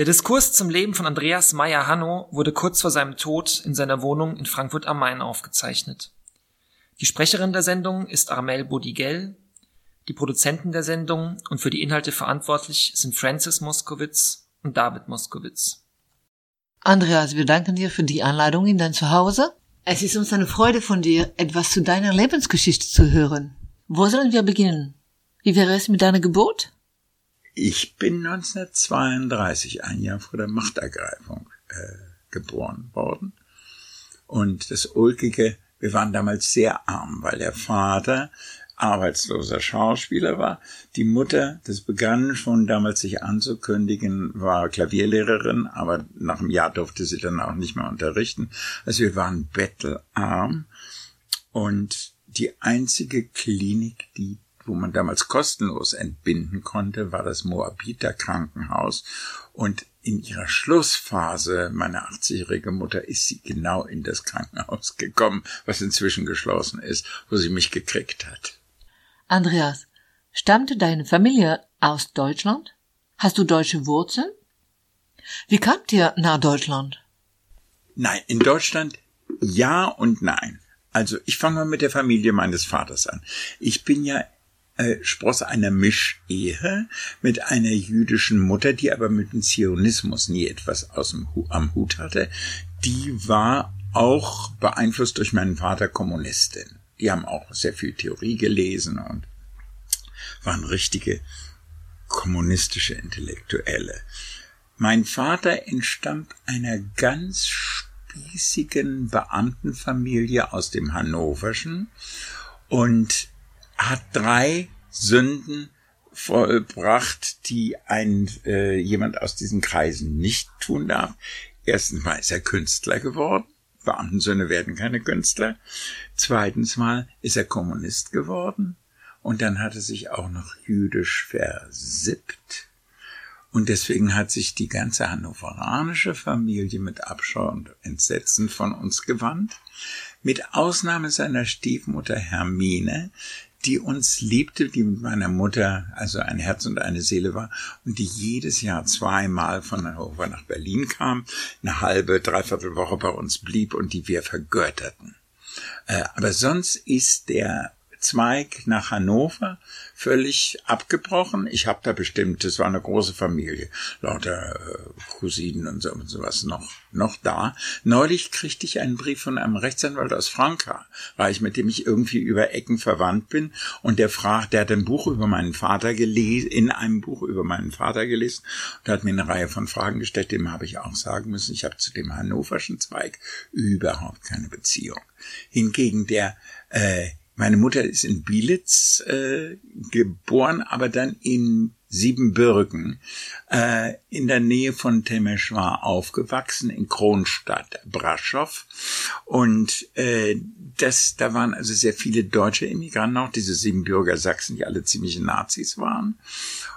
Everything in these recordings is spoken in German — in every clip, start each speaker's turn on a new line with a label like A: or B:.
A: Der Diskurs zum Leben von Andreas Meyer-Hanno wurde kurz vor seinem Tod in seiner Wohnung in Frankfurt am Main aufgezeichnet. Die Sprecherin der Sendung ist Armel Bodigel, die Produzenten der Sendung und für die Inhalte verantwortlich sind Francis Moskowitz und David Moskowitz.
B: Andreas, wir danken dir für die Einladung in dein Zuhause. Es ist uns eine Freude von dir, etwas zu deiner Lebensgeschichte zu hören. Wo sollen wir beginnen? Wie wäre es mit deiner Geburt?
C: Ich bin 1932, ein Jahr vor der Machtergreifung, äh, geboren worden. Und das Ulkige, wir waren damals sehr arm, weil der Vater arbeitsloser Schauspieler war. Die Mutter, das begann schon damals sich anzukündigen, war Klavierlehrerin, aber nach einem Jahr durfte sie dann auch nicht mehr unterrichten. Also wir waren bettelarm und die einzige Klinik, die wo man damals kostenlos entbinden konnte, war das Moabiter Krankenhaus. Und in ihrer Schlussphase, meine 80-jährige Mutter, ist sie genau in das Krankenhaus gekommen, was inzwischen geschlossen ist, wo sie mich gekriegt hat.
B: Andreas, stammte deine Familie aus Deutschland? Hast du deutsche Wurzeln? Wie kamt ihr nach Deutschland?
C: Nein, in Deutschland ja und nein. Also ich fange mal mit der Familie meines Vaters an. Ich bin ja äh, Spross einer Mischehe mit einer jüdischen Mutter, die aber mit dem Zionismus nie etwas aus dem, am Hut hatte. Die war auch beeinflusst durch meinen Vater Kommunistin. Die haben auch sehr viel Theorie gelesen und waren richtige kommunistische Intellektuelle. Mein Vater entstammt einer ganz spießigen Beamtenfamilie aus dem Hannoverschen und hat drei Sünden vollbracht, die ein äh, jemand aus diesen Kreisen nicht tun darf. Erstens mal ist er Künstler geworden. Beamtensöhne werden keine Künstler. Zweitens mal ist er Kommunist geworden und dann hat er sich auch noch jüdisch versippt. Und deswegen hat sich die ganze hannoveranische Familie mit Abscheu und Entsetzen von uns gewandt, mit Ausnahme seiner Stiefmutter Hermine, die uns liebte, die mit meiner Mutter also ein Herz und eine Seele war und die jedes Jahr zweimal von Hannover nach Berlin kam, eine halbe, dreiviertel Woche bei uns blieb und die wir vergötterten. Äh, aber sonst ist der Zweig nach Hannover, völlig abgebrochen. Ich habe da bestimmt, es war eine große Familie, lauter äh, Cousinen und, so, und sowas noch, noch da. Neulich kriegte ich einen Brief von einem Rechtsanwalt aus Frankreich, mit dem ich irgendwie über Ecken verwandt bin. Und der fragt, der hat ein Buch über meinen Vater gelesen, in einem Buch über meinen Vater gelesen und hat mir eine Reihe von Fragen gestellt, dem habe ich auch sagen müssen, ich habe zu dem hannoverschen Zweig überhaupt keine Beziehung. Hingegen der äh, meine Mutter ist in Bielitz äh, geboren, aber dann in Siebenbürgen, äh, in der Nähe von Temeschwar aufgewachsen, in Kronstadt, Braschow. Und äh, das, da waren also sehr viele deutsche Immigranten, auch diese Siebenbürger Sachsen, die alle ziemliche Nazis waren.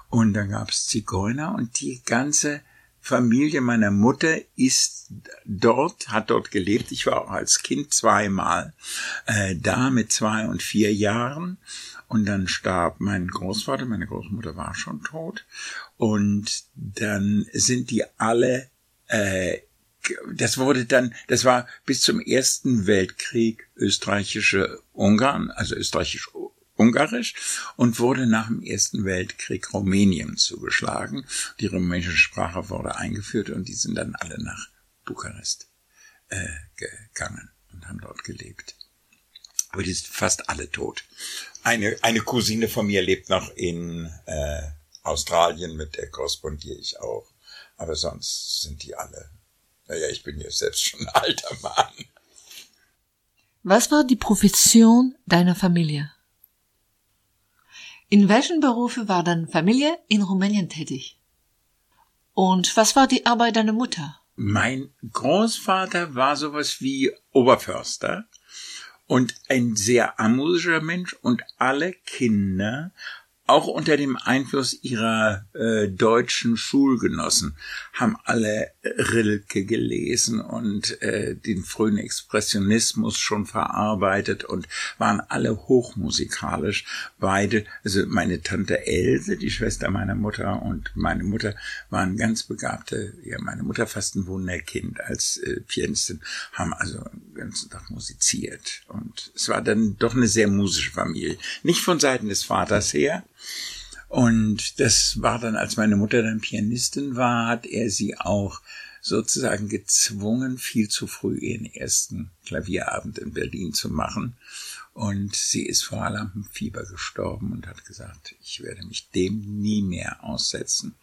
C: Und da gab es Zigeuner und die ganze Familie meiner Mutter ist dort, hat dort gelebt. Ich war auch als Kind zweimal äh, da mit zwei und vier Jahren. Und dann starb mein Großvater, meine Großmutter war schon tot. Und dann sind die alle, äh, das wurde dann, das war bis zum Ersten Weltkrieg österreichische Ungarn, also österreichisch Ungarisch und wurde nach dem Ersten Weltkrieg Rumänien zugeschlagen. Die rumänische Sprache wurde eingeführt und die sind dann alle nach Bukarest äh, gegangen und haben dort gelebt. Aber die sind fast alle tot. Eine, eine Cousine von mir lebt noch in äh, Australien, mit der korrespondiere ich auch. Aber sonst sind die alle. Naja, ich bin ja selbst schon ein alter Mann.
B: Was war die Profession deiner Familie? In welchen Berufe war deine Familie in Rumänien tätig? Und was war die Arbeit deiner Mutter?
C: Mein Großvater war sowas wie Oberförster und ein sehr amusischer Mensch und alle Kinder auch unter dem Einfluss ihrer äh, deutschen Schulgenossen haben alle Rilke gelesen und äh, den frühen Expressionismus schon verarbeitet und waren alle hochmusikalisch. Beide, also meine Tante Else, die Schwester meiner Mutter und meine Mutter waren ganz begabte, ja meine Mutter fast ein Wunderkind als äh, Pianistin, haben also den ganzen Tag musiziert und es war dann doch eine sehr musische Familie. Nicht von Seiten des Vaters her, und das war dann, als meine Mutter dann Pianistin war, hat er sie auch sozusagen gezwungen, viel zu früh ihren ersten Klavierabend in Berlin zu machen. Und sie ist vor Lampenfieber gestorben und hat gesagt, ich werde mich dem nie mehr aussetzen,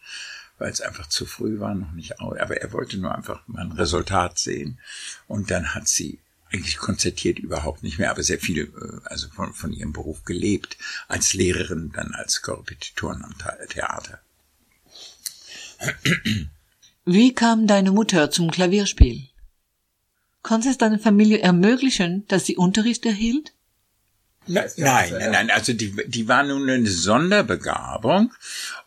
C: weil es einfach zu früh war, noch nicht. Aber er wollte nur einfach mal ein Resultat sehen. Und dann hat sie eigentlich konzertiert überhaupt nicht mehr, aber sehr viel, äh, also von, von ihrem Beruf gelebt, als Lehrerin, dann als Korrepetitorin am Theater.
B: Wie kam deine Mutter zum Klavierspiel? Konnte es deine Familie ermöglichen, dass sie Unterricht erhielt?
C: Na, nein, nein, nein, also die, die war nun eine Sonderbegabung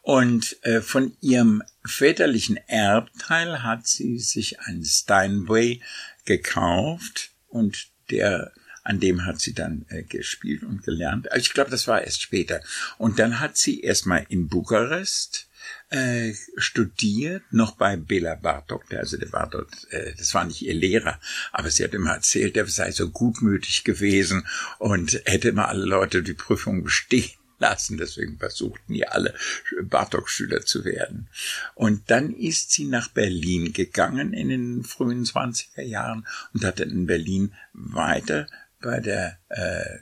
C: und äh, von ihrem väterlichen Erbteil hat sie sich ein Steinway gekauft, und der an dem hat sie dann äh, gespielt und gelernt. Also ich glaube, das war erst später. Und dann hat sie erstmal in Bukarest äh, studiert, noch bei Bela Bartok, der, also der war dort, äh, das war nicht ihr Lehrer, aber sie hat immer erzählt, er sei so gutmütig gewesen und hätte immer alle Leute die Prüfung bestehen lassen. Deswegen versuchten die alle Bartok-Schüler zu werden. Und dann ist sie nach Berlin gegangen in den frühen 20er Jahren und hat in Berlin weiter bei der äh,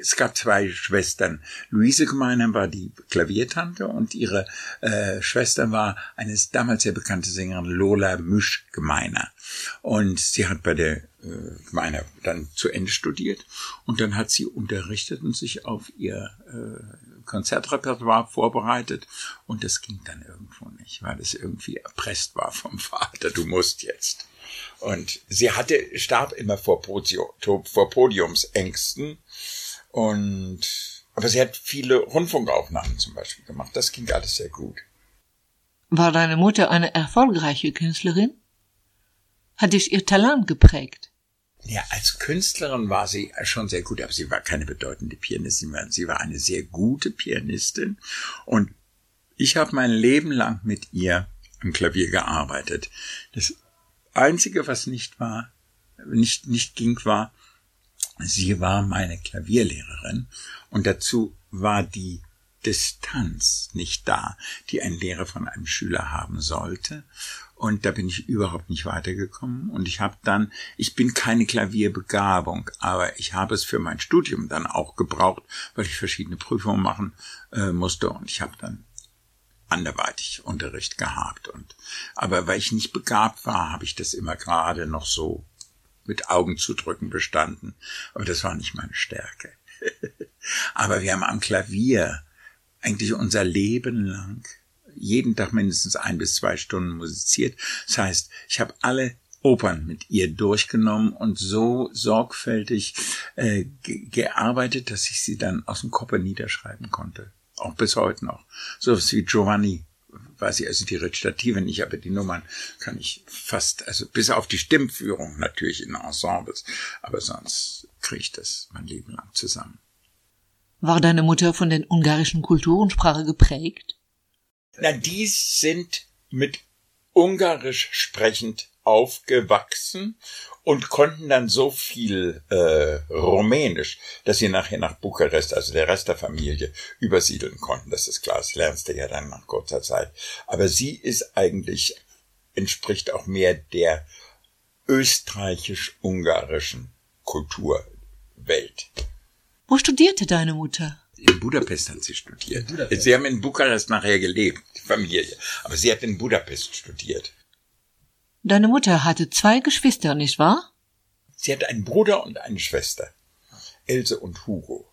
C: es gab zwei Schwestern. Luise Gemeinheim war die Klaviertante und ihre äh, Schwester war eine damals sehr bekannte Sängerin Lola Müsch Gemeiner. Und sie hat bei der äh, Gemeiner dann zu Ende studiert und dann hat sie unterrichtet und sich auf ihr äh, Konzertrepertoire vorbereitet und das ging dann irgendwo nicht, weil es irgendwie erpresst war vom Vater. Du musst jetzt. Und sie hatte, starb immer vor, Podium, vor Podiumsängsten und, aber sie hat viele Rundfunkaufnahmen zum Beispiel gemacht. Das ging alles sehr gut.
B: War deine Mutter eine erfolgreiche Künstlerin? Hat dich ihr Talent geprägt?
C: Ja, als Künstlerin war sie schon sehr gut, aber sie war keine bedeutende Pianistin. Sie war eine sehr gute Pianistin und ich habe mein Leben lang mit ihr am Klavier gearbeitet. Das Einzige, was nicht war, nicht, nicht ging, war, Sie war meine Klavierlehrerin und dazu war die Distanz nicht da, die ein Lehrer von einem Schüler haben sollte. Und da bin ich überhaupt nicht weitergekommen. Und ich habe dann, ich bin keine Klavierbegabung, aber ich habe es für mein Studium dann auch gebraucht, weil ich verschiedene Prüfungen machen äh, musste. Und ich habe dann anderweitig Unterricht gehabt. Und aber weil ich nicht begabt war, habe ich das immer gerade noch so mit Augenzudrücken bestanden. Aber das war nicht meine Stärke. Aber wir haben am Klavier eigentlich unser Leben lang jeden Tag mindestens ein bis zwei Stunden musiziert. Das heißt, ich habe alle Opern mit ihr durchgenommen und so sorgfältig äh, gearbeitet, dass ich sie dann aus dem Kopf niederschreiben konnte. Auch bis heute noch. So was wie Giovanni weiß ich also die Rezitative nicht, aber die Nummern kann ich fast, also bis auf die Stimmführung natürlich in Ensembles, aber sonst kriege ich das mein Leben lang zusammen.
B: War deine Mutter von den ungarischen Kultur und Sprache geprägt?
C: Na, die sind mit Ungarisch sprechend aufgewachsen und konnten dann so viel äh, Rumänisch, dass sie nachher nach Bukarest, also der Rest der Familie, übersiedeln konnten. Das ist klar, das lernst du ja dann nach kurzer Zeit. Aber sie ist eigentlich, entspricht auch mehr der österreichisch-ungarischen Kulturwelt.
B: Wo studierte deine Mutter?
C: In Budapest hat sie studiert. Sie haben in Bukarest nachher gelebt, die Familie. Aber sie hat in Budapest studiert.
B: Deine Mutter hatte zwei Geschwister, nicht wahr?
C: Sie hatte einen Bruder und eine Schwester. Else und Hugo.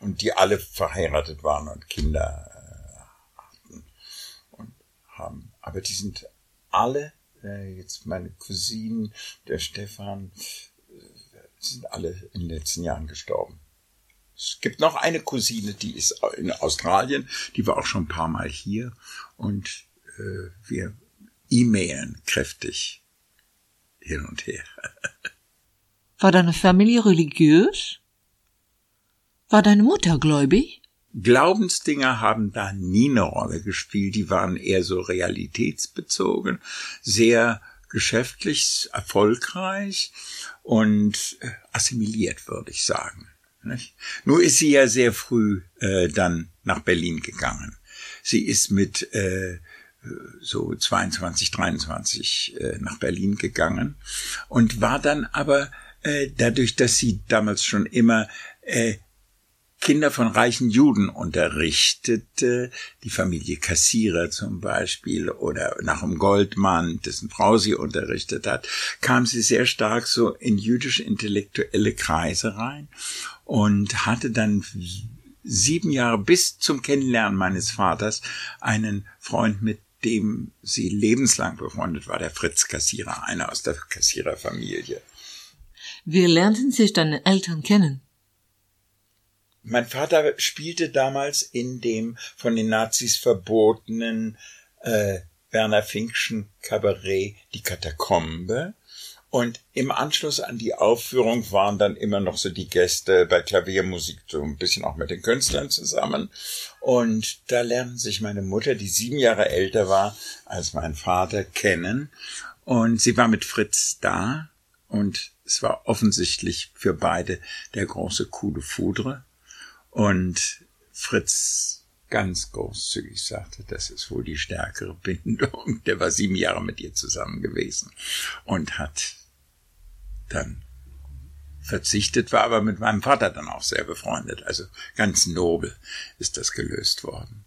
C: Und die alle verheiratet waren und Kinder äh, hatten und haben. Aber die sind alle, äh, jetzt meine Cousinen, der Stefan, äh, sind alle in den letzten Jahren gestorben. Es gibt noch eine Cousine, die ist in Australien, die war auch schon ein paar Mal hier und äh, wir e-mailen kräftig hin und her.
B: War deine Familie religiös? War deine Mutter gläubig?
C: Glaubensdinger haben da nie eine Rolle gespielt. Die waren eher so realitätsbezogen, sehr geschäftlich erfolgreich und äh, assimiliert, würde ich sagen. Nicht? Nur ist sie ja sehr früh äh, dann nach Berlin gegangen. Sie ist mit äh, so 22, 23 äh, nach Berlin gegangen und war dann aber äh, dadurch, dass sie damals schon immer äh, Kinder von reichen Juden unterrichtete, die Familie Kassierer zum Beispiel oder Nachum Goldmann, dessen Frau sie unterrichtet hat, kam sie sehr stark so in jüdische intellektuelle Kreise rein und hatte dann sieben Jahre bis zum Kennenlernen meines Vaters einen Freund, mit dem sie lebenslang befreundet war, der Fritz Kassierer, einer aus der Kassiererfamilie.
B: Wie lernten sich deine Eltern kennen?
C: Mein Vater spielte damals in dem von den Nazis verbotenen äh, Werner Finkschen Kabarett Die Katakombe. Und im Anschluss an die Aufführung waren dann immer noch so die Gäste bei Klaviermusik so ein bisschen auch mit den Künstlern zusammen. Und da lernten sich meine Mutter, die sieben Jahre älter war als mein Vater, kennen. Und sie war mit Fritz da. Und es war offensichtlich für beide der große Coup de Foudre. Und Fritz ganz großzügig sagte, das ist wohl die stärkere Bindung. Der war sieben Jahre mit ihr zusammen gewesen und hat dann verzichtet, war aber mit meinem Vater dann auch sehr befreundet. Also ganz nobel ist das gelöst worden.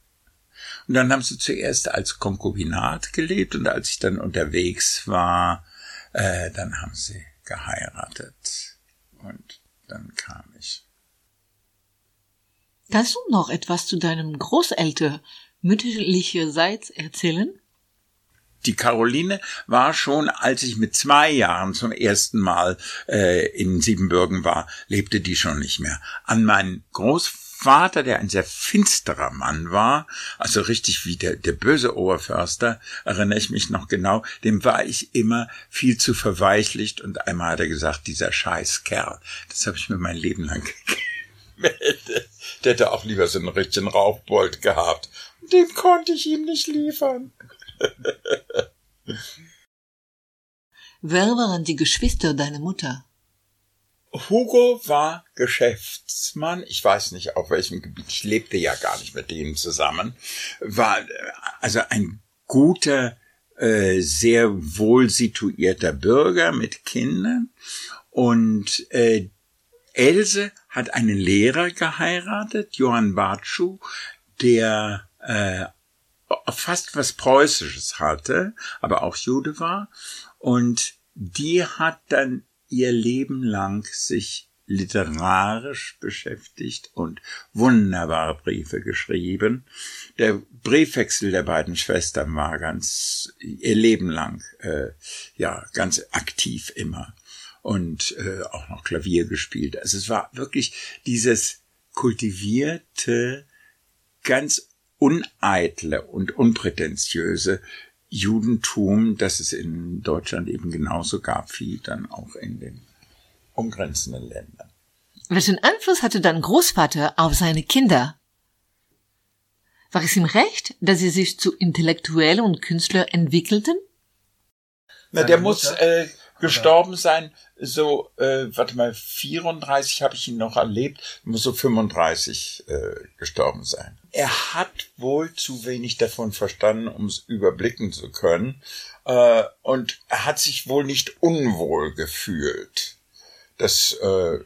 C: Und dann haben sie zuerst als Konkubinat gelebt und als ich dann unterwegs war, äh, dann haben sie geheiratet und dann kam ich.
B: Kannst du noch etwas zu deinem Großeltern mütterlicherseits erzählen?
C: Die Caroline war schon, als ich mit zwei Jahren zum ersten Mal äh, in Siebenbürgen war, lebte die schon nicht mehr. An meinen Großvater, der ein sehr finsterer Mann war, also richtig wie der, der böse Oberförster, erinnere ich mich noch genau, dem war ich immer viel zu verweichlicht und einmal hat er gesagt, dieser scheiß Kerl, das habe ich mir mein Leben lang gemeldet. Der hätte auch lieber so einen richtigen Raufbold gehabt. Den konnte ich ihm nicht liefern.
B: Wer waren die Geschwister deiner Mutter?
C: Hugo war Geschäftsmann. Ich weiß nicht, auf welchem Gebiet. Ich lebte ja gar nicht mit denen zusammen. War also ein guter, äh, sehr wohl situierter Bürger mit Kindern. Und äh, Else hat einen Lehrer geheiratet, Johann Bartschuh, der äh, fast was Preußisches hatte, aber auch Jude war. Und die hat dann ihr Leben lang sich literarisch beschäftigt und wunderbare Briefe geschrieben. Der Briefwechsel der beiden Schwestern war ganz ihr Leben lang äh, ja ganz aktiv immer und äh, auch noch Klavier gespielt. Also es war wirklich dieses kultivierte, ganz uneitle und unprätentiöse Judentum, das es in Deutschland eben genauso gab wie dann auch in den umgrenzenden Ländern.
B: Welchen Einfluss hatte dein Großvater auf seine Kinder? War es ihm recht, dass sie sich zu Intellektuellen und Künstlern entwickelten?
C: Na, der muss äh, gestorben sein, so, äh, warte mal, 34 habe ich ihn noch erlebt, muss so 35 äh, gestorben sein. Er hat wohl zu wenig davon verstanden, um es überblicken zu können, äh, und er hat sich wohl nicht unwohl gefühlt. Das, äh,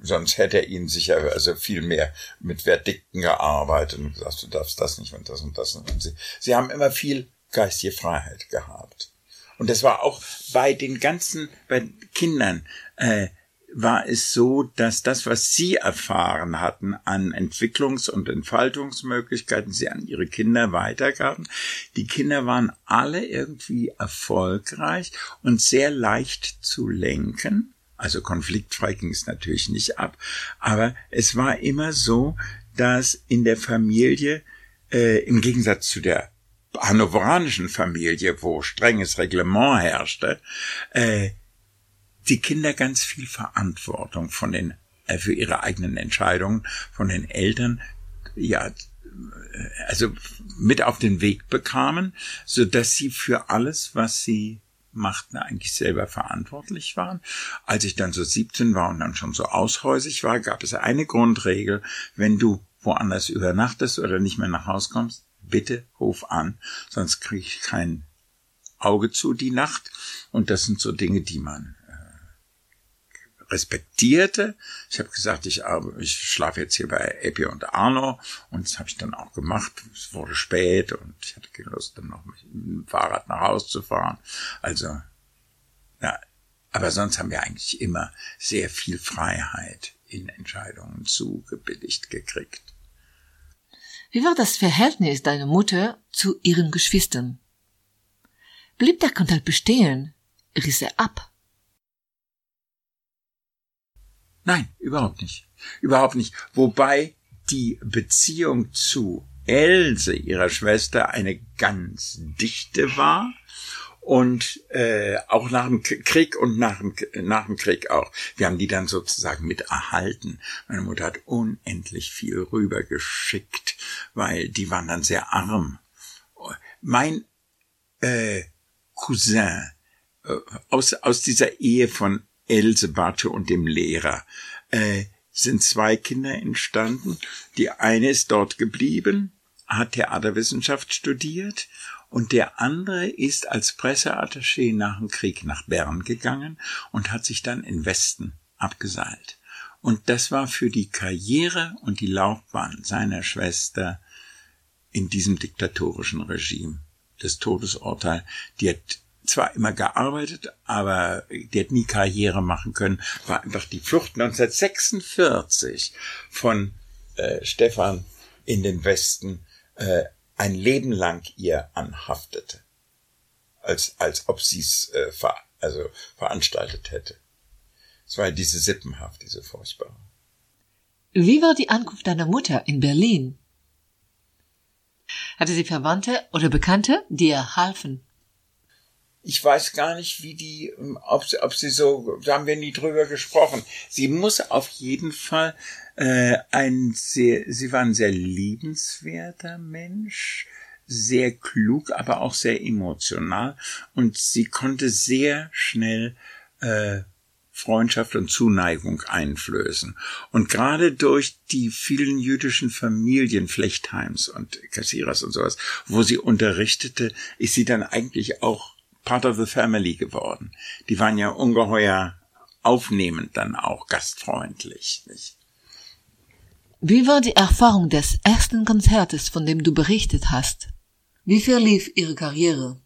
C: sonst hätte er ihn sicher also viel mehr mit Verdikten gearbeitet und gesagt, du darfst das nicht und das und das. Und sie, sie haben immer viel geistige Freiheit gehabt. Und das war auch bei den ganzen, bei Kindern, äh, war es so, dass das, was sie erfahren hatten an Entwicklungs- und Entfaltungsmöglichkeiten, sie an ihre Kinder weitergaben. Die Kinder waren alle irgendwie erfolgreich und sehr leicht zu lenken. Also konfliktfrei ging es natürlich nicht ab. Aber es war immer so, dass in der Familie, äh, im Gegensatz zu der hannoveranischen Familie, wo strenges Reglement herrschte, äh, die Kinder ganz viel Verantwortung von den äh, für ihre eigenen Entscheidungen von den Eltern ja also mit auf den Weg bekamen, so dass sie für alles, was sie machten, eigentlich selber verantwortlich waren. Als ich dann so 17 war und dann schon so aushäusig war, gab es eine Grundregel, wenn du woanders übernachtest oder nicht mehr nach Haus kommst, bitte ruf an, sonst kriege ich kein Auge zu die Nacht. Und das sind so Dinge, die man respektierte. Ich habe gesagt, ich, ich schlafe jetzt hier bei Epi und Arno und das habe ich dann auch gemacht. Es wurde spät und ich hatte keine Lust, dann noch mit dem Fahrrad nach Hause zu fahren. Also, ja, aber sonst haben wir eigentlich immer sehr viel Freiheit in Entscheidungen zugebilligt gekriegt.
B: Wie war das Verhältnis deiner Mutter zu ihren Geschwistern? Blieb der Kontakt bestehen? Riss er ab?
C: Nein, überhaupt nicht. Überhaupt nicht. Wobei die Beziehung zu Else, ihrer Schwester, eine ganz dichte war und äh, auch nach dem Krieg und nach dem, nach dem Krieg auch. Wir haben die dann sozusagen mit erhalten. Meine Mutter hat unendlich viel rübergeschickt, weil die waren dann sehr arm. Mein äh, Cousin äh, aus, aus dieser Ehe von Else Barte und dem Lehrer äh, sind zwei Kinder entstanden. Die eine ist dort geblieben, hat Theaterwissenschaft studiert und der andere ist als Presseattaché nach dem Krieg nach Bern gegangen und hat sich dann in Westen abgeseilt. Und das war für die Karriere und die Laufbahn seiner Schwester in diesem diktatorischen Regime das Todesurteil. Die hat zwar immer gearbeitet, aber der hat nie Karriere machen können, war einfach die Flucht 1946 von äh, Stefan in den Westen äh, ein Leben lang ihr anhaftete, als als ob sie es äh, ver, also veranstaltet hätte. Es war diese Sippenhaft, diese furchtbare.
B: Wie war die Ankunft deiner Mutter in Berlin? Hatte sie Verwandte oder Bekannte, die ihr halfen?
C: ich weiß gar nicht, wie die, ähm, ob sie, ob sie so, da haben wir nie drüber gesprochen. Sie muss auf jeden Fall äh, ein sehr, sie war ein sehr liebenswerter Mensch, sehr klug, aber auch sehr emotional und sie konnte sehr schnell äh, Freundschaft und Zuneigung einflößen. Und gerade durch die vielen jüdischen Familien, Flechtheims und Kassierers und sowas, wo sie unterrichtete, ist sie dann eigentlich auch part of the family geworden. Die waren ja ungeheuer aufnehmend dann auch gastfreundlich. Nicht?
B: Wie war die Erfahrung des ersten Konzertes, von dem du berichtet hast? Wie verlief ihre Karriere?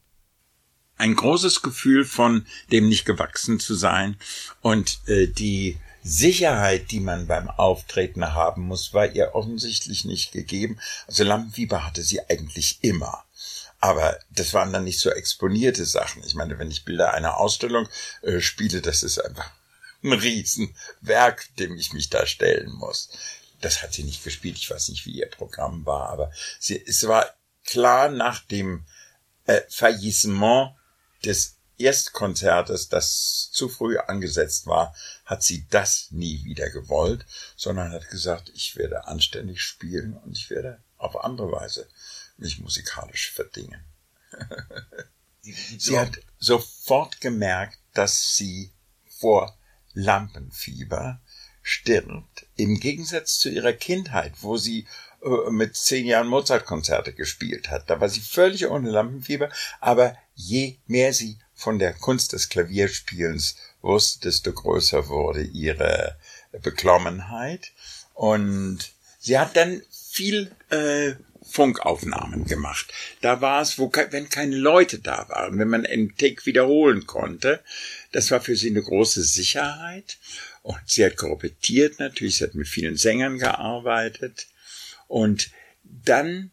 C: Ein großes Gefühl von dem nicht gewachsen zu sein und äh, die Sicherheit, die man beim Auftreten haben muss, war ihr offensichtlich nicht gegeben. Also Lampenfieber hatte sie eigentlich immer. Aber das waren dann nicht so exponierte Sachen. Ich meine, wenn ich Bilder einer Ausstellung äh, spiele, das ist einfach ein Riesenwerk, dem ich mich da stellen muss. Das hat sie nicht gespielt. Ich weiß nicht, wie ihr Programm war, aber sie, es war klar nach dem äh, Faillissement des Erstkonzertes, das zu früh angesetzt war, hat sie das nie wieder gewollt, sondern hat gesagt, ich werde anständig spielen und ich werde auf andere Weise mich musikalisch verdingen. sie hat sofort gemerkt, dass sie vor Lampenfieber stirbt, im Gegensatz zu ihrer Kindheit, wo sie äh, mit zehn Jahren Mozartkonzerte gespielt hat. Da war sie völlig ohne Lampenfieber, aber je mehr sie von der Kunst des Klavierspielens wusste, desto größer wurde ihre Beklommenheit. Und sie hat dann viel äh, Funkaufnahmen gemacht. Da war es, wo, wenn keine Leute da waren, wenn man einen Take wiederholen konnte. Das war für sie eine große Sicherheit. Und sie hat korrepetiert natürlich, sie hat mit vielen Sängern gearbeitet. Und dann,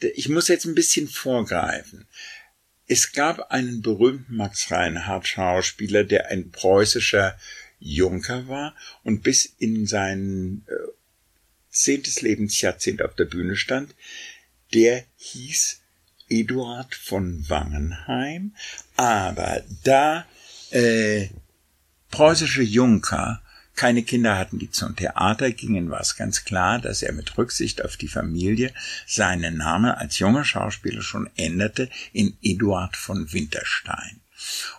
C: ich muss jetzt ein bisschen vorgreifen. Es gab einen berühmten Max Reinhardt Schauspieler, der ein preußischer Junker war und bis in sein äh, zehntes Lebensjahrzehnt auf der Bühne stand, der hieß Eduard von Wangenheim, aber da äh, preußische Junker keine Kinder hatten, die zum Theater gingen, war es ganz klar, dass er mit Rücksicht auf die Familie seinen Namen als junger Schauspieler schon änderte in Eduard von Winterstein.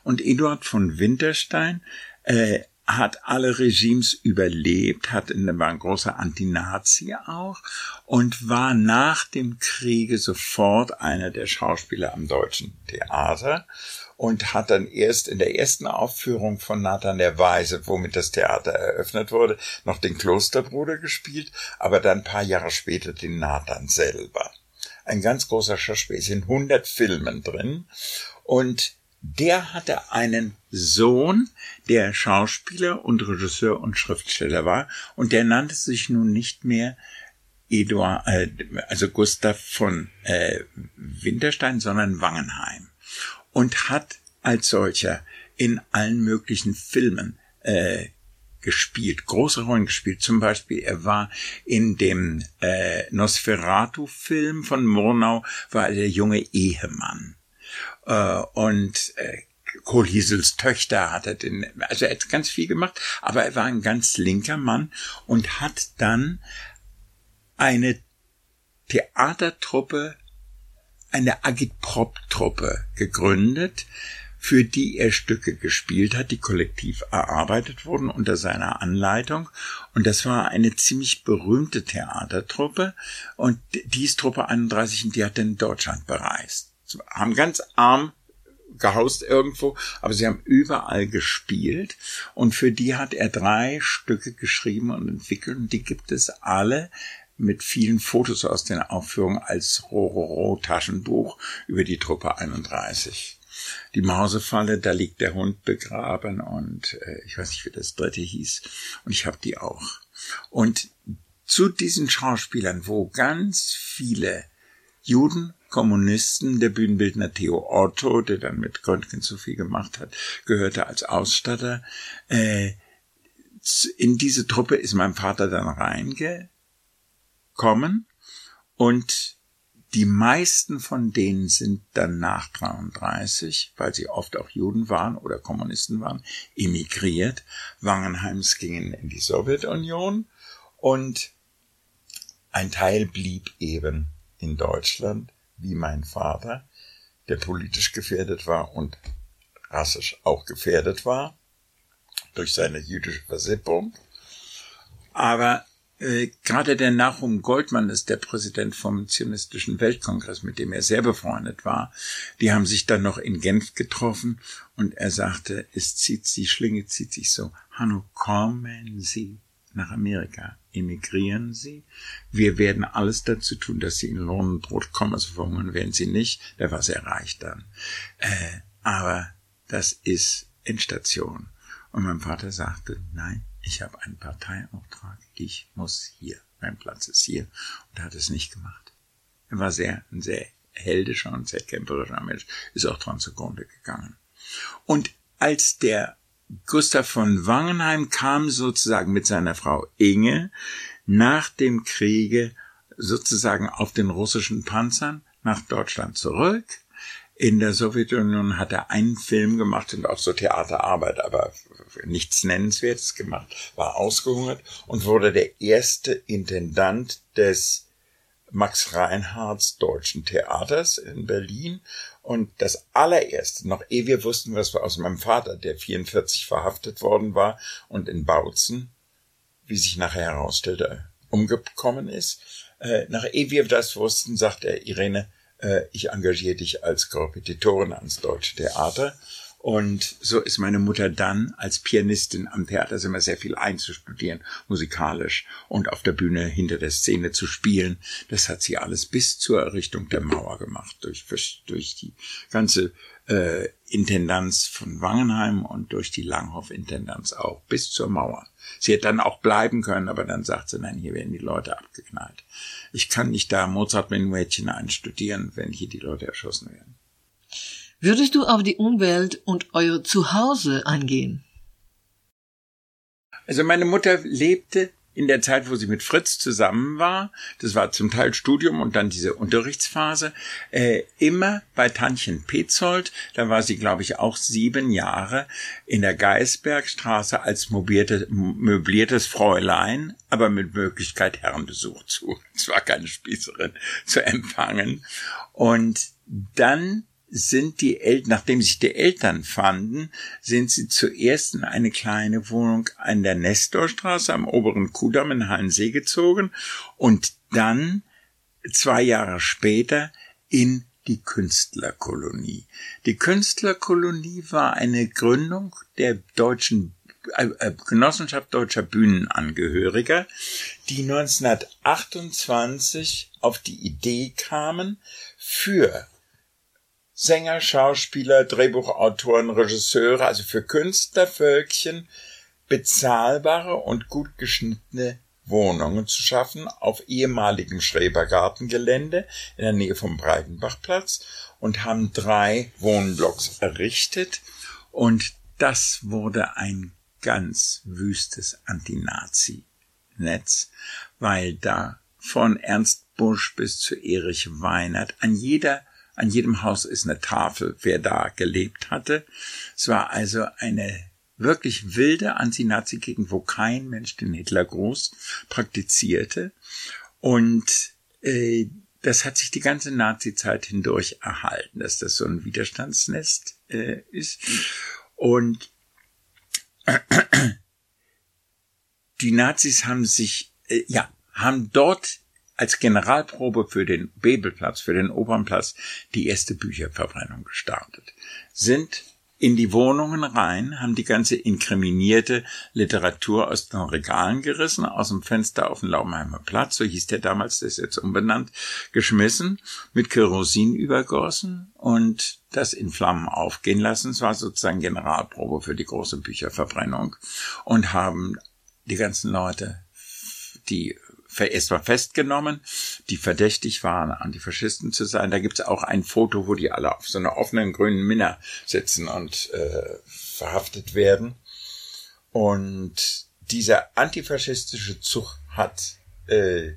C: Und Eduard von Winterstein äh, hat alle Regimes überlebt, hat war ein großer Antinazi auch und war nach dem Kriege sofort einer der Schauspieler am deutschen Theater und hat dann erst in der ersten Aufführung von Nathan der Weise, womit das Theater eröffnet wurde, noch den Klosterbruder gespielt, aber dann ein paar Jahre später den Nathan selber. Ein ganz großer Schauspieler, ist in 100 Filmen drin und der hatte einen Sohn, der Schauspieler und Regisseur und Schriftsteller war, und der nannte sich nun nicht mehr Eduard, äh, also Gustav von äh, Winterstein, sondern Wangenheim und hat als solcher in allen möglichen Filmen äh, gespielt, große Rollen gespielt. Zum Beispiel, er war in dem äh, Nosferatu-Film von Murnau, war er der junge Ehemann. Äh, und äh, Kohlhiesels Töchter hat er den, also er hat ganz viel gemacht, aber er war ein ganz linker Mann und hat dann eine Theatertruppe eine Agitprop-Truppe gegründet, für die er Stücke gespielt hat, die kollektiv erarbeitet wurden unter seiner Anleitung. Und das war eine ziemlich berühmte Theatertruppe. Und die ist Truppe 31 und die hat in Deutschland bereist. Haben ganz arm gehaust irgendwo, aber sie haben überall gespielt und für die hat er drei Stücke geschrieben und entwickelt und die gibt es alle mit vielen Fotos aus den Aufführungen als Rororo-Taschenbuch über die Truppe 31. Die Mausefalle, da liegt der Hund begraben und äh, ich weiß nicht, wie das dritte hieß. Und ich habe die auch. Und zu diesen Schauspielern, wo ganz viele Juden, Kommunisten, der Bühnenbildner Theo Otto, der dann mit Gröntgen zu viel gemacht hat, gehörte als Ausstatter. Äh, in diese Truppe ist mein Vater dann reinge kommen und die meisten von denen sind dann nach 33, weil sie oft auch Juden waren oder Kommunisten waren, emigriert. Wangenheims gingen in die Sowjetunion und ein Teil blieb eben in Deutschland, wie mein Vater, der politisch gefährdet war und rassisch auch gefährdet war durch seine jüdische Versippung. Aber äh, gerade der Nachum Goldmann ist der Präsident vom Zionistischen Weltkongress, mit dem er sehr befreundet war. Die haben sich dann noch in Genf getroffen und er sagte, es zieht sie, Schlinge zieht sich so. Hanno, kommen Sie nach Amerika, emigrieren Sie. Wir werden alles dazu tun, dass Sie in Lohn und Brot kommen. Also verhungern werden Sie nicht. Der war sehr reich dann. Äh, aber das ist Endstation. Und mein Vater sagte, nein, ich habe einen Parteiauftrag, ich muss hier, mein Platz ist hier. Und er hat es nicht gemacht. Er war sehr, ein sehr heldischer und sehr kämpferischer Mensch, ist auch dran zugrunde gegangen. Und als der Gustav von Wangenheim kam sozusagen mit seiner Frau Inge nach dem Kriege sozusagen auf den russischen Panzern nach Deutschland zurück, in der Sowjetunion hat er einen Film gemacht und auch so Theaterarbeit, aber nichts Nennenswertes gemacht, war ausgehungert und wurde der erste Intendant des Max Reinhardts Deutschen Theaters in Berlin. Und das allererste, noch ehe wir wussten, was wir aus meinem Vater, der 44 verhaftet worden war und in Bautzen, wie sich nachher herausstellte, umgekommen ist, äh, nach ehe wir das wussten, sagte er, Irene, ich engagiere dich als Korrepetitorin ans Deutsche Theater. Und so ist meine Mutter dann als Pianistin am Theater immer sehr viel einzustudieren, musikalisch und auf der Bühne hinter der Szene zu spielen. Das hat sie alles bis zur Errichtung der Mauer gemacht, durch, durch die ganze äh, Intendanz von Wangenheim und durch die Langhoff-Intendanz auch, bis zur Mauer. Sie hätte dann auch bleiben können, aber dann sagt sie, nein, hier werden die Leute abgeknallt. Ich kann nicht da Mozart-Menuettchen einstudieren, wenn hier die Leute erschossen werden.
B: Würdest du auf die Umwelt und euer Zuhause eingehen?
C: Also meine Mutter lebte in der Zeit, wo sie mit Fritz zusammen war, das war zum Teil Studium und dann diese Unterrichtsphase, äh, immer bei Tantchen Petzold, da war sie, glaube ich, auch sieben Jahre in der Geisbergstraße als mobierte, möbliertes Fräulein, aber mit Möglichkeit Herrenbesuch zu. Es war keine Spießerin zu empfangen. Und dann sind die Eltern, nachdem sich die Eltern fanden, sind sie zuerst in eine kleine Wohnung an der Nestorstraße am oberen Kudamm in Hallensee gezogen und dann zwei Jahre später in die Künstlerkolonie. Die Künstlerkolonie war eine Gründung der deutschen äh, äh Genossenschaft deutscher Bühnenangehöriger, die 1928 auf die Idee kamen, für Sänger, Schauspieler, Drehbuchautoren, Regisseure, also für Künstlervölkchen bezahlbare und gut geschnittene Wohnungen zu schaffen auf ehemaligem Schrebergartengelände in der Nähe vom Breitenbachplatz und haben drei Wohnblocks errichtet. Und das wurde ein ganz wüstes Anti-Nazi-Netz, weil da von Ernst Busch bis zu Erich Weinert an jeder an jedem Haus ist eine Tafel, wer da gelebt hatte. Es war also eine wirklich wilde Anti-Nazi-Gegend, wo kein Mensch den Hitlergruß praktizierte. Und äh, das hat sich die ganze Nazi-Zeit hindurch erhalten, dass das so ein Widerstandsnest äh, ist. Und äh, die Nazis haben sich, äh, ja, haben dort als Generalprobe für den Bebelplatz, für den Opernplatz, die erste Bücherverbrennung gestartet. Sind in die Wohnungen rein, haben die ganze inkriminierte Literatur aus den Regalen gerissen, aus dem Fenster auf den Laubenheimer Platz, so hieß der damals, der ist jetzt umbenannt, geschmissen, mit Kerosin übergossen und das in Flammen aufgehen lassen. Es war sozusagen Generalprobe für die große Bücherverbrennung und haben die ganzen Leute, die erstmal festgenommen, die verdächtig waren, Antifaschisten zu sein. Da gibt's auch ein Foto, wo die alle auf so einer offenen grünen Minna sitzen und äh, verhaftet werden. Und dieser antifaschistische Zug hat äh,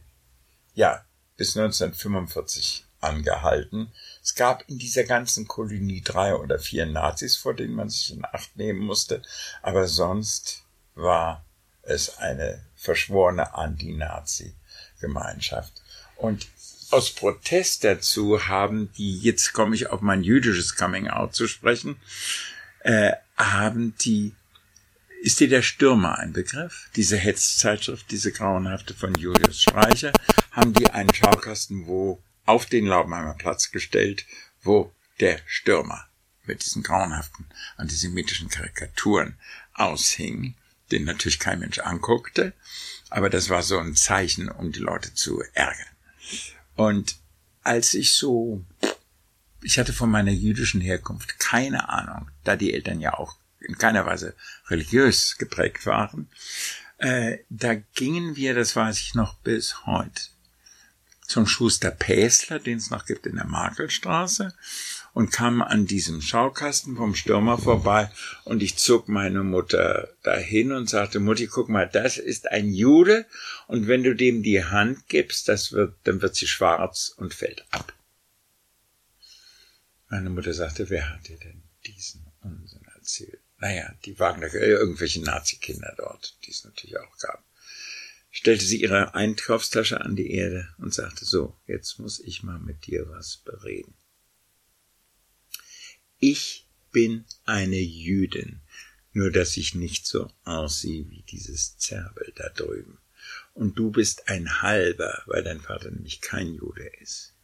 C: ja bis 1945 angehalten. Es gab in dieser ganzen Kolonie drei oder vier Nazis, vor denen man sich in Acht nehmen musste, aber sonst war es eine verschworene Anti-Nazi-Gemeinschaft. Und aus Protest dazu haben die, jetzt komme ich auf mein jüdisches Coming-out zu sprechen, äh, haben die, ist dir der Stürmer ein Begriff? Diese Hetzzeitschrift, diese grauenhafte von Julius Streicher, haben die einen Schaukasten, wo auf den Laubenheimer Platz gestellt, wo der Stürmer mit diesen grauenhaften antisemitischen Karikaturen aushing den natürlich kein Mensch anguckte, aber das war so ein Zeichen, um die Leute zu ärgern. Und als ich so, ich hatte von meiner jüdischen Herkunft keine Ahnung, da die Eltern ja auch in keiner Weise religiös geprägt waren, äh, da gingen wir, das weiß ich noch bis heute, zum Schuster Päsler, den es noch gibt in der Makelstraße und kam an diesem Schaukasten vom Stürmer vorbei und ich zog meine Mutter dahin und sagte, Mutti, guck mal, das ist ein Jude und wenn du dem die Hand gibst, das wird, dann wird sie schwarz und fällt ab. Meine Mutter sagte, wer hat dir denn diesen Unsinn erzählt? Naja, die Wagner, äh, irgendwelche Nazi-Kinder dort, die es natürlich auch gab. Stellte sie ihre Einkaufstasche an die Erde und sagte, so, jetzt muss ich mal mit dir was bereden. Ich bin eine Jüdin, nur dass ich nicht so aussehe wie dieses Zerbel da drüben. Und du bist ein Halber, weil dein Vater nämlich kein Jude ist.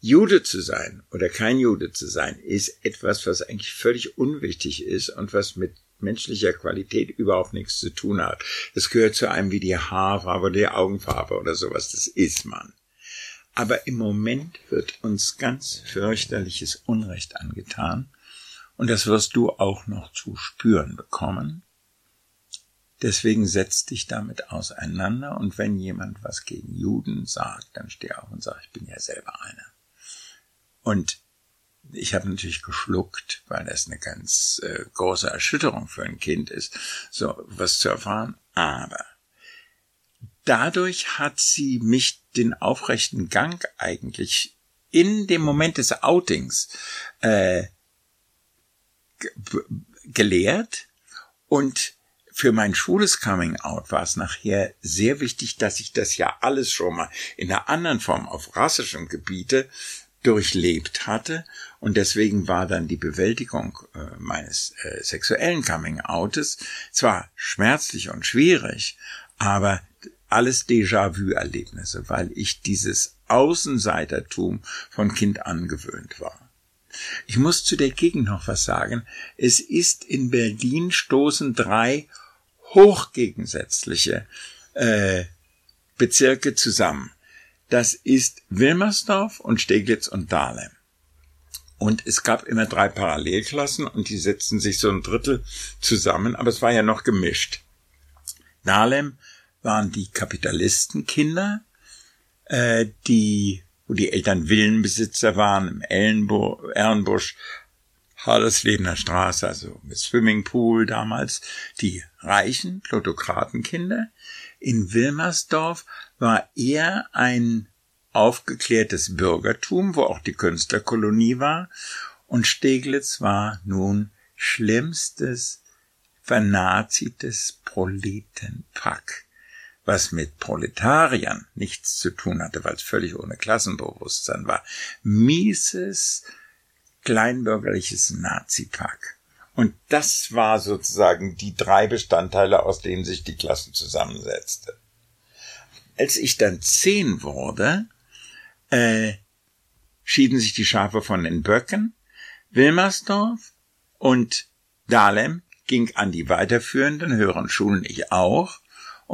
C: Jude zu sein oder kein Jude zu sein, ist etwas, was eigentlich völlig unwichtig ist und was mit menschlicher Qualität überhaupt nichts zu tun hat. Das gehört zu einem wie die Haarfarbe oder die Augenfarbe oder sowas. Das ist man. Aber im Moment wird uns ganz fürchterliches Unrecht angetan, und das wirst du auch noch zu spüren bekommen. Deswegen setz dich damit auseinander und wenn jemand was gegen Juden sagt, dann steh auf und sag, ich bin ja selber einer. Und ich habe natürlich geschluckt, weil das eine ganz äh, große Erschütterung für ein Kind ist, so was zu erfahren. Aber dadurch hat sie mich den aufrechten Gang eigentlich in dem Moment des Outings äh, gelehrt. Und für mein schwules Coming Out war es nachher sehr wichtig, dass ich das ja alles schon mal in einer anderen Form auf rassischem Gebiete durchlebt hatte. Und deswegen war dann die Bewältigung äh, meines äh, sexuellen Coming Outes zwar schmerzlich und schwierig, aber alles Déjà-vu-Erlebnisse, weil ich dieses Außenseitertum von Kind angewöhnt war. Ich muss zu der Gegend noch was sagen. Es ist in Berlin stoßen drei hochgegensätzliche äh, Bezirke zusammen. Das ist Wilmersdorf und Steglitz und Dahlem. Und es gab immer drei Parallelklassen und die setzten sich so ein Drittel zusammen, aber es war ja noch gemischt. Dahlem waren die Kapitalistenkinder, äh, die, wo die Eltern Villenbesitzer waren, im Ellenbo Hallerslebener Straße, also mit Swimmingpool damals, die reichen Plutokratenkinder. In Wilmersdorf war er ein aufgeklärtes Bürgertum, wo auch die Künstlerkolonie war, und Steglitz war nun schlimmstes, vernazites Proletenpack, was mit Proletariern nichts zu tun hatte, weil es völlig ohne Klassenbewusstsein war. Mieses, kleinbürgerliches Nazipack. Und das war sozusagen die drei Bestandteile, aus denen sich die Klasse zusammensetzte. Als ich dann zehn wurde, äh, schieden sich die Schafe von den Böcken. Wilmersdorf und Dahlem ging an die weiterführenden höheren Schulen, ich auch,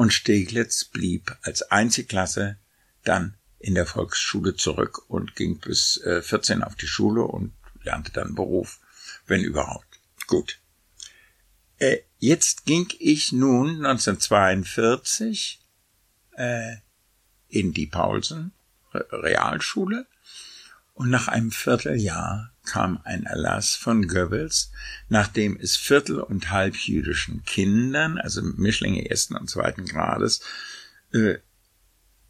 C: und Steglitz blieb als Einzelklasse dann in der Volksschule zurück und ging bis äh, 14 auf die Schule und lernte dann Beruf, wenn überhaupt. Gut. Äh, jetzt ging ich nun 1942 äh, in die Paulsen Realschule und nach einem Vierteljahr kam ein Erlass von Goebbels, nachdem es viertel- und halbjüdischen Kindern, also Mischlinge ersten und zweiten Grades, äh,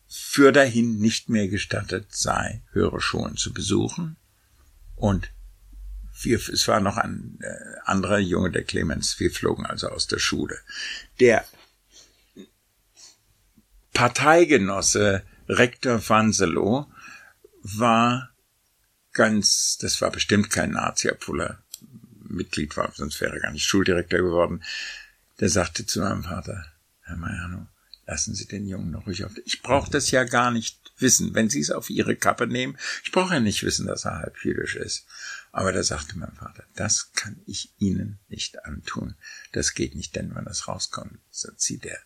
C: für dahin nicht mehr gestattet sei, höhere Schulen zu besuchen und wir, es war noch ein äh, anderer Junge, der Clemens. Wir flogen also aus der Schule. Der Parteigenosse Rektor Vanselow war ganz, das war bestimmt kein Nazi, obwohl er Mitglied war, sonst wäre er gar nicht Schuldirektor geworden. Der sagte zu meinem Vater, Herr Meiano, lassen Sie den Jungen noch ruhig auf. Ich brauche das ja gar nicht wissen, wenn Sie es auf Ihre Kappe nehmen. Ich brauche ja nicht wissen, dass er halb jüdisch ist. Aber da sagte mein Vater, das kann ich Ihnen nicht antun. Das geht nicht, denn wenn das rauskommt, sagt sie der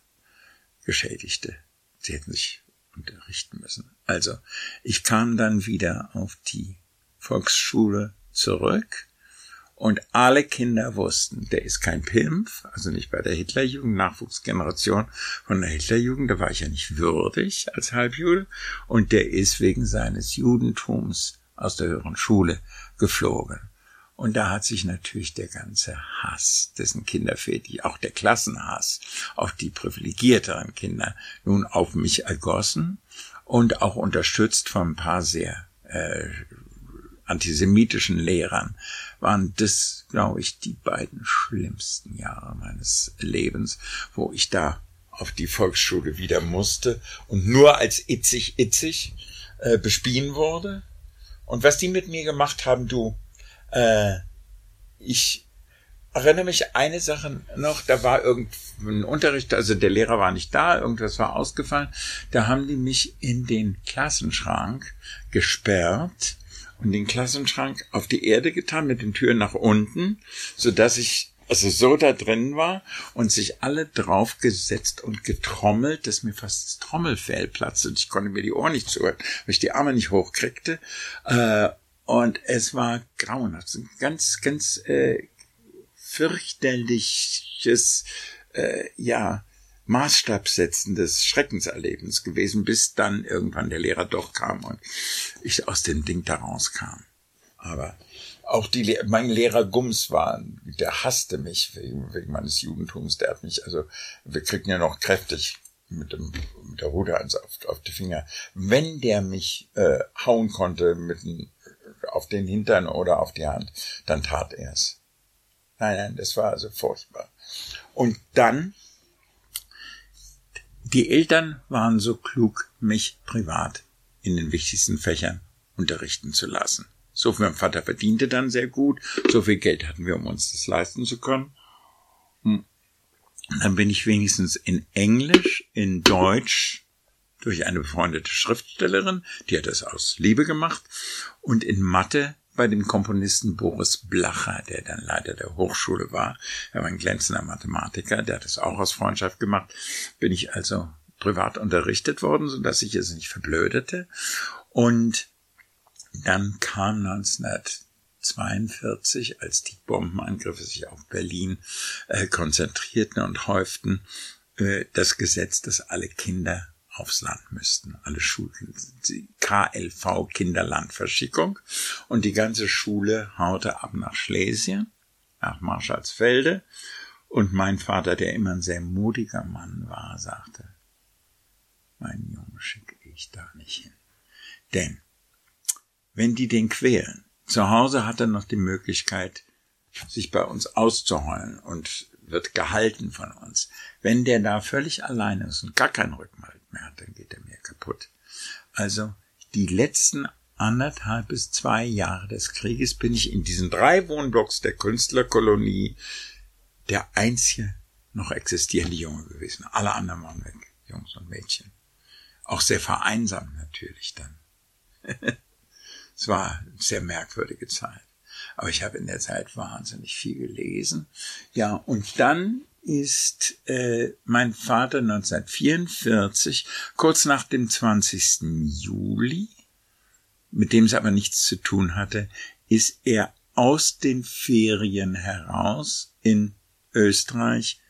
C: Geschädigte. Sie hätten sich unterrichten müssen. Also, ich kam dann wieder auf die Volksschule zurück und alle Kinder wussten, der ist kein Pimpf, also nicht bei der Hitlerjugend, Nachwuchsgeneration von der Hitlerjugend, da war ich ja nicht würdig als Halbjude, und der ist wegen seines Judentums aus der höheren Schule geflogen. Und da hat sich natürlich der ganze Hass dessen Kinderväter, auch der Klassenhass auf die privilegierteren Kinder nun auf mich ergossen und auch unterstützt von ein paar sehr äh, antisemitischen Lehrern waren das, glaube ich, die beiden schlimmsten Jahre meines Lebens, wo ich da auf die Volksschule wieder musste und nur als itzig itzig äh, bespien wurde. Und was die mit mir gemacht haben, du, äh, ich erinnere mich eine Sache noch, da war irgendein Unterricht, also der Lehrer war nicht da, irgendwas war ausgefallen, da haben die mich in den Klassenschrank gesperrt und den Klassenschrank auf die Erde getan mit den Türen nach unten, so dass ich also so da drin war und sich alle draufgesetzt und getrommelt, dass mir fast das Trommelfell platzte und ich konnte mir die Ohren nicht zuhören, weil ich die Arme nicht hochkriegte. Äh, und es war grauenhaft, ein ganz, ganz äh, fürchterliches, äh, ja, maßstabsetzendes Schreckenserlebnis gewesen, bis dann irgendwann der Lehrer doch kam und ich aus dem Ding da rauskam. Aber auch die, mein Lehrer Gums war, der hasste mich wegen, wegen meines Judentums. Der hat mich, also, wir kriegen ja noch kräftig mit dem, mit der Rute eins auf, auf die Finger. Wenn der mich äh, hauen konnte mit dem, auf den Hintern oder auf die Hand, dann tat er's. Nein, nein, das war also furchtbar. Und dann, die Eltern waren so klug, mich privat in den wichtigsten Fächern unterrichten zu lassen. So viel mein Vater verdiente dann sehr gut, so viel Geld hatten wir, um uns das leisten zu können. Hm. Und dann bin ich wenigstens in Englisch, in Deutsch durch eine befreundete Schriftstellerin, die hat das aus Liebe gemacht, und in Mathe bei dem Komponisten Boris Blacher, der dann Leiter der Hochschule war. Er war ein glänzender Mathematiker, der hat das auch aus Freundschaft gemacht. Bin ich also privat unterrichtet worden, so dass ich es nicht verblödete. Und dann kam 1942, als die Bombenangriffe sich auf Berlin äh, konzentrierten und häuften, äh, das Gesetz, dass alle Kinder aufs Land müssten. Alle Schulen, KLV Kinderlandverschickung. Und die ganze Schule haute ab nach Schlesien, nach Marschalsfelde. Und mein Vater, der immer ein sehr mutiger Mann war, sagte, mein Junge schicke ich da nicht hin. Denn, wenn die den quälen, zu Hause hat er noch die Möglichkeit, sich bei uns auszuheulen und wird gehalten von uns. Wenn der da völlig allein ist und gar keinen Rückhalt mehr hat, dann geht er mir kaputt. Also die letzten anderthalb bis zwei Jahre des Krieges bin ich in diesen drei Wohnblocks der Künstlerkolonie der einzige noch existierende Junge gewesen. Alle anderen waren weg, Jungs und Mädchen. Auch sehr vereinsamt natürlich dann. es war eine sehr merkwürdige Zeit. Aber ich habe in der Zeit wahnsinnig viel gelesen. Ja, und dann ist äh, mein Vater 1944, kurz nach dem 20. Juli, mit dem es aber nichts zu tun hatte, ist er aus den Ferien heraus in Österreich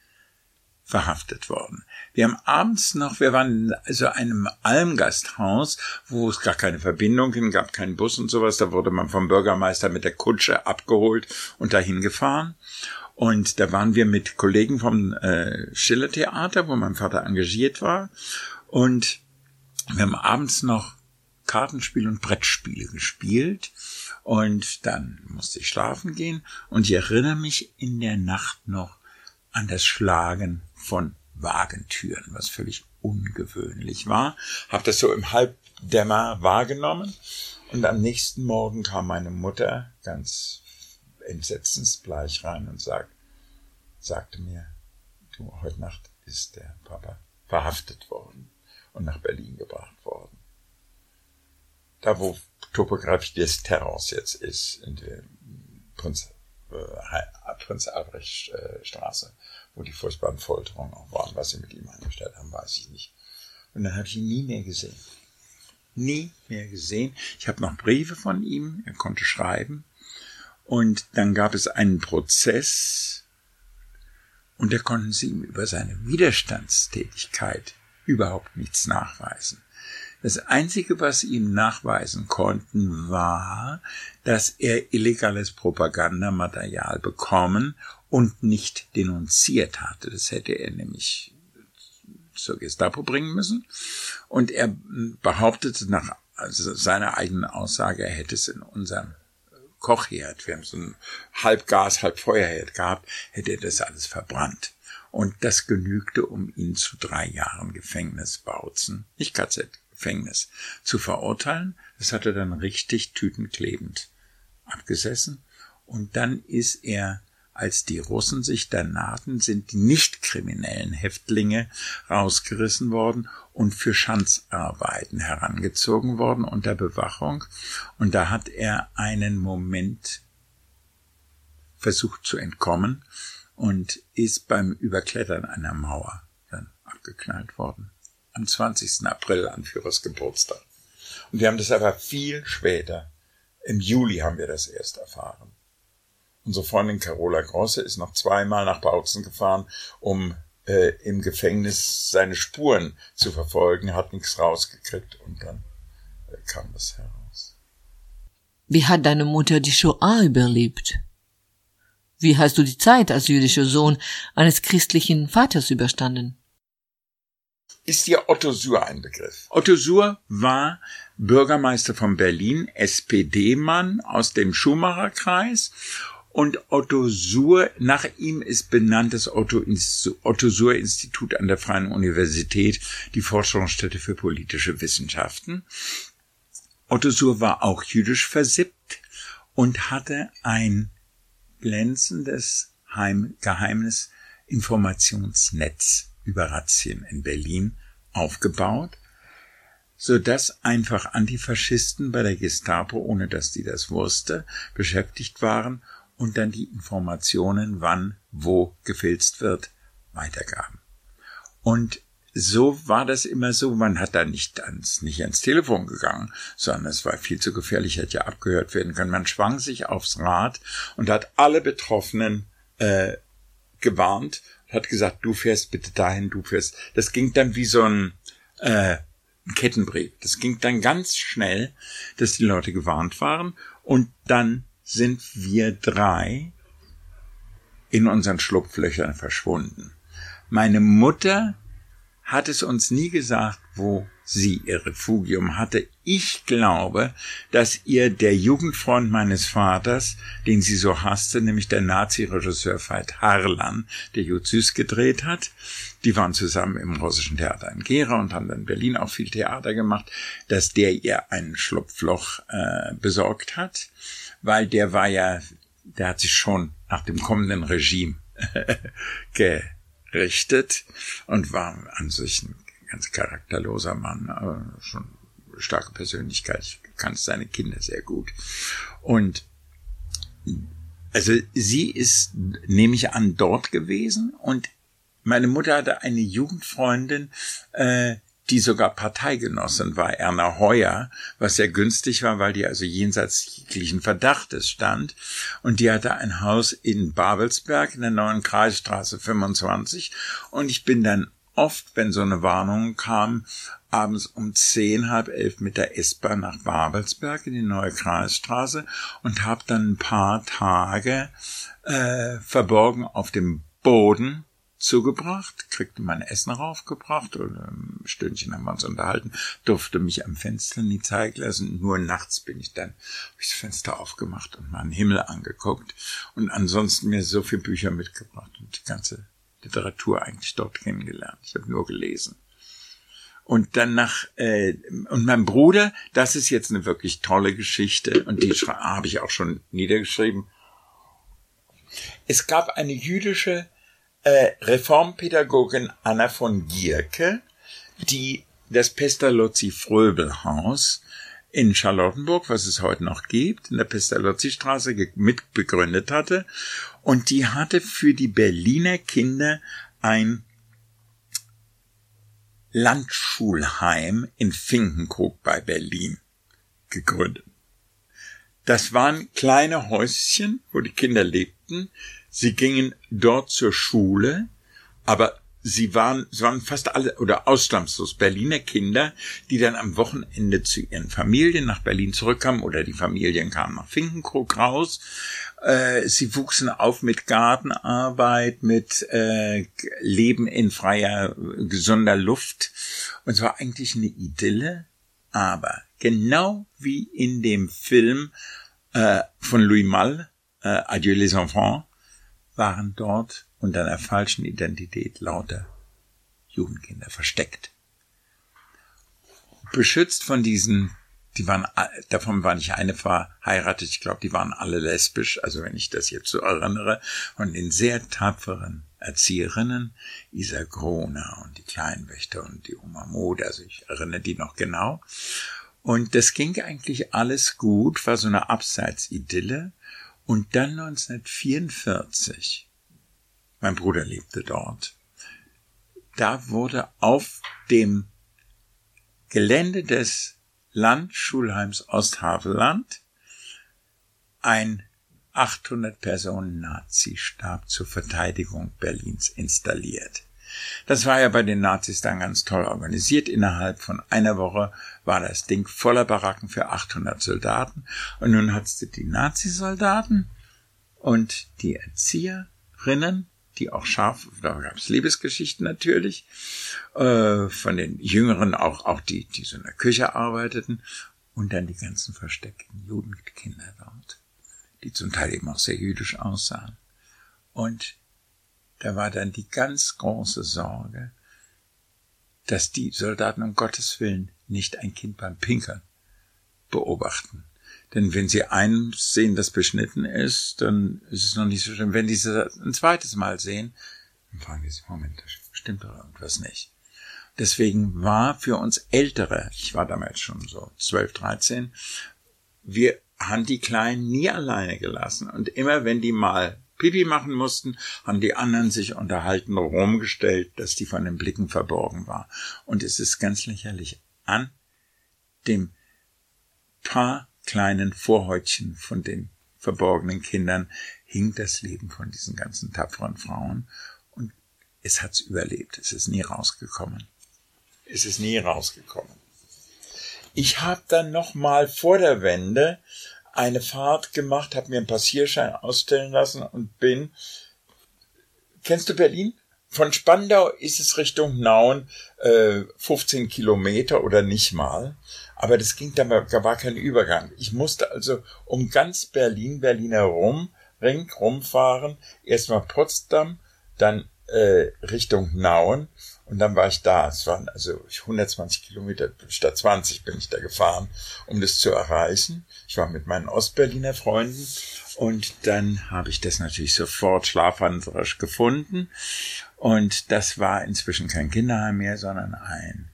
C: verhaftet worden. Wir haben abends noch, wir waren in also einem Almgasthaus, wo es gar keine Verbindung hin gab, keinen Bus und sowas. Da wurde man vom Bürgermeister mit der Kutsche abgeholt und dahin gefahren. Und da waren wir mit Kollegen vom äh, Schiller Theater, wo mein Vater engagiert war. Und wir haben abends noch Kartenspiel und Brettspiele gespielt. Und dann musste ich schlafen gehen. Und ich erinnere mich in der Nacht noch an das Schlagen von Wagentüren, was völlig ungewöhnlich war. Hab das so im Halbdämmer wahrgenommen. Und am nächsten Morgen kam meine Mutter ganz entsetzensbleich rein und sagt, sagte mir, du, heute Nacht ist der Papa verhaftet worden und nach Berlin gebracht worden. Da, wo Topografie des Terrors jetzt ist, in der Prinz, äh, Prinz Albrecht äh, Straße, wo die furchtbaren Folterungen auch waren, was sie mit ihm angestellt haben, weiß ich nicht. Und dann habe ich ihn nie mehr gesehen. Nie mehr gesehen. Ich habe noch Briefe von ihm, er konnte schreiben, und dann gab es einen Prozess und da konnten sie ihm über seine Widerstandstätigkeit überhaupt nichts nachweisen. Das Einzige, was sie ihm nachweisen konnten, war, dass er illegales Propagandamaterial bekommen und nicht denunziert hatte. Das hätte er nämlich zur Gestapo bringen müssen. Und er behauptete nach also seiner eigenen Aussage, er hätte es in unserem Kochherd, wir haben so ein halb Gas, halb Feuerherd gehabt, hätte er das alles verbrannt. Und das genügte, um ihn zu drei Jahren Gefängnis Bautzen, nicht KZ, Gefängnis, zu verurteilen. Das hat er dann richtig tütenklebend abgesessen. Und dann ist er als die Russen sich da nahten, sind die nicht kriminellen Häftlinge rausgerissen worden und für Schanzarbeiten herangezogen worden unter Bewachung. Und da hat er einen Moment versucht zu entkommen und ist beim Überklettern einer Mauer dann abgeknallt worden. Am 20. April an Führers Geburtstag. Und wir haben das aber viel später, im Juli haben wir das erst erfahren. Unsere Freundin Carola Grosse ist noch zweimal nach Bautzen gefahren, um äh, im Gefängnis seine Spuren zu verfolgen, hat nichts rausgekriegt und dann äh, kam das heraus.
B: Wie hat deine Mutter die Shoah überlebt? Wie hast du die Zeit als jüdischer Sohn eines christlichen Vaters überstanden?
C: Ist dir Otto Suhr ein Begriff? Otto Suhr war Bürgermeister von Berlin, SPD-Mann aus dem Schumacher-Kreis und Otto Suhr, nach ihm ist benannt das Otto, Suhr Institut an der Freien Universität, die Forschungsstätte für politische Wissenschaften. Otto Suhr war auch jüdisch versippt und hatte ein glänzendes Heim Geheimnis Informationsnetz über Razzien in Berlin aufgebaut, so dass einfach Antifaschisten bei der Gestapo, ohne dass die das wusste, beschäftigt waren und dann die Informationen, wann, wo gefilzt wird, weitergaben. Und so war das immer so, man hat da nicht ans, nicht ans Telefon gegangen, sondern es war viel zu gefährlich, hätte ja abgehört werden können. Man schwang sich aufs Rad und hat alle Betroffenen äh, gewarnt, hat gesagt, du fährst bitte dahin, du fährst. Das ging dann wie so ein äh, Kettenbrief. Das ging dann ganz schnell, dass die Leute gewarnt waren und dann sind wir drei in unseren Schlupflöchern verschwunden. Meine Mutter hat es uns nie gesagt, wo sie ihr Refugium hatte. Ich glaube, dass ihr der Jugendfreund meines Vaters, den sie so hasste, nämlich der Nazi-Regisseur Veit Harlan, der Jutzüs gedreht hat, die waren zusammen im russischen Theater in Gera und haben dann in Berlin auch viel Theater gemacht, dass der ihr ein Schlupfloch äh, besorgt hat, weil der war ja, der hat sich schon nach dem kommenden Regime richtet und war an sich ein ganz charakterloser Mann, aber schon starke Persönlichkeit. Ich kannte seine Kinder sehr gut. Und also sie ist, nehme ich an, dort gewesen und meine Mutter hatte eine Jugendfreundin, äh, die sogar Parteigenossin war, Erna Heuer, was sehr günstig war, weil die also jenseits jeglichen Verdachtes stand. Und die hatte ein Haus in Babelsberg in der neuen Kreisstraße 25. Und ich bin dann oft, wenn so eine Warnung kam, abends um zehn, halb elf mit der S-Bahn nach Babelsberg in die neue Kreisstraße und habe dann ein paar Tage äh, verborgen auf dem Boden zugebracht, kriegte mein Essen raufgebracht oder ein Stündchen haben wir uns unterhalten, durfte mich am Fenster nie zeigen lassen. Nur nachts bin ich dann, habe ich das Fenster aufgemacht und mal den Himmel angeguckt und ansonsten mir so viele Bücher mitgebracht und die ganze Literatur eigentlich dort kennengelernt. Ich habe nur gelesen. Und dann nach äh, und mein Bruder, das ist jetzt eine wirklich tolle Geschichte und die habe ich auch schon niedergeschrieben. Es gab eine jüdische äh, Reformpädagogin Anna von Gierke, die das Pestalozzi-Fröbel-Haus in Charlottenburg, was es heute noch gibt, in der Pestalozzi-Straße mitbegründet hatte. Und die hatte für die Berliner Kinder ein Landschulheim in Finkenkrug bei Berlin gegründet. Das waren kleine Häuschen, wo die Kinder lebten, Sie gingen dort zur Schule, aber sie waren, sie waren fast alle oder ausnahmslos Berliner Kinder, die dann am Wochenende zu ihren Familien nach Berlin zurückkamen oder die Familien kamen nach Finkenkrug raus. Äh, sie wuchsen auf mit Gartenarbeit, mit äh, Leben in freier, gesunder Luft. Und es war eigentlich eine Idylle, aber genau wie in dem Film äh, von Louis Malle, äh, Adieu les enfants, waren dort unter einer falschen Identität lauter Jugendkinder versteckt. Beschützt von diesen, die waren, davon war nicht eine verheiratet, ich glaube, die waren alle lesbisch, also wenn ich das jetzt so erinnere, von den sehr tapferen Erzieherinnen, Isa Grona und die Kleinwächter und die Oma Mod, also ich erinnere die noch genau. Und das ging eigentlich alles gut, war so eine Abseitsidylle. Und dann 1944, mein Bruder lebte dort, da wurde auf dem Gelände des Landschulheims Osthavelland ein 800 Personen Nazi-Stab zur Verteidigung Berlins installiert. Das war ja bei den Nazis dann ganz toll organisiert. Innerhalb von einer Woche war das Ding voller Baracken für 800 Soldaten. Und nun hattest du die Nazisoldaten und die Erzieherinnen, die auch scharf, da gab es Liebesgeschichten natürlich, äh, von den Jüngeren auch, auch die, die so in der Küche arbeiteten und dann die ganzen versteckten Judenkinder dort, die zum Teil eben auch sehr jüdisch aussahen. Und da war dann die ganz große Sorge, dass die Soldaten um Gottes Willen nicht ein Kind beim Pinkern beobachten. Denn wenn sie einsehen, dass beschnitten ist, dann ist es noch nicht so schlimm. Wenn die es ein zweites Mal sehen, dann fragen die sich, Moment, da stimmt doch irgendwas nicht. Deswegen war für uns Ältere, ich war damals schon so 12, 13, wir haben die Kleinen nie alleine gelassen. Und immer wenn die mal Pipi machen mussten, haben die anderen sich unterhalten rumgestellt, dass die von den Blicken verborgen war. Und es ist ganz lächerlich an dem paar kleinen Vorhäutchen von den verborgenen Kindern hing das Leben von diesen ganzen tapferen Frauen und es hat's überlebt. Es ist nie rausgekommen. Es ist nie rausgekommen. Ich habe dann noch mal vor der Wende eine Fahrt gemacht, habe mir einen Passierschein ausstellen lassen und bin. Kennst du Berlin? Von Spandau ist es Richtung Nauen äh, 15 Kilometer oder nicht mal. Aber das ging dann, da war kein Übergang. Ich musste also um ganz Berlin, Berlin herum, Ring rumfahren. Erstmal Potsdam, dann äh, Richtung Nauen und dann war ich da. Es waren also 120 Kilometer statt 20 bin ich da gefahren, um das zu erreichen. Ich war mit meinen Ostberliner Freunden und dann habe ich das natürlich sofort schlafwandlerisch gefunden. Und das war inzwischen kein Kinderheim mehr, sondern ein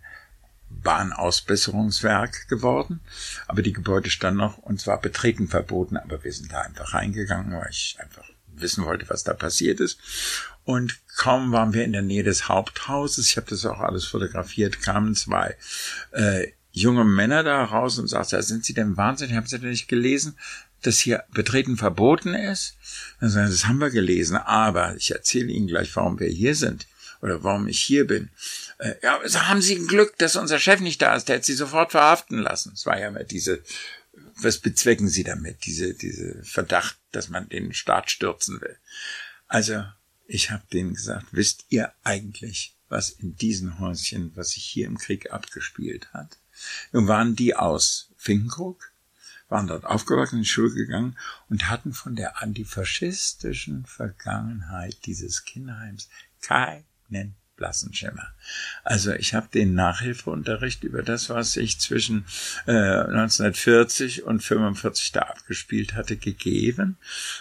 C: Bahnausbesserungswerk geworden. Aber die Gebäude standen noch und zwar betreten verboten, aber wir sind da einfach reingegangen, weil ich einfach wissen wollte, was da passiert ist. Und kaum waren wir in der Nähe des Haupthauses, ich habe das auch alles fotografiert, kamen zwei äh, junge Männer da raus und sagten, sind Sie denn wahnsinnig? Haben Sie denn nicht gelesen, dass hier Betreten verboten ist? Dann sagen, das haben wir gelesen, aber ich erzähle Ihnen gleich, warum wir hier sind oder warum ich hier bin. Äh, ja, also haben Sie Glück, dass unser Chef nicht da ist, der hat Sie sofort verhaften lassen. Es war ja immer diese, was bezwecken Sie damit, diese, diese Verdacht, dass man den Staat stürzen will. Also, ich habe denen gesagt, wisst ihr eigentlich, was in diesen Häuschen, was sich hier im Krieg abgespielt hat? Nun waren die aus Finkenkrug, waren dort aufgewachsen, in die Schule gegangen und hatten von der antifaschistischen Vergangenheit dieses Kinderheims keinen blassen Schimmer. Also ich habe den Nachhilfeunterricht über das, was sich zwischen äh, 1940 und 45 da abgespielt hatte, gegeben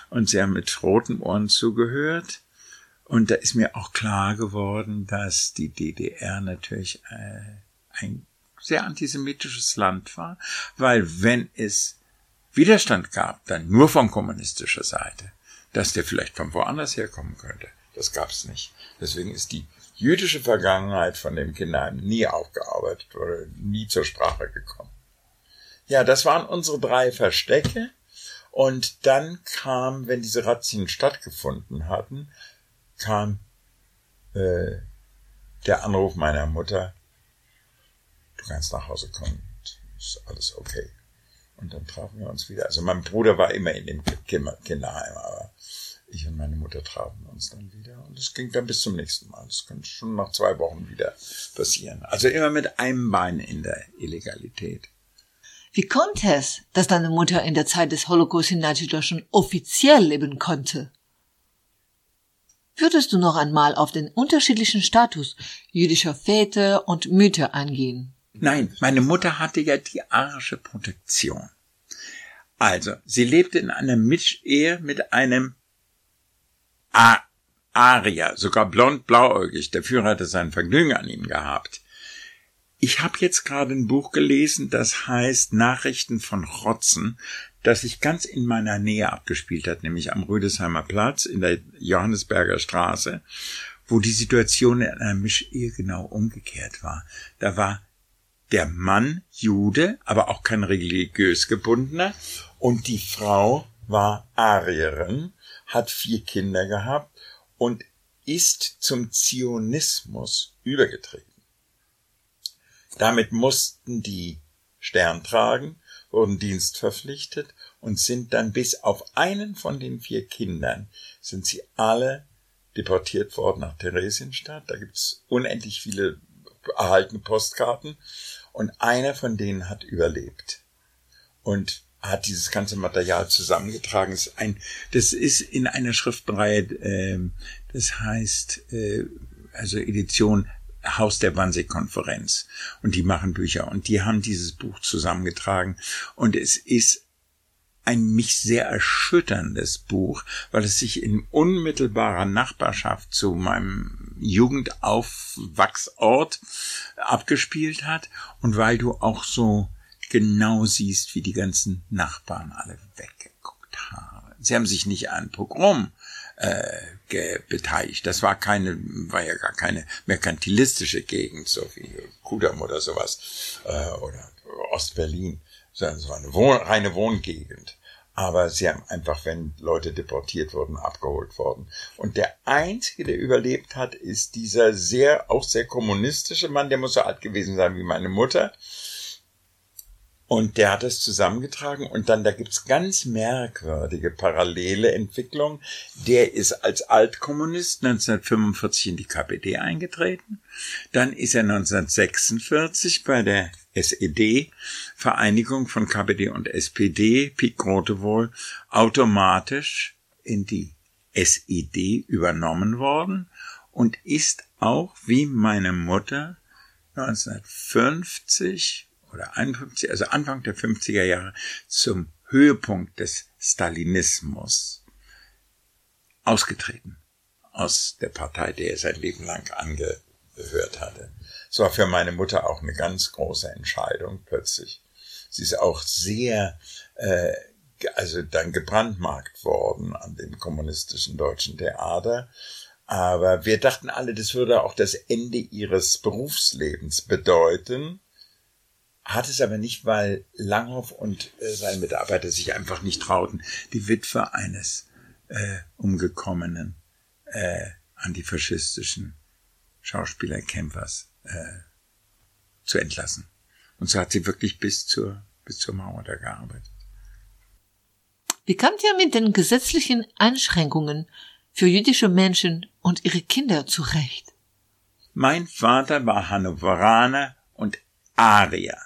C: und sie haben mit roten Ohren zugehört. Und da ist mir auch klar geworden, dass die DDR natürlich äh, ein sehr antisemitisches Land war, weil wenn es Widerstand gab, dann nur von kommunistischer Seite, dass der vielleicht von woanders herkommen könnte. Das gab's nicht. Deswegen ist die jüdische Vergangenheit von dem Kinderheim nie aufgearbeitet oder nie zur Sprache gekommen. Ja, das waren unsere drei Verstecke. Und dann kam, wenn diese Razzien stattgefunden hatten, kam äh, der Anruf meiner Mutter, du kannst nach Hause kommen, ist alles okay. Und dann trafen wir uns wieder. Also mein Bruder war immer in dem Kinderheim, aber ich und meine Mutter trafen uns dann wieder und es ging dann bis zum nächsten Mal. Das kann schon nach zwei Wochen wieder passieren. Also immer mit einem Bein in der Illegalität.
B: Wie konnte es, dass deine Mutter in der Zeit des Holocaust in Nazi-Deutschland offiziell leben konnte? Würdest du noch einmal auf den unterschiedlichen Status jüdischer Väter und Mütter eingehen?
C: Nein, meine Mutter hatte ja die arische Protektion. Also, sie lebte in einer Mischehe mit einem A Aria, sogar blond blauäugig. Der Führer hatte sein Vergnügen an ihm gehabt. Ich habe jetzt gerade ein Buch gelesen, das heißt Nachrichten von Rotzen, das sich ganz in meiner Nähe abgespielt hat, nämlich am Rüdesheimer Platz in der Johannesberger Straße, wo die Situation in einer Mischehe genau umgekehrt war. Da war der Mann Jude, aber auch kein religiös gebundener, und die Frau war Arierin hat vier Kinder gehabt und ist zum Zionismus übergetreten. Damit mussten die Stern tragen, wurden dienstverpflichtet und sind dann bis auf einen von den vier Kindern, sind sie alle deportiert worden nach Theresienstadt. Da gibt's unendlich viele erhaltene Postkarten und einer von denen hat überlebt und hat dieses ganze Material zusammengetragen. Das ist, ein, das ist in einer Schriftenreihe, äh, das heißt äh, also Edition Haus der Wannsee-Konferenz. Und die machen Bücher. Und die haben dieses Buch zusammengetragen. Und es ist ein mich sehr erschütterndes Buch, weil es sich in unmittelbarer Nachbarschaft zu meinem Jugendaufwachsort abgespielt hat und weil du auch so genau siehst, wie die ganzen Nachbarn alle weggeguckt haben. Sie haben sich nicht an Pogrom äh, beteiligt. Das war keine, war ja gar keine merkantilistische Gegend, so wie Kudam oder sowas, äh, oder Ostberlin, sondern es war eine Wohn reine Wohngegend. Aber sie haben einfach, wenn Leute deportiert wurden, abgeholt worden. Und der einzige, der überlebt hat, ist dieser sehr, auch sehr kommunistische Mann, der muss so alt gewesen sein wie meine Mutter, und der hat es zusammengetragen und dann, da gibt's ganz merkwürdige parallele Entwicklungen. Der ist als Altkommunist 1945 in die KPD eingetreten. Dann ist er 1946 bei der SED, Vereinigung von KPD und SPD, Piet Grotewohl, automatisch in die SED übernommen worden und ist auch wie meine Mutter 1950 oder 51, also Anfang der 50er Jahre zum Höhepunkt des Stalinismus ausgetreten aus der Partei, der er sein Leben lang angehört hatte. Es war für meine Mutter auch eine ganz große Entscheidung plötzlich. Sie ist auch sehr, äh, also dann gebrandmarkt worden an dem kommunistischen deutschen Theater. Aber wir dachten alle, das würde auch das Ende ihres Berufslebens bedeuten hat es aber nicht, weil Langhoff und äh, seine Mitarbeiter sich einfach nicht trauten, die Witwe eines äh, umgekommenen äh, antifaschistischen Schauspielerkämpfers äh, zu entlassen. Und so hat sie wirklich bis zur, bis zur Mauer da gearbeitet.
B: Wie kamt ihr mit den gesetzlichen Einschränkungen für jüdische Menschen und ihre Kinder zurecht?
C: Mein Vater war Hannoveraner und Arier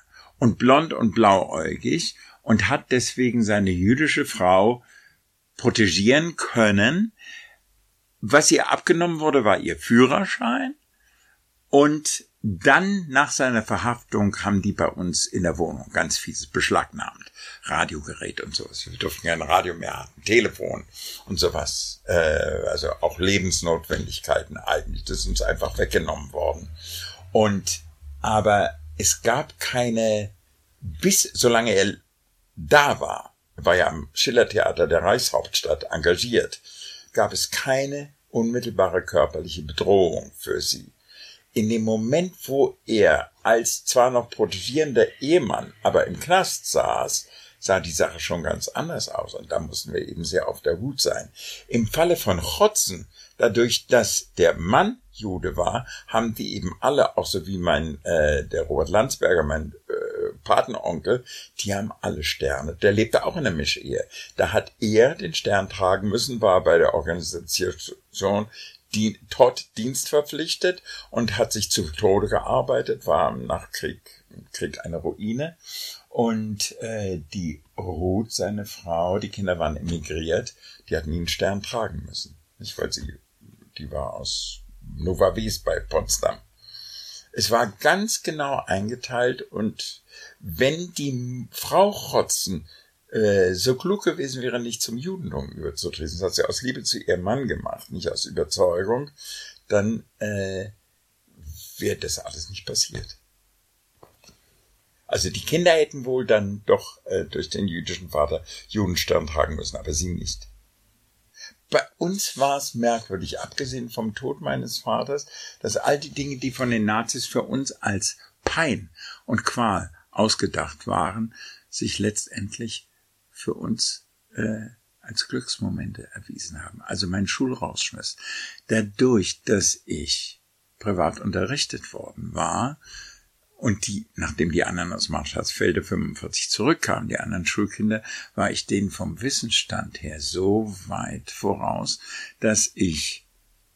C: und blond und blauäugig und hat deswegen seine jüdische Frau protegieren können. Was ihr abgenommen wurde, war ihr Führerschein und dann nach seiner Verhaftung haben die bei uns in der Wohnung ganz fieses beschlagnahmt. Radiogerät und sowas. Wir durften kein Radio mehr haben, Telefon und sowas. Äh, also auch Lebensnotwendigkeiten eigentlich. Das ist uns einfach weggenommen worden. Und aber es gab keine, bis solange er da war, war ja am Schillertheater der Reichshauptstadt engagiert, gab es keine unmittelbare körperliche Bedrohung für sie. In dem Moment, wo er als zwar noch protegierender Ehemann, aber im Knast saß, sah die Sache schon ganz anders aus und da mussten wir eben sehr auf der Hut sein. Im Falle von Chotzen, dadurch, dass der Mann Jude war, haben die eben alle, auch so wie mein, äh, der Robert Landsberger, mein äh, Patenonkel, die haben alle Sterne. Der lebte auch in der Mischehe. Da hat er den Stern tragen müssen, war bei der Organisation die, dort Dienst verpflichtet und hat sich zu Tode gearbeitet, war im Nachkrieg Krieg eine Ruine. Und äh, die Ruth, seine Frau, die Kinder waren emigriert, die hatten ihn Stern tragen müssen. Nicht, weil sie, die war aus Nova Wies bei Potsdam. Es war ganz genau eingeteilt und wenn die Frau Chotzen äh, so klug gewesen wäre, nicht zum Judentum überzutreten, das hat sie aus Liebe zu ihrem Mann gemacht, nicht aus Überzeugung, dann äh, wäre das alles nicht passiert. Also die Kinder hätten wohl dann doch äh, durch den jüdischen Vater Judenstern tragen müssen, aber sie nicht. Bei uns war es merkwürdig, abgesehen vom Tod meines Vaters, dass all die Dinge, die von den Nazis für uns als Pein und Qual ausgedacht waren, sich letztendlich für uns äh, als Glücksmomente erwiesen haben, also mein Schulrausschmiss, dadurch, dass ich privat unterrichtet worden war und die, nachdem die anderen aus Marschallsfelde 45 zurückkamen, die anderen Schulkinder, war ich denen vom Wissensstand her so weit voraus, dass ich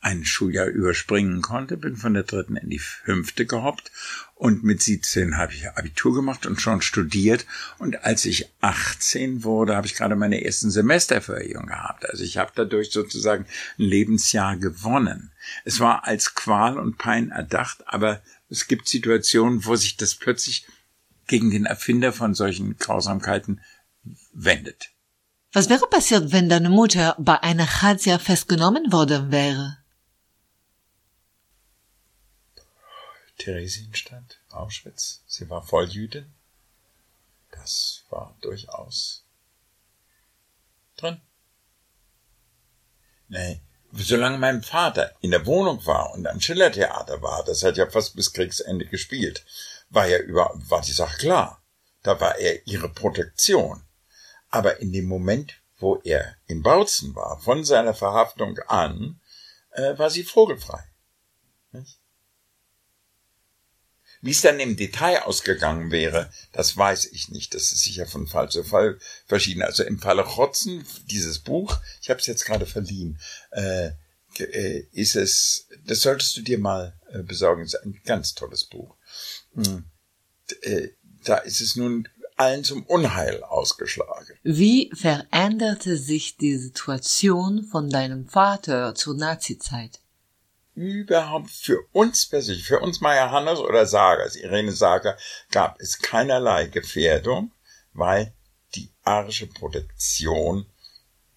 C: ein Schuljahr überspringen konnte, bin von der dritten in die fünfte gehoppt und mit 17 habe ich Abitur gemacht und schon studiert und als ich 18 wurde, habe ich gerade meine ersten Semesterverhöhung gehabt. Also ich habe dadurch sozusagen ein Lebensjahr gewonnen. Es war als Qual und Pein erdacht, aber es gibt Situationen, wo sich das plötzlich gegen den Erfinder von solchen Grausamkeiten wendet.
B: Was wäre passiert, wenn deine Mutter bei einer Razzia festgenommen worden wäre?
C: Theresienstadt, Auschwitz. Sie war Volljüdin. Das war durchaus drin. Nee, solange mein Vater in der Wohnung war und am Schillertheater war, das hat ja fast bis Kriegsende gespielt, war ja über, war die Sache klar. Da war er ihre Protektion. Aber in dem Moment, wo er in Bautzen war, von seiner Verhaftung an, äh, war sie vogelfrei. Nicht? Wie es dann im Detail ausgegangen wäre, das weiß ich nicht. Das ist sicher von Fall zu Fall verschieden. Also im Falle Rotzen, dieses Buch, ich habe es jetzt gerade verliehen, äh, äh, ist es, das solltest du dir mal äh, besorgen. Es ist ein ganz tolles Buch. Mhm. Äh, da ist es nun allen zum Unheil ausgeschlagen.
B: Wie veränderte sich die Situation von deinem Vater zur Nazizeit?
C: Überhaupt für uns persönlich, für uns Meier Hannes oder Sagers, Irene Sager, gab es keinerlei Gefährdung, weil die arische Protektion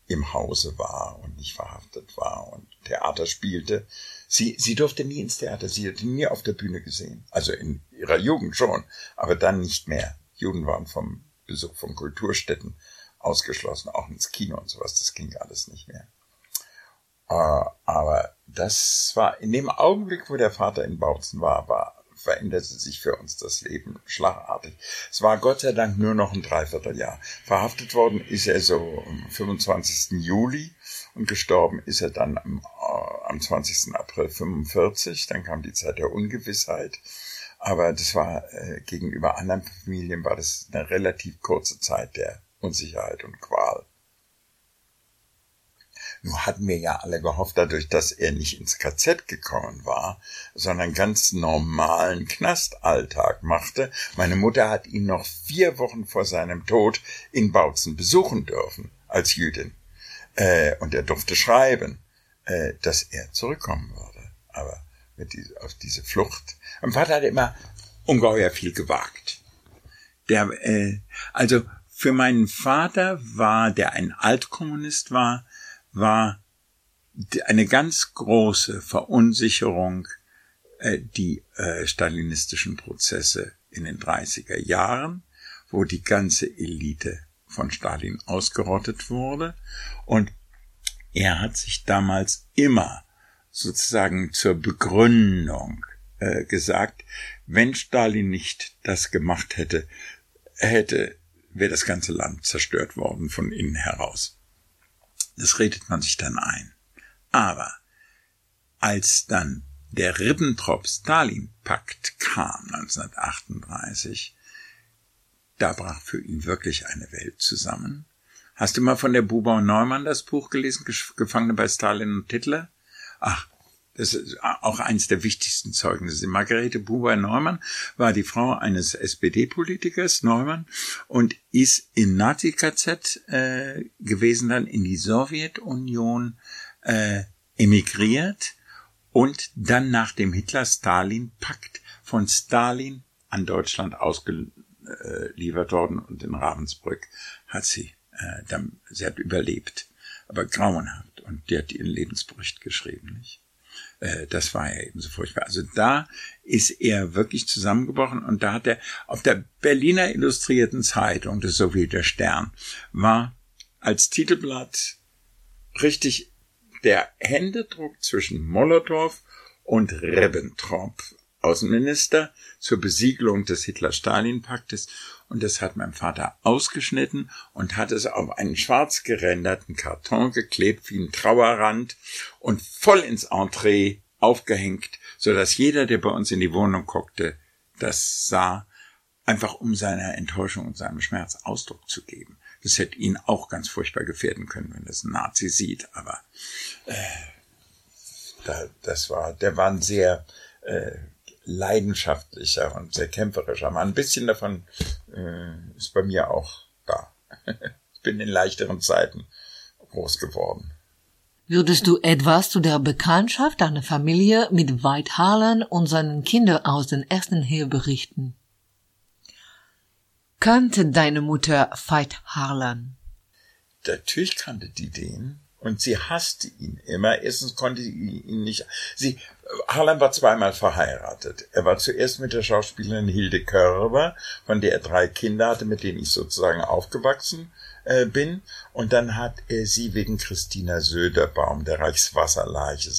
C: im Hause war und nicht verhaftet war und Theater spielte. Sie, sie durfte nie ins Theater, sie hatte nie auf der Bühne gesehen. Also in ihrer Jugend schon, aber dann nicht mehr. Juden waren vom Besuch von Kulturstätten ausgeschlossen, auch ins Kino und sowas, das ging alles nicht mehr. Äh, aber das war in dem Augenblick, wo der Vater in Bautzen war, war veränderte sich für uns das Leben schlagartig. Es war Gott sei Dank nur noch ein Dreivierteljahr. Verhaftet worden ist er so am 25. Juli und gestorben ist er dann am, äh, am 20. April 45. Dann kam die Zeit der Ungewissheit. Aber das war äh, gegenüber anderen Familien war das eine relativ kurze Zeit der Unsicherheit und Qual. Nur hatten wir ja alle gehofft, dadurch, dass er nicht ins KZ gekommen war, sondern ganz normalen Knastalltag machte. Meine Mutter hat ihn noch vier Wochen vor seinem Tod in Bautzen besuchen dürfen, als Jüdin. Äh, und er durfte schreiben, äh, dass er zurückkommen würde. Aber mit die, auf diese Flucht. Mein Vater hat immer ungeheuer viel gewagt. Der, äh, also für meinen Vater war, der ein Altkommunist war, war eine ganz große Verunsicherung äh, die äh, stalinistischen Prozesse in den 30er Jahren, wo die ganze Elite von Stalin ausgerottet wurde. Und er hat sich damals immer sozusagen zur Begründung äh, gesagt, wenn Stalin nicht das gemacht hätte, hätte, wäre das ganze Land zerstört worden von innen heraus. Das redet man sich dann ein. Aber als dann der Ribbentrop-Stalin-Pakt kam 1938, da brach für ihn wirklich eine Welt zusammen. Hast du mal von der Buber und Neumann das Buch gelesen, Gefangene bei Stalin und Hitler? Ach, das ist auch eines der wichtigsten Zeugnisse. Margarete Buber-Neumann war die Frau eines SPD-Politikers, Neumann, und ist im Nazi-KZ äh, gewesen, dann in die Sowjetunion äh, emigriert und dann nach dem Hitler-Stalin-Pakt von Stalin an Deutschland ausgeliefert worden und in Ravensbrück hat sie, äh, dann, sie hat überlebt, aber grauenhaft und die hat ihren Lebensbericht geschrieben, nicht? Äh, das war ja eben so furchtbar. Also da ist er wirklich zusammengebrochen und da hat er auf der Berliner Illustrierten Zeitung, das ist so wie der Stern, war als Titelblatt richtig der Händedruck zwischen Molotow und Ribbentrop Außenminister zur Besiegelung des Hitler-Stalin-Paktes und das hat mein Vater ausgeschnitten und hat es auf einen schwarz geränderten Karton geklebt wie ein Trauerrand und voll ins Entree aufgehängt, so dass jeder, der bei uns in die Wohnung guckte, das sah, einfach um seiner Enttäuschung und seinem Schmerz Ausdruck zu geben. Das hätte ihn auch ganz furchtbar gefährden können, wenn das ein Nazi sieht, aber äh, da, das war, der war ein sehr äh, leidenschaftlicher und sehr kämpferischer Mann. Ein bisschen davon äh, ist bei mir auch da. ich bin in leichteren Zeiten groß geworden.
B: Würdest du etwas zu der Bekanntschaft deiner Familie mit Veit Harlan und seinen Kindern aus den ersten Ehe berichten? Kannte deine Mutter Veit Harlan?
C: Natürlich kannte die den. Und sie hasste ihn immer. Erstens konnte sie ihn nicht. Sie, Harlan war zweimal verheiratet. Er war zuerst mit der Schauspielerin Hilde Körber, von der er drei Kinder hatte, mit denen ich sozusagen aufgewachsen äh, bin. Und dann hat er sie wegen Christina Söderbaum, der Reichswasserleiche,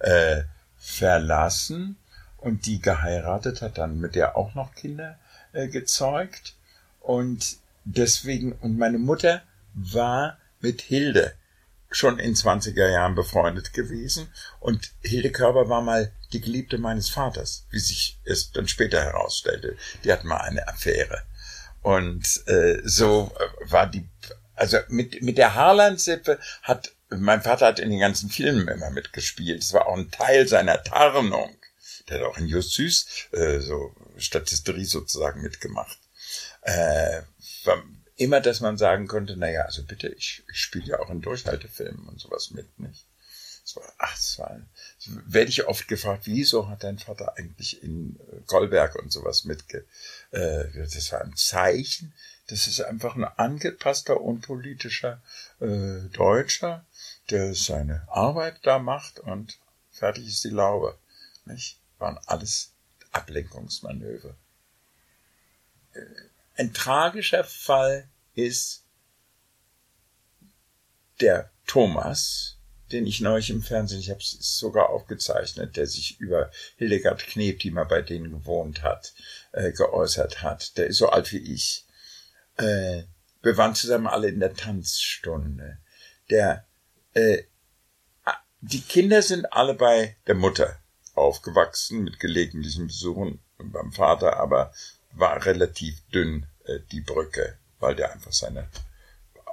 C: äh, verlassen und die geheiratet, hat dann mit der auch noch Kinder äh, gezeugt. Und deswegen, und meine Mutter war mit Hilde schon in 20er Jahren befreundet gewesen und Hilde Körber war mal die Geliebte meines Vaters, wie sich es dann später herausstellte. Die hatten mal eine Affäre. Und äh, so äh, war die, also mit, mit der Harland-Sippe hat, mein Vater hat in den ganzen Filmen immer mitgespielt. Es war auch ein Teil seiner Tarnung. Der hat auch in Just Süß äh, so Statisterie sozusagen mitgemacht. Äh, immer, dass man sagen konnte, naja, also bitte, ich, ich spiele ja auch in Durchhaltefilmen und sowas mit, nicht? Das war, ach, das war, werde ich oft gefragt, wieso hat dein Vater eigentlich in äh, Goldberg und sowas mitge, äh, das war ein Zeichen, das ist einfach ein angepasster, unpolitischer äh, Deutscher, der seine Arbeit da macht und fertig ist die Laube, nicht? Waren alles Ablenkungsmanöver. Äh, ein tragischer Fall ist der Thomas, den ich neulich im Fernsehen, ich habe es sogar aufgezeichnet, der sich über Hildegard Kneb, die mal bei denen gewohnt hat, äh, geäußert hat. Der ist so alt wie ich. Äh, wir waren zusammen alle in der Tanzstunde. Der, äh, die Kinder sind alle bei der Mutter aufgewachsen, mit gelegentlichen Besuchen beim Vater, aber war relativ dünn, äh, die Brücke, weil der einfach seine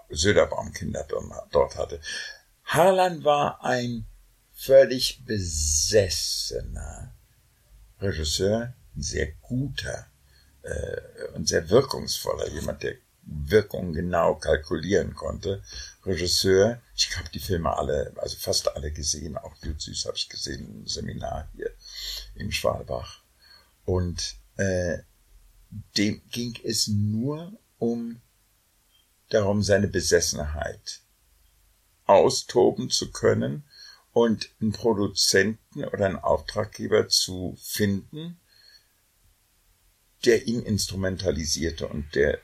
C: Söderbaumkinder dort hatte. Harlan war ein völlig besessener Regisseur, ein sehr guter äh, und sehr wirkungsvoller, jemand, der Wirkungen genau kalkulieren konnte. Regisseur, ich habe die Filme alle, also fast alle gesehen, auch Jud Süß habe ich gesehen im Seminar hier im Schwalbach. Und äh, dem ging es nur um darum, seine Besessenheit austoben zu können und einen Produzenten oder einen Auftraggeber zu finden, der ihn instrumentalisierte und der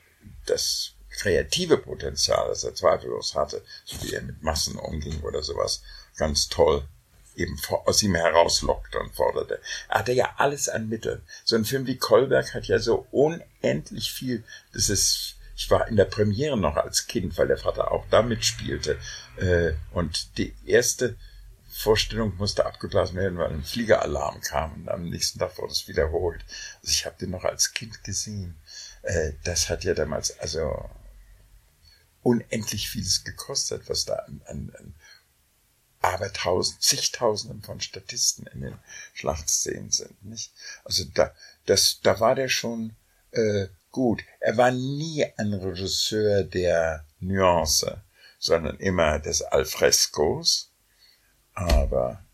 C: das kreative Potenzial, das er zweifellos hatte, so wie er mit Massen umging oder sowas, ganz toll eben aus ihm herauslockte und forderte. Er hatte ja alles an Mitteln. So ein Film wie Kolberg hat ja so unendlich viel, das ist, ich war in der Premiere noch als Kind, weil der Vater auch da mitspielte. Äh, und die erste Vorstellung musste abgeblasen werden, weil ein Fliegeralarm kam und am nächsten Tag wurde es wiederholt. Also ich habe den noch als Kind gesehen. Äh, das hat ja damals also unendlich vieles gekostet, was da an, an, an aber tausend, zigtausenden von Statisten in den Schlachtszenen sind, nicht? Also da, das, da war der schon äh, gut. Er war nie ein Regisseur der Nuance, sondern immer des Alfrescos. Aber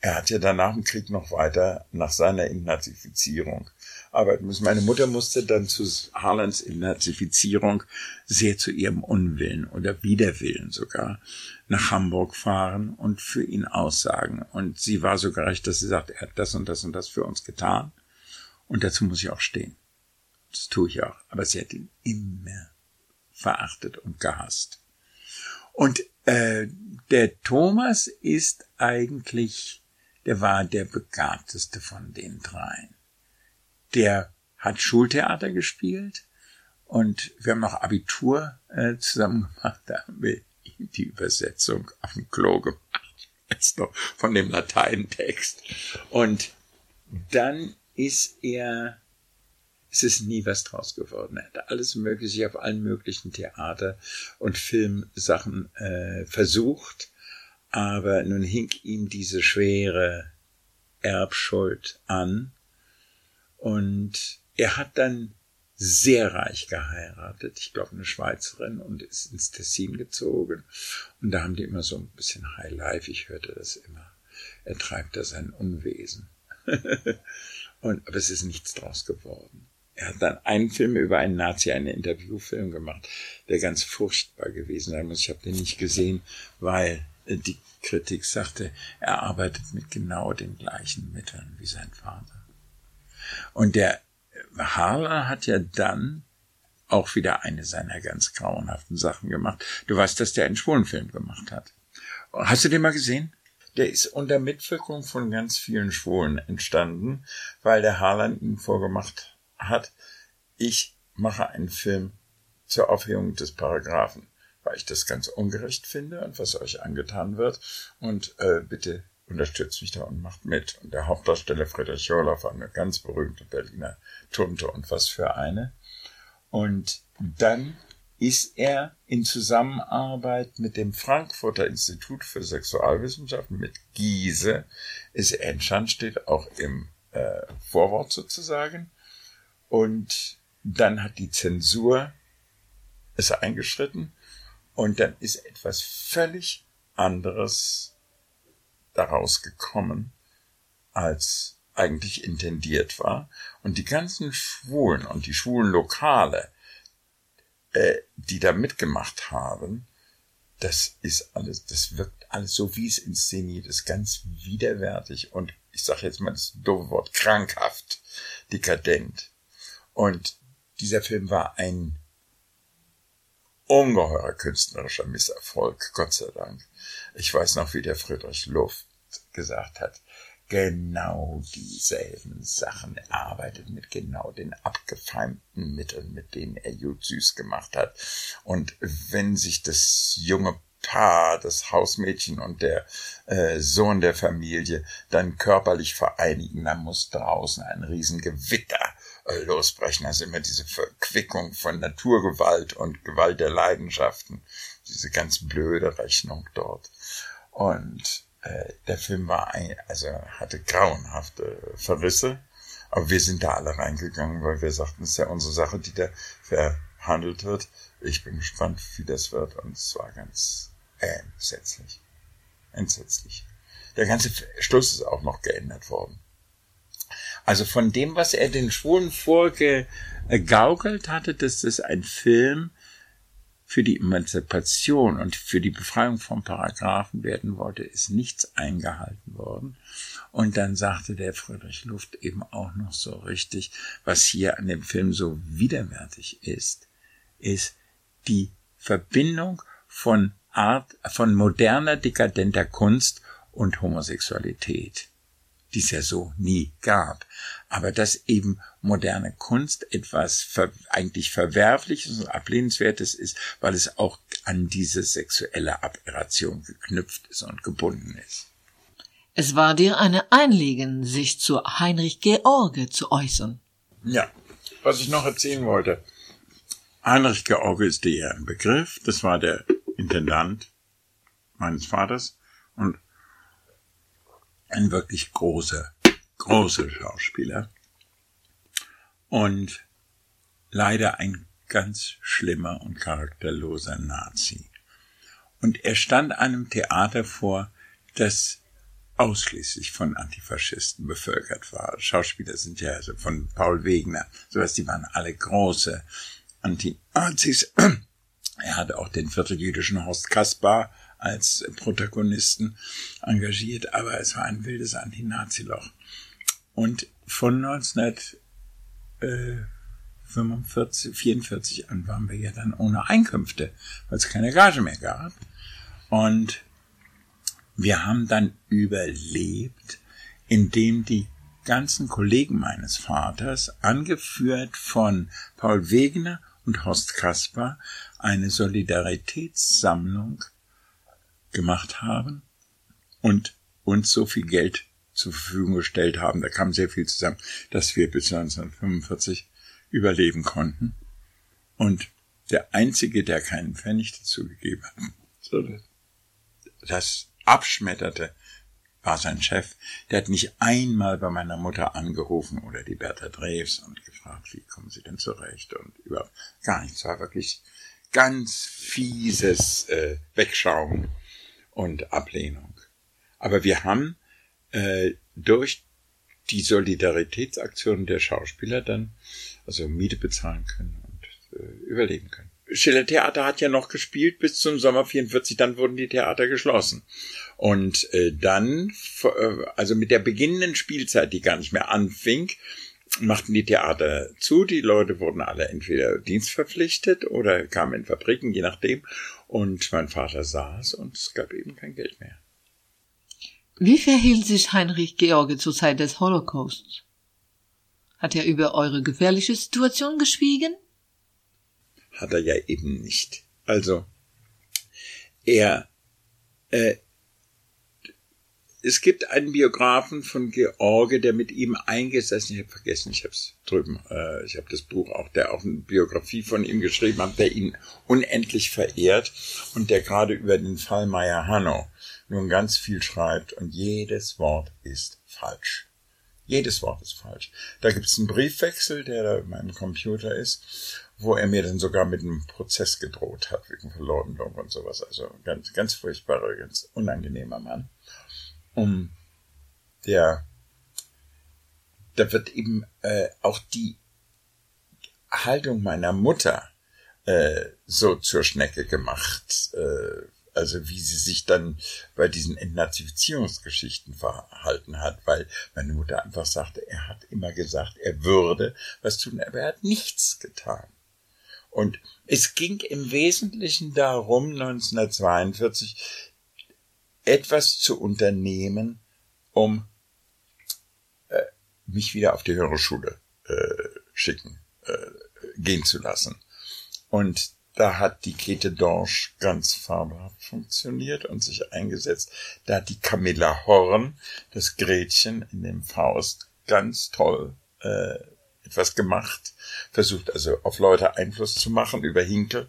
C: er hat ja danach im Krieg noch weiter nach seiner Entnazifizierung arbeiten müssen. Meine Mutter musste dann zu Harlands Entnazifizierung sehr zu ihrem Unwillen oder Widerwillen sogar nach Hamburg fahren und für ihn aussagen. Und sie war so gerecht, dass sie sagt, er hat das und das und das für uns getan. Und dazu muss ich auch stehen. Das tue ich auch. Aber sie hat ihn immer verachtet und gehasst. Und äh, der Thomas ist eigentlich der war der begabteste von den dreien. Der hat Schultheater gespielt und wir haben noch Abitur äh, zusammen gemacht. Da haben wir die Übersetzung auf dem Klo gemacht. Jetzt noch von dem Lateintext. Und dann ist er, es ist nie was draus geworden. Er hat alles Mögliche auf allen möglichen Theater- und Filmsachen äh, versucht aber nun hing ihm diese schwere Erbschuld an und er hat dann sehr reich geheiratet, ich glaube eine Schweizerin und ist ins Tessin gezogen und da haben die immer so ein bisschen High Life, ich hörte das immer. Er treibt da sein Unwesen. und, aber es ist nichts draus geworden. Er hat dann einen Film über einen Nazi, einen Interviewfilm gemacht, der ganz furchtbar gewesen sein muss. Ich habe den nicht gesehen, weil die Kritik sagte, er arbeitet mit genau den gleichen Mitteln wie sein Vater. Und der Harler hat ja dann auch wieder eine seiner ganz grauenhaften Sachen gemacht. Du weißt, dass der einen Schwulenfilm gemacht hat. Hast du den mal gesehen? Der ist unter Mitwirkung von ganz vielen Schwulen entstanden, weil der Harlan ihm vorgemacht hat, ich mache einen Film zur Aufhebung des Paragraphen weil ich das ganz ungerecht finde und was euch angetan wird. Und äh, bitte unterstützt mich da und macht mit. Und der Hauptdarsteller Friedrich Joloff war eine ganz berühmte Berliner Tunte und was für eine. Und dann ist er in Zusammenarbeit mit dem Frankfurter Institut für Sexualwissenschaften, mit Giese, ist er entstanden, steht auch im äh, Vorwort sozusagen. Und dann hat die Zensur es eingeschritten und dann ist etwas völlig anderes daraus gekommen, als eigentlich intendiert war. Und die ganzen Schwulen und die schwulen Lokale, äh, die da mitgemacht haben, das ist alles, das wirkt alles so, wie es inszeniert ist, ganz widerwärtig und ich sage jetzt mal das doofe Wort, krankhaft, dekadent. Und dieser Film war ein ungeheurer künstlerischer Misserfolg, Gott sei Dank. Ich weiß noch, wie der Friedrich Luft gesagt hat, genau dieselben Sachen. Er arbeitet mit genau den abgefeimten Mitteln, mit denen er Jud süß gemacht hat. Und wenn sich das junge Paar, das Hausmädchen und der äh, Sohn der Familie dann körperlich vereinigen, dann muss draußen ein Riesengewitter losbrechen. Also immer diese Verquickung von Naturgewalt und Gewalt der Leidenschaften. Diese ganz blöde Rechnung dort. Und äh, der Film war ein, also hatte grauenhafte Verrisse. Aber wir sind da alle reingegangen, weil wir sagten, es ist ja unsere Sache, die da verhandelt wird. Ich bin gespannt, wie das wird. Und es war ganz entsetzlich. Entsetzlich. Der ganze Schluss ist auch noch geändert worden. Also von dem, was er den Schwulen vorgegaukelt hatte, dass das ein Film für die Emanzipation und für die Befreiung vom Paragraphen werden wollte, ist nichts eingehalten worden. Und dann sagte der Friedrich Luft eben auch noch so richtig, was hier an dem Film so widerwärtig ist, ist die Verbindung von Art, von moderner, dekadenter Kunst und Homosexualität die es ja so nie gab. Aber dass eben moderne Kunst etwas ver eigentlich Verwerfliches und Ablehnenswertes ist, weil es auch an diese sexuelle Aberration geknüpft ist und gebunden ist.
B: Es war dir eine Einlegen, sich zu Heinrich George zu äußern.
C: Ja, was ich noch erzählen wollte. Heinrich George ist dir ein Begriff. Das war der Intendant meines Vaters. Und ein wirklich großer, großer Schauspieler und leider ein ganz schlimmer und charakterloser Nazi. Und er stand einem Theater vor, das ausschließlich von Antifaschisten bevölkert war. Schauspieler sind ja also von Paul Wegner, sowas, die waren alle große Anti-Nazis. Er hatte auch den vierteljüdischen Horst Kaspar als Protagonisten engagiert, aber es war ein wildes Anti-Nazi-Loch. Und von 1945, 44 an waren wir ja dann ohne Einkünfte, weil es keine Gage mehr gab. Und wir haben dann überlebt in dem die ganzen Kollegen meines Vaters, angeführt von Paul Wegener und Horst Kasper, eine Solidaritätssammlung gemacht haben und uns so viel Geld zur Verfügung gestellt haben, da kam sehr viel zusammen, dass wir bis 1945 überleben konnten. Und der Einzige, der keinen Pfennig dazu gegeben hat, das abschmetterte, war sein Chef. Der hat nicht einmal bei meiner Mutter angerufen oder die Bertha Drews und gefragt, wie kommen Sie denn zurecht und überhaupt gar nichts. War wirklich ganz fieses äh, Wegschauen und Ablehnung. Aber wir haben äh, durch die Solidaritätsaktionen der Schauspieler dann also Miete bezahlen können und äh, überleben können. Schiller Theater hat ja noch gespielt bis zum Sommer 44, dann wurden die Theater geschlossen. Und äh, dann, äh, also mit der beginnenden Spielzeit, die gar nicht mehr anfing, machten die Theater zu. Die Leute wurden alle entweder dienstverpflichtet oder kamen in Fabriken, je nachdem. Und mein Vater saß und es gab eben kein Geld mehr.
B: Wie verhielt sich Heinrich George zur Zeit des Holocausts? Hat er über eure gefährliche Situation geschwiegen?
C: Hat er ja eben nicht. Also, er, äh, es gibt einen Biografen von George, der mit ihm eingesessen, ich habe vergessen, ich habe es drüben, äh, ich habe das Buch auch, der auch eine Biografie von ihm geschrieben hat, der ihn unendlich verehrt und der gerade über den Fall Meyer Hanno nun ganz viel schreibt und jedes Wort ist falsch. Jedes Wort ist falsch. Da gibt es einen Briefwechsel, der da in meinem Computer ist, wo er mir dann sogar mit einem Prozess gedroht hat wegen Verleumdung und sowas. Also ganz, ganz furchtbarer, ganz unangenehmer Mann um der da wird eben äh, auch die Haltung meiner Mutter äh, so zur Schnecke gemacht, äh, also wie sie sich dann bei diesen Entnazifizierungsgeschichten verhalten hat, weil meine Mutter einfach sagte, er hat immer gesagt, er würde was tun, aber er hat nichts getan. Und es ging im Wesentlichen darum, 1942 etwas zu unternehmen, um äh, mich wieder auf die höhere Schule äh, schicken, äh, gehen zu lassen. Und da hat die Käthe Dorsch ganz fabelhaft funktioniert und sich eingesetzt. Da hat die Camilla Horn, das Gretchen in dem Faust, ganz toll äh, etwas gemacht, versucht also auf Leute Einfluss zu machen über Hinkel.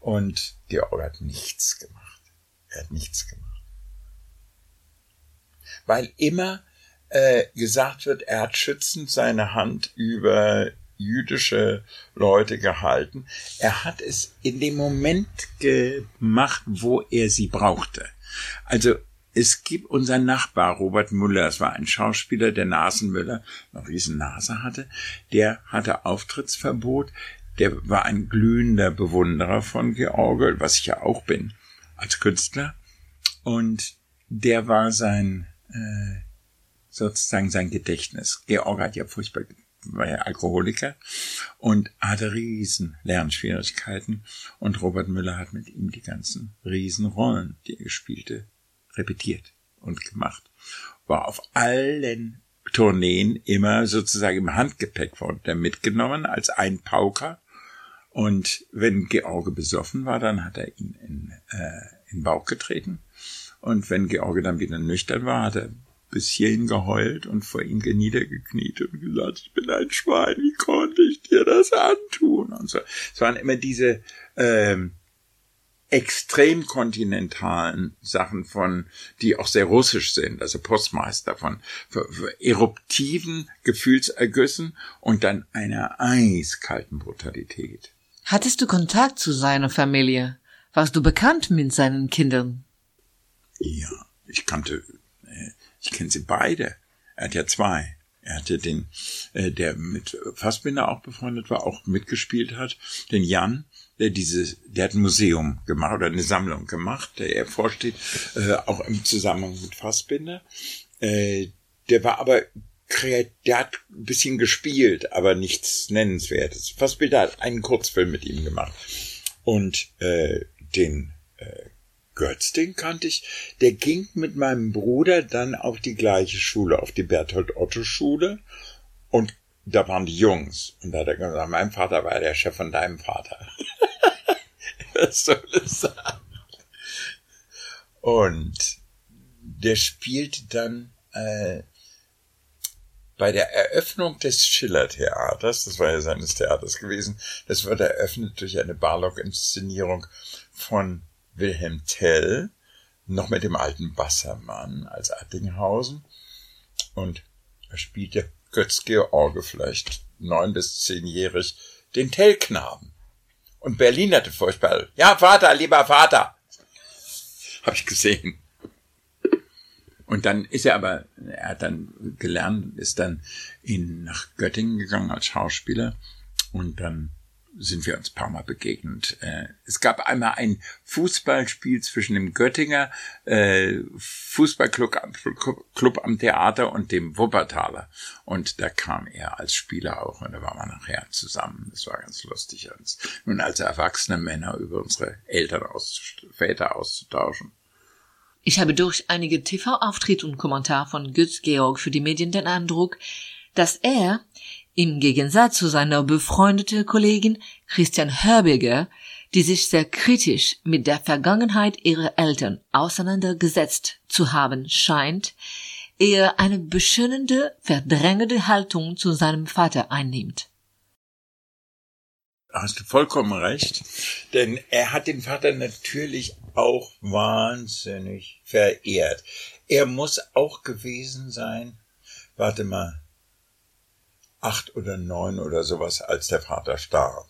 C: Und Georg hat nichts gemacht. Er hat nichts gemacht weil immer äh, gesagt wird, er hat schützend seine Hand über jüdische Leute gehalten. Er hat es in dem Moment gemacht, wo er sie brauchte. Also es gibt unser Nachbar Robert Müller, es war ein Schauspieler, der Nasenmüller, noch riesen Nase hatte, der hatte Auftrittsverbot, der war ein glühender Bewunderer von George, was ich ja auch bin, als Künstler. Und der war sein äh, sozusagen sein Gedächtnis. Georg hat ja furchtbar, war ja Alkoholiker und hatte riesen Lernschwierigkeiten und Robert Müller hat mit ihm die ganzen Riesenrollen, die er spielte, repetiert und gemacht. War auf allen Tourneen immer sozusagen im Handgepäck der mitgenommen als ein Pauker. Und wenn George besoffen war, dann hat er ihn in, äh, in den Bauch getreten und wenn George dann wieder nüchtern war, hat er bis hierhin geheult und vor ihm niedergekniet und gesagt, ich bin ein Schwein, wie konnte ich dir das antun? Und so. Es waren immer diese ähm, extrem kontinentalen Sachen von, die auch sehr russisch sind, also Postmeister von für, für eruptiven Gefühlsergüssen und dann einer eiskalten Brutalität.
B: Hattest du Kontakt zu seiner Familie? Warst du bekannt mit seinen Kindern?
C: Ja, ich kannte, äh, ich kenne sie beide. Er hat ja zwei. Er hatte den, äh, der mit Fassbinder auch befreundet war, auch mitgespielt hat, den Jan, der dieses, der hat ein Museum gemacht oder eine Sammlung gemacht, der er vorsteht, äh, auch im Zusammenhang mit Fassbinder. Der war aber der hat ein bisschen gespielt, aber nichts Nennenswertes. Fassbinder hat einen Kurzfilm mit ihm gemacht. Und äh, den äh, Götz, den kannte ich. Der ging mit meinem Bruder dann auf die gleiche Schule, auf die Berthold-Otto-Schule. Und da waren die Jungs. Und da hat er gesagt, mein Vater war der Chef von deinem Vater. Was soll es sagen? Und der spielte dann äh, bei der Eröffnung des Schiller-Theaters, das war ja seines Theaters gewesen, das wird eröffnet durch eine Barlock-Inszenierung von Wilhelm Tell, noch mit dem alten Bassermann als Attinghausen. Und er spielte Götz George vielleicht neun bis zehnjährig den Tellknaben. Und Berlin hatte furchtbar, ja Vater, lieber Vater, habe ich gesehen. Und dann ist er aber, er hat dann gelernt, ist dann in, nach Göttingen gegangen als Schauspieler und dann sind wir uns ein paar Mal begegnet. Äh, es gab einmal ein Fußballspiel zwischen dem Göttinger äh, Fußballclub Club am Theater und dem Wuppertaler. Und da kam er als Spieler auch und da waren wir nachher zusammen. Das war ganz lustig, uns nun als erwachsene Männer über unsere Eltern, auszust Väter auszutauschen.
B: Ich habe durch einige TV-Auftritte und Kommentar von Götz Georg für die Medien den Eindruck, dass er, im Gegensatz zu seiner befreundeten Kollegin Christian Herbiger, die sich sehr kritisch mit der Vergangenheit ihrer Eltern auseinandergesetzt zu haben scheint, eher eine beschönende, verdrängende Haltung zu seinem Vater einnimmt
C: hast du vollkommen recht, denn er hat den Vater natürlich auch wahnsinnig verehrt. Er muss auch gewesen sein, warte mal, acht oder neun oder sowas, als der Vater starb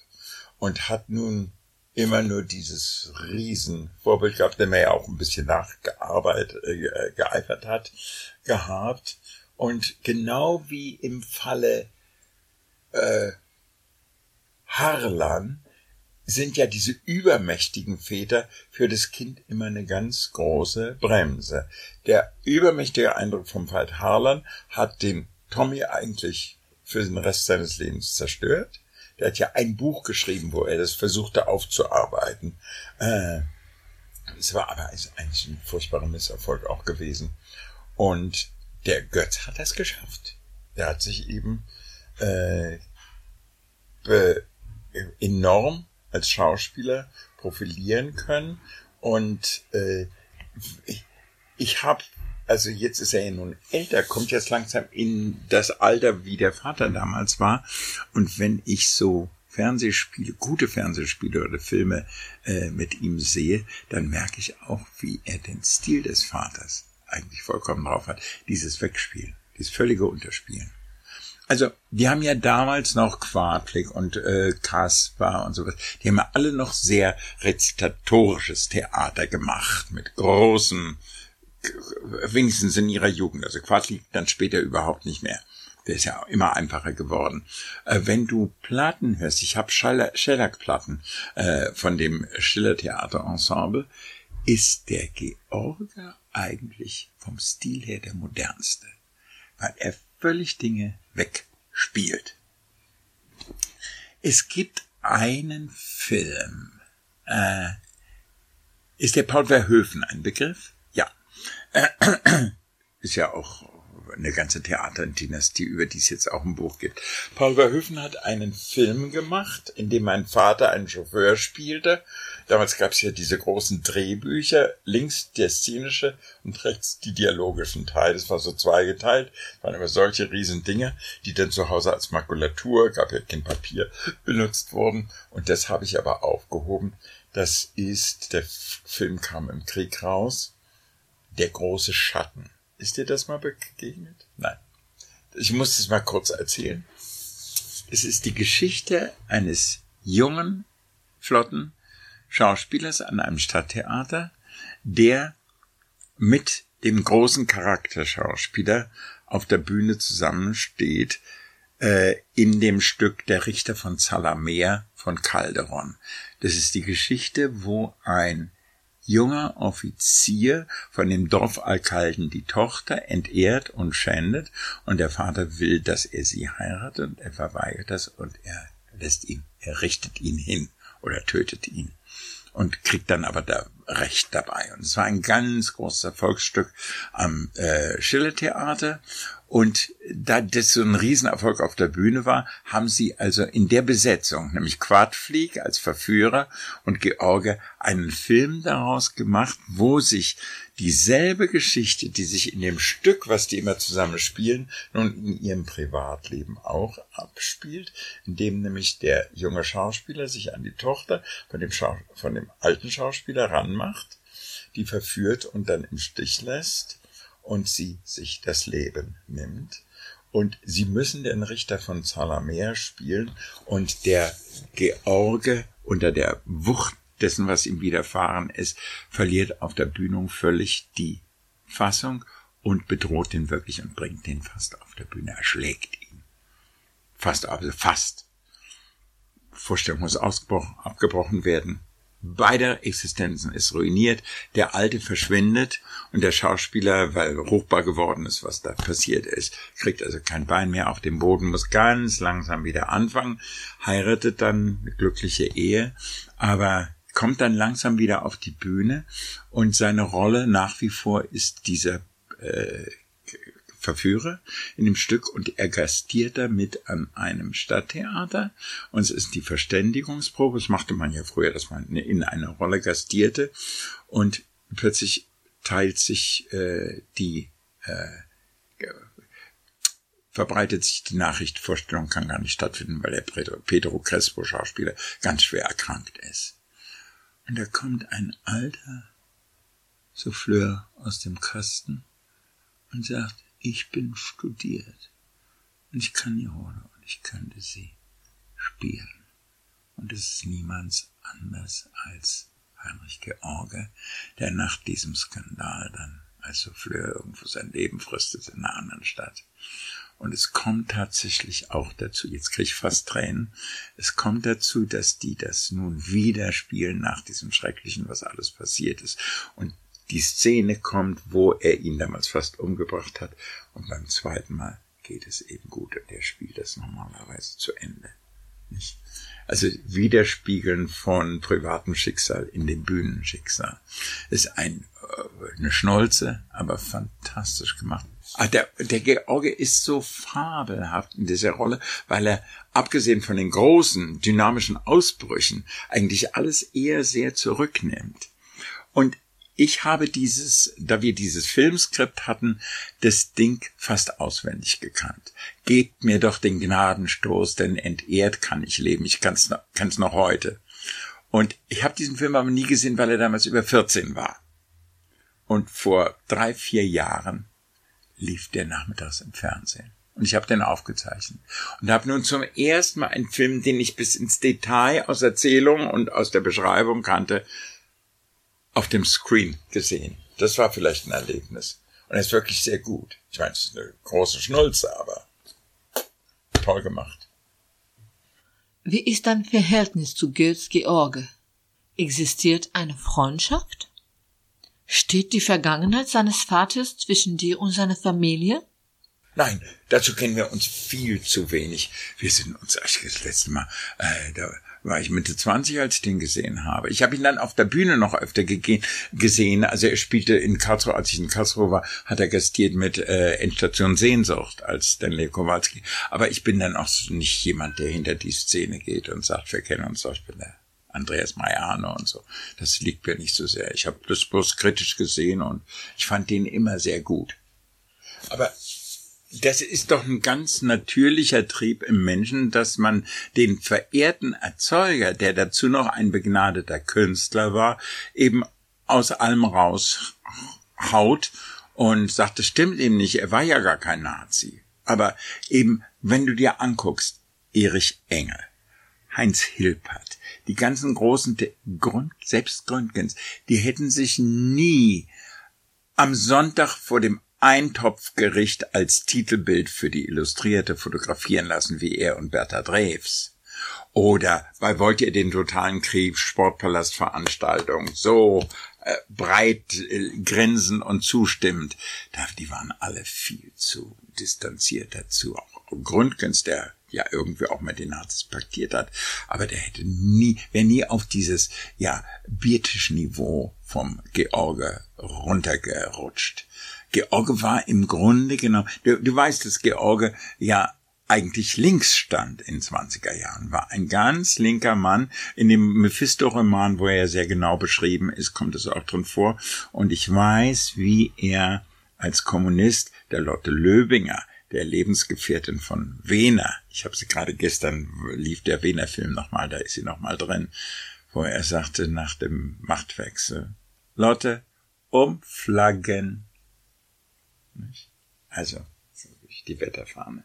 C: und hat nun immer nur dieses Riesenvorbild gehabt, dem er ja auch ein bisschen nachgearbeitet, äh, geeifert hat, gehabt. Und genau wie im Falle äh, Harlan sind ja diese übermächtigen Väter für das Kind immer eine ganz große Bremse. Der übermächtige Eindruck vom Veit Harlan hat den Tommy eigentlich für den Rest seines Lebens zerstört. Der hat ja ein Buch geschrieben, wo er das versuchte aufzuarbeiten. Äh, es war aber eigentlich ein furchtbarer Misserfolg auch gewesen. Und der Götz hat das geschafft. Der hat sich eben äh, enorm als Schauspieler profilieren können. Und äh, ich, ich habe, also jetzt ist er ja nun älter, kommt jetzt langsam in das Alter, wie der Vater damals war. Und wenn ich so Fernsehspiele, gute Fernsehspiele oder Filme äh, mit ihm sehe, dann merke ich auch, wie er den Stil des Vaters eigentlich vollkommen drauf hat. Dieses Wegspielen, dieses völlige Unterspielen. Also, die haben ja damals noch Quadlik und äh, Kaspar und sowas. Die haben ja alle noch sehr rezitatorisches Theater gemacht mit großen, wenigstens in ihrer Jugend. Also Quadlik dann später überhaupt nicht mehr. Der ist ja immer einfacher geworden. Äh, wenn du Platten hörst, ich habe Schellack-Platten äh, von dem Schiller-Theater-Ensemble, ist der Georger eigentlich vom Stil her der modernste. Weil er völlig Dinge wegspielt. Es gibt einen Film. Äh, ist der Paul Verhoeven ein Begriff? Ist ja auch eine ganze Theaterdynastie, über die es jetzt auch ein Buch gibt. Paul Verhoeven hat einen Film gemacht, in dem mein Vater einen Chauffeur spielte. Damals gab es ja diese großen Drehbücher, links der szenische und rechts die dialogischen Teil. Das war so zweigeteilt. Das waren immer solche riesen Dinge, die dann zu Hause als Makulatur, gab ja kein Papier, benutzt wurden. Und das habe ich aber aufgehoben. Das ist, der Film kam im Krieg raus, der große Schatten. Ist dir das mal begegnet? Nein. Ich muss es mal kurz erzählen. Es ist die Geschichte eines jungen, flotten Schauspielers an einem Stadttheater, der mit dem großen Charakterschauspieler auf der Bühne zusammensteht, äh, in dem Stück Der Richter von Salamer von Calderon. Das ist die Geschichte, wo ein junger Offizier von dem Dorfalkalden die Tochter entehrt und schändet und der Vater will, dass er sie heiratet und er verweigert das und er lässt ihn, er richtet ihn hin oder tötet ihn und kriegt dann aber da Recht dabei. Und es war ein ganz großes Erfolgsstück am äh, Schiller-Theater. Und da das so ein Riesenerfolg auf der Bühne war, haben sie also in der Besetzung, nämlich Quadflieg als Verführer und George, einen Film daraus gemacht, wo sich dieselbe Geschichte, die sich in dem Stück, was die immer zusammen spielen, nun in ihrem Privatleben auch abspielt, indem nämlich der junge Schauspieler sich an die Tochter von dem, Schau von dem alten Schauspieler ranmacht, die verführt und dann im Stich lässt und sie sich das Leben nimmt. Und sie müssen den Richter von Salamer spielen und der George unter der Wucht dessen, was ihm widerfahren ist, verliert auf der Bühne völlig die Fassung und bedroht den wirklich und bringt den fast auf der Bühne, erschlägt ihn. Fast, also fast. Vorstellung muss abgebrochen werden. Beide Existenzen ist ruiniert. Der Alte verschwindet und der Schauspieler, weil ruchbar geworden ist, was da passiert ist, kriegt also kein Bein mehr auf dem Boden, muss ganz langsam wieder anfangen, heiratet dann eine glückliche Ehe, aber kommt dann langsam wieder auf die Bühne und seine Rolle nach wie vor ist dieser äh, Verführer in dem Stück und er gastiert damit an einem Stadttheater und es ist die Verständigungsprobe. Das machte man ja früher, dass man in einer Rolle gastierte und plötzlich teilt sich äh, die äh, verbreitet sich die Nachricht, Vorstellung kann gar nicht stattfinden, weil der Pedro Crespo Schauspieler ganz schwer erkrankt ist. Und da kommt ein alter Souffleur aus dem Kasten und sagt, ich bin studiert und ich kann die Rolle und ich könnte sie spielen. Und es ist niemands anders als Heinrich George, der nach diesem Skandal dann als Souffleur irgendwo sein Leben fristet in einer anderen Stadt. Und es kommt tatsächlich auch dazu, jetzt kriege ich fast Tränen, es kommt dazu, dass die das nun wieder spielen nach diesem Schrecklichen, was alles passiert ist. Und die Szene kommt, wo er ihn damals fast umgebracht hat. Und beim zweiten Mal geht es eben gut und er spielt das normalerweise zu Ende. Nicht? Also Widerspiegeln von privatem Schicksal in dem Bühnenschicksal. Ist ein, äh, eine Schnolze, aber fantastisch gemacht. Ah, der, der George ist so fabelhaft in dieser Rolle, weil er, abgesehen von den großen, dynamischen Ausbrüchen, eigentlich alles eher sehr zurücknimmt. Und ich habe dieses, da wir dieses Filmskript hatten, das Ding fast auswendig gekannt. Gebt mir doch den Gnadenstoß, denn entehrt kann ich leben. Ich kann's noch, kann's noch heute. Und ich habe diesen Film aber nie gesehen, weil er damals über 14 war. Und vor drei, vier Jahren lief der nachmittags im Fernsehen. Und ich habe den aufgezeichnet. Und habe nun zum ersten Mal einen Film, den ich bis ins Detail aus Erzählung und aus der Beschreibung kannte, auf dem Screen gesehen. Das war vielleicht ein Erlebnis. Und er ist wirklich sehr gut. Ich meine, es ist eine große Schnulze, aber toll gemacht.
B: Wie ist dein Verhältnis zu Götz George? Existiert eine Freundschaft? Steht die Vergangenheit seines Vaters zwischen dir und seiner Familie?
C: Nein, dazu kennen wir uns viel zu wenig. Wir sind uns das letzte Mal, äh, da war ich Mitte 20, als ich den gesehen habe. Ich habe ihn dann auf der Bühne noch öfter gesehen. Also er spielte in Karlsruhe, als ich in Karlsruhe war, hat er gastiert mit äh, Endstation Sehnsucht als Stanley Kowalski. Aber ich bin dann auch nicht jemand, der hinter die Szene geht und sagt, wir kennen uns doch, ich bin der Andreas Maiano und so. Das liegt mir nicht so sehr. Ich habe das bloß kritisch gesehen und ich fand den immer sehr gut. Aber das ist doch ein ganz natürlicher Trieb im Menschen, dass man den verehrten Erzeuger, der dazu noch ein begnadeter Künstler war, eben aus allem raushaut und sagt, das stimmt eben nicht, er war ja gar kein Nazi. Aber eben, wenn du dir anguckst, Erich Engel, Heinz Hilpert, die ganzen großen, Grund, selbst Gründgens, die hätten sich nie am Sonntag vor dem Eintopfgericht als Titelbild für die Illustrierte fotografieren lassen wie er und Bertha Drews. Oder bei Wollt ihr den totalen Krieg Sportpalastveranstaltung so äh, breit äh, grinsend und zustimmend. Da, die waren alle viel zu distanziert dazu. Auch Grundkünst, der ja irgendwie auch mit den Nazis paktiert hat, aber der hätte nie, wäre nie auf dieses ja Biertischniveau vom George runtergerutscht. George war im Grunde genommen, du, du weißt, dass George ja eigentlich links stand in 20er Jahren, war ein ganz linker Mann. In dem Mephisto-Roman, wo er sehr genau beschrieben ist, kommt es auch drin vor. Und ich weiß, wie er als Kommunist der Lotte Löbinger, der Lebensgefährtin von Wehner, ich habe sie gerade gestern, lief der Wehner-Film nochmal, da ist sie nochmal drin, wo er sagte nach dem Machtwechsel, Lotte, umflaggen. Also, die Wetterfahne.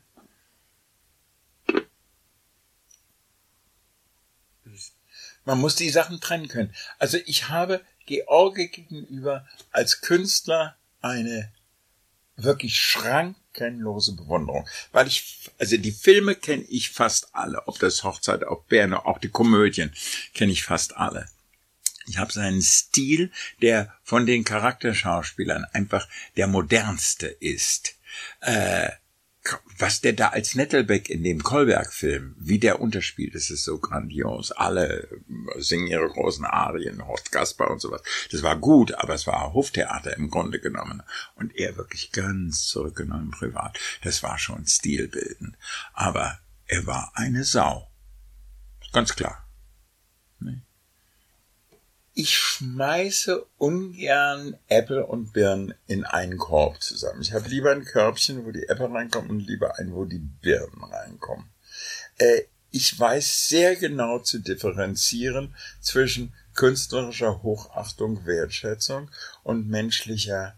C: Man muss die Sachen trennen können. Also ich habe George gegenüber als Künstler eine wirklich schrankenlose Bewunderung, weil ich, also die Filme kenne ich fast alle, ob das Hochzeit auf Berne, auch die Komödien kenne ich fast alle. Ich habe seinen Stil, der von den Charakterschauspielern einfach der modernste ist. Äh, was der da als Nettelbeck in dem Kolberg-Film, wie der unterspielt, das ist so grandios. Alle singen ihre großen Arien, Horst Gasper und sowas. Das war gut, aber es war Hoftheater im Grunde genommen. Und er wirklich ganz zurückgenommen privat. Das war schon stilbildend. Aber er war eine Sau. Ganz klar. Ich schmeiße ungern Äpfel und Birnen in einen Korb zusammen. Ich habe lieber ein Körbchen, wo die Äpfel reinkommen und lieber ein, wo die Birnen reinkommen. Äh, ich weiß sehr genau zu differenzieren zwischen künstlerischer Hochachtung, Wertschätzung und menschlicher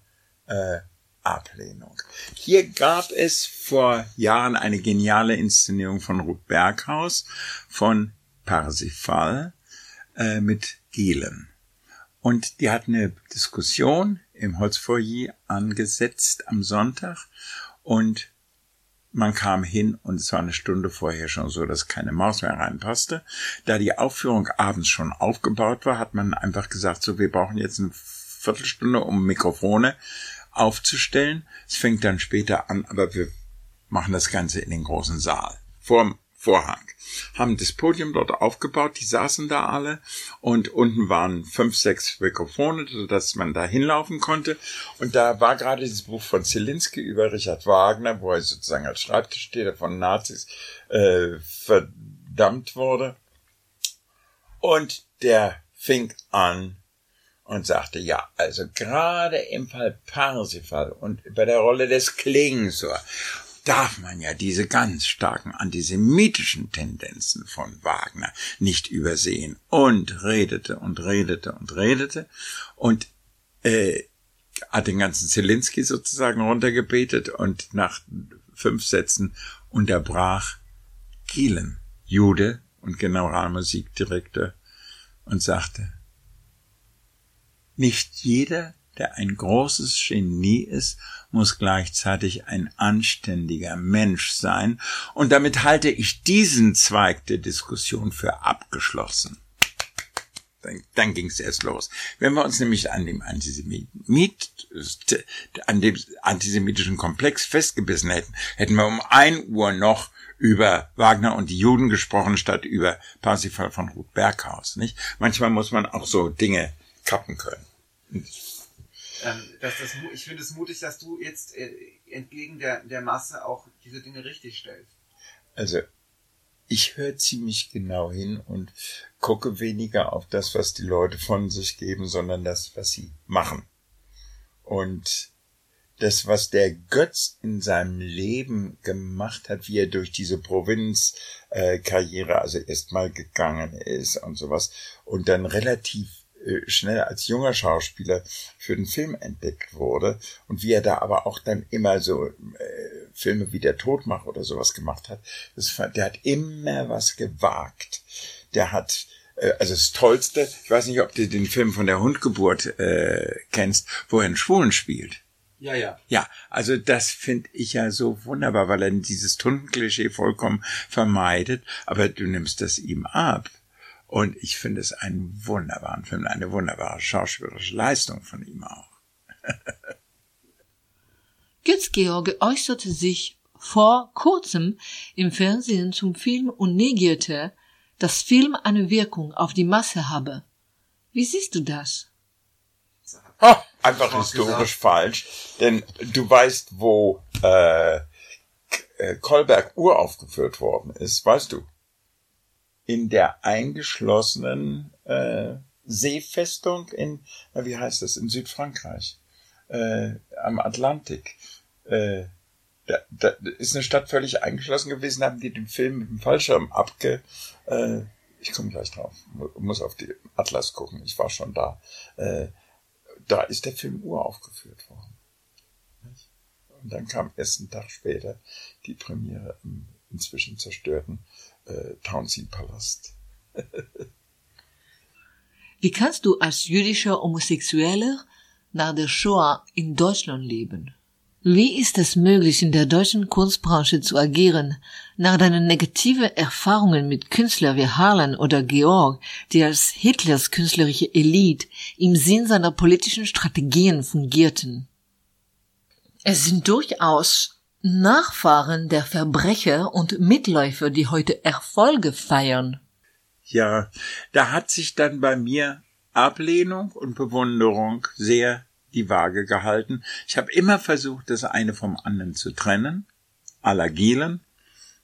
C: äh, Ablehnung. Hier gab es vor Jahren eine geniale Inszenierung von Ruth Berghaus von Parsifal äh, mit Gehlen. Und die hat eine Diskussion im Holzfoyer angesetzt am Sonntag und man kam hin und es war eine Stunde vorher schon so, dass keine Maus mehr reinpasste. Da die Aufführung abends schon aufgebaut war, hat man einfach gesagt, so, wir brauchen jetzt eine Viertelstunde, um Mikrofone aufzustellen. Es fängt dann später an, aber wir machen das Ganze in den großen Saal. Vorm Vorhang. Haben das Podium dort aufgebaut, die saßen da alle und unten waren fünf, sechs Mikrofone, sodass man da hinlaufen konnte. Und da war gerade dieses Buch von Zielinski über Richard Wagner, wo er sozusagen als Schreibtischstäter von Nazis äh, verdammt wurde. Und der fing an und sagte, ja, also gerade im Fall Parsifal und bei der Rolle des Klingsor darf man ja diese ganz starken antisemitischen Tendenzen von Wagner nicht übersehen. Und redete und redete und redete. Und äh, hat den ganzen Zelensky sozusagen runtergebetet und nach fünf Sätzen unterbrach Kielen, Jude und Generalmusikdirektor, und sagte, nicht jeder der ein großes Genie ist, muss gleichzeitig ein anständiger Mensch sein, und damit halte ich diesen Zweig der Diskussion für abgeschlossen. Dann, dann ging es erst los. Wenn wir uns nämlich an dem, Antisemit, an dem antisemitischen Komplex festgebissen hätten, hätten wir um ein Uhr noch über Wagner und die Juden gesprochen, statt über Parsifal von Ruth Berghaus, nicht? Manchmal muss man auch so Dinge kappen können.
D: Ähm, dass das, ich finde es mutig, dass du jetzt äh, entgegen der, der Masse auch diese Dinge richtig stellst.
C: Also, ich höre ziemlich genau hin und gucke weniger auf das, was die Leute von sich geben, sondern das, was sie machen. Und das, was der Götz in seinem Leben gemacht hat, wie er durch diese Provinzkarriere, äh, also erstmal gegangen ist und sowas, und dann relativ schnell als junger Schauspieler für den Film entdeckt wurde und wie er da aber auch dann immer so äh, Filme wie Der Todmach oder sowas gemacht hat. Das, der hat immer was gewagt. Der hat äh, also das Tollste, ich weiß nicht, ob du den Film von der Hundgeburt äh, kennst, wo er einen Schwulen spielt.
D: Ja, ja.
C: Ja, also das finde ich ja so wunderbar, weil er dieses Tundenklischee vollkommen vermeidet, aber du nimmst das ihm ab. Und ich finde es einen wunderbaren Film, eine wunderbare schauspielerische Leistung von ihm auch.
B: Götz George äußerte sich vor kurzem im Fernsehen zum Film und negierte, dass Film eine Wirkung auf die Masse habe. Wie siehst du das?
C: Oh, einfach historisch falsch, denn du weißt, wo äh, äh, Kolberg uraufgeführt worden ist, weißt du? In der eingeschlossenen äh, Seefestung in, na, wie heißt das, in Südfrankreich, äh, am Atlantik. Äh, da, da ist eine Stadt völlig eingeschlossen gewesen, haben die den Film mit dem Fallschirm abge... Äh, ich komme gleich drauf, muss auf die Atlas gucken, ich war schon da. Äh, da ist der Film uraufgeführt worden. Und dann kam erst einen Tag später die Premiere im inzwischen zerstörten äh, Townsend-Palast.
B: Wie kannst du als jüdischer Homosexueller nach der Shoah in Deutschland leben? Wie ist es möglich, in der deutschen Kunstbranche zu agieren, nach deinen negativen Erfahrungen mit Künstlern wie Harlan oder Georg, die als Hitlers künstlerische Elite im Sinn seiner politischen Strategien fungierten? Es sind durchaus Nachfahren der Verbrecher und Mitläufer, die heute Erfolge feiern.
C: Ja, da hat sich dann bei mir Ablehnung und Bewunderung sehr die Waage gehalten. Ich habe immer versucht, das eine vom anderen zu trennen, aller Gielen.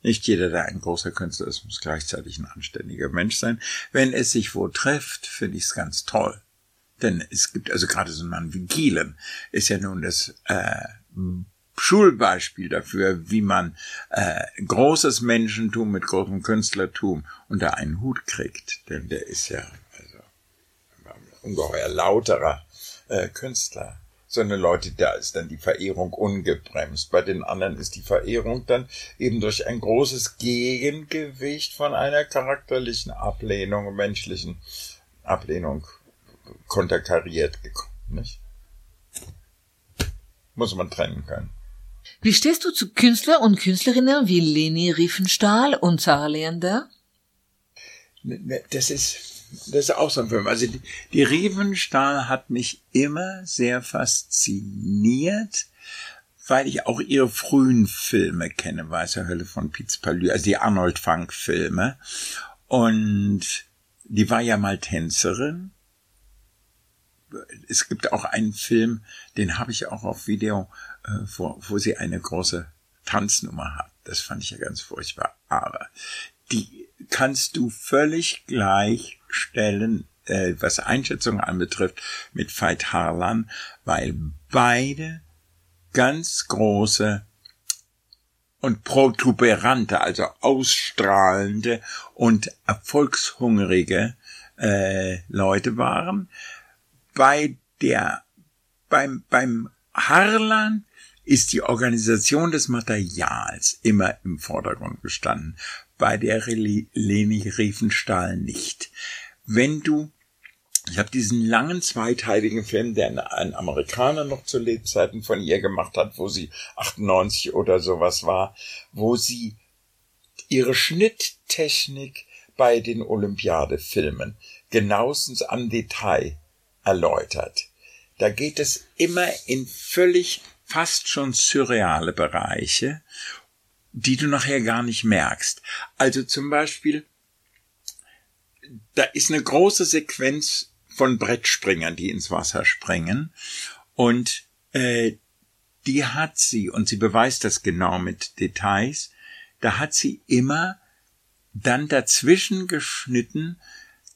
C: Nicht jeder, der ein großer Künstler ist, muss gleichzeitig ein anständiger Mensch sein. Wenn es sich wo trifft, finde ich es ganz toll. Denn es gibt also gerade so einen Mann wie Gielen, ist ja nun das äh, Schulbeispiel dafür, wie man äh, großes Menschentum mit großem Künstlertum unter einen Hut kriegt. Denn der ist ja also ungeheuer lauterer äh, Künstler. Sondern Leute, da ist dann die Verehrung ungebremst. Bei den anderen ist die Verehrung dann eben durch ein großes Gegengewicht von einer charakterlichen Ablehnung, menschlichen Ablehnung konterkariert gekommen. Nicht? Muss man trennen können.
B: Wie stehst du zu Künstler und Künstlerinnen wie Leni Riefenstahl und Sarah Leander?
C: Ne, ne, das ist, das ist auch so ein Film. Also die, die Riefenstahl hat mich immer sehr fasziniert, weil ich auch ihre frühen Filme kenne, Weiße Hölle von Piz Palü, also die Arnold Funk Filme. Und die war ja mal Tänzerin es gibt auch einen Film, den habe ich auch auf Video, wo, wo sie eine große Tanznummer hat. Das fand ich ja ganz furchtbar. Aber die kannst du völlig gleichstellen, äh, was Einschätzungen anbetrifft, mit Veit Harlan, weil beide ganz große und protuberante, also ausstrahlende und erfolgshungrige äh, Leute waren bei der, beim, beim Harlan ist die Organisation des Materials immer im Vordergrund gestanden, bei der Leni Riefenstahl nicht. Wenn du ich habe diesen langen zweiteiligen Film, der ein Amerikaner noch zu Lebzeiten von ihr gemacht hat, wo sie 98 oder sowas war, wo sie ihre Schnitttechnik bei den Olympiadefilmen genauestens am Detail erläutert. Da geht es immer in völlig fast schon surreale Bereiche, die du nachher gar nicht merkst. Also zum Beispiel, da ist eine große Sequenz von Brettspringern, die ins Wasser springen und äh, die hat sie, und sie beweist das genau mit Details, da hat sie immer dann dazwischen geschnitten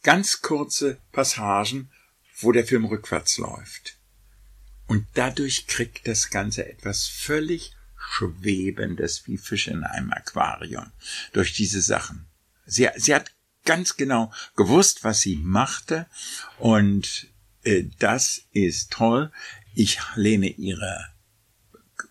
C: ganz kurze Passagen, wo der Film rückwärts läuft. Und dadurch kriegt das Ganze etwas völlig Schwebendes wie Fische in einem Aquarium durch diese Sachen. Sie, sie hat ganz genau gewusst, was sie machte und äh, das ist toll. Ich lehne ihre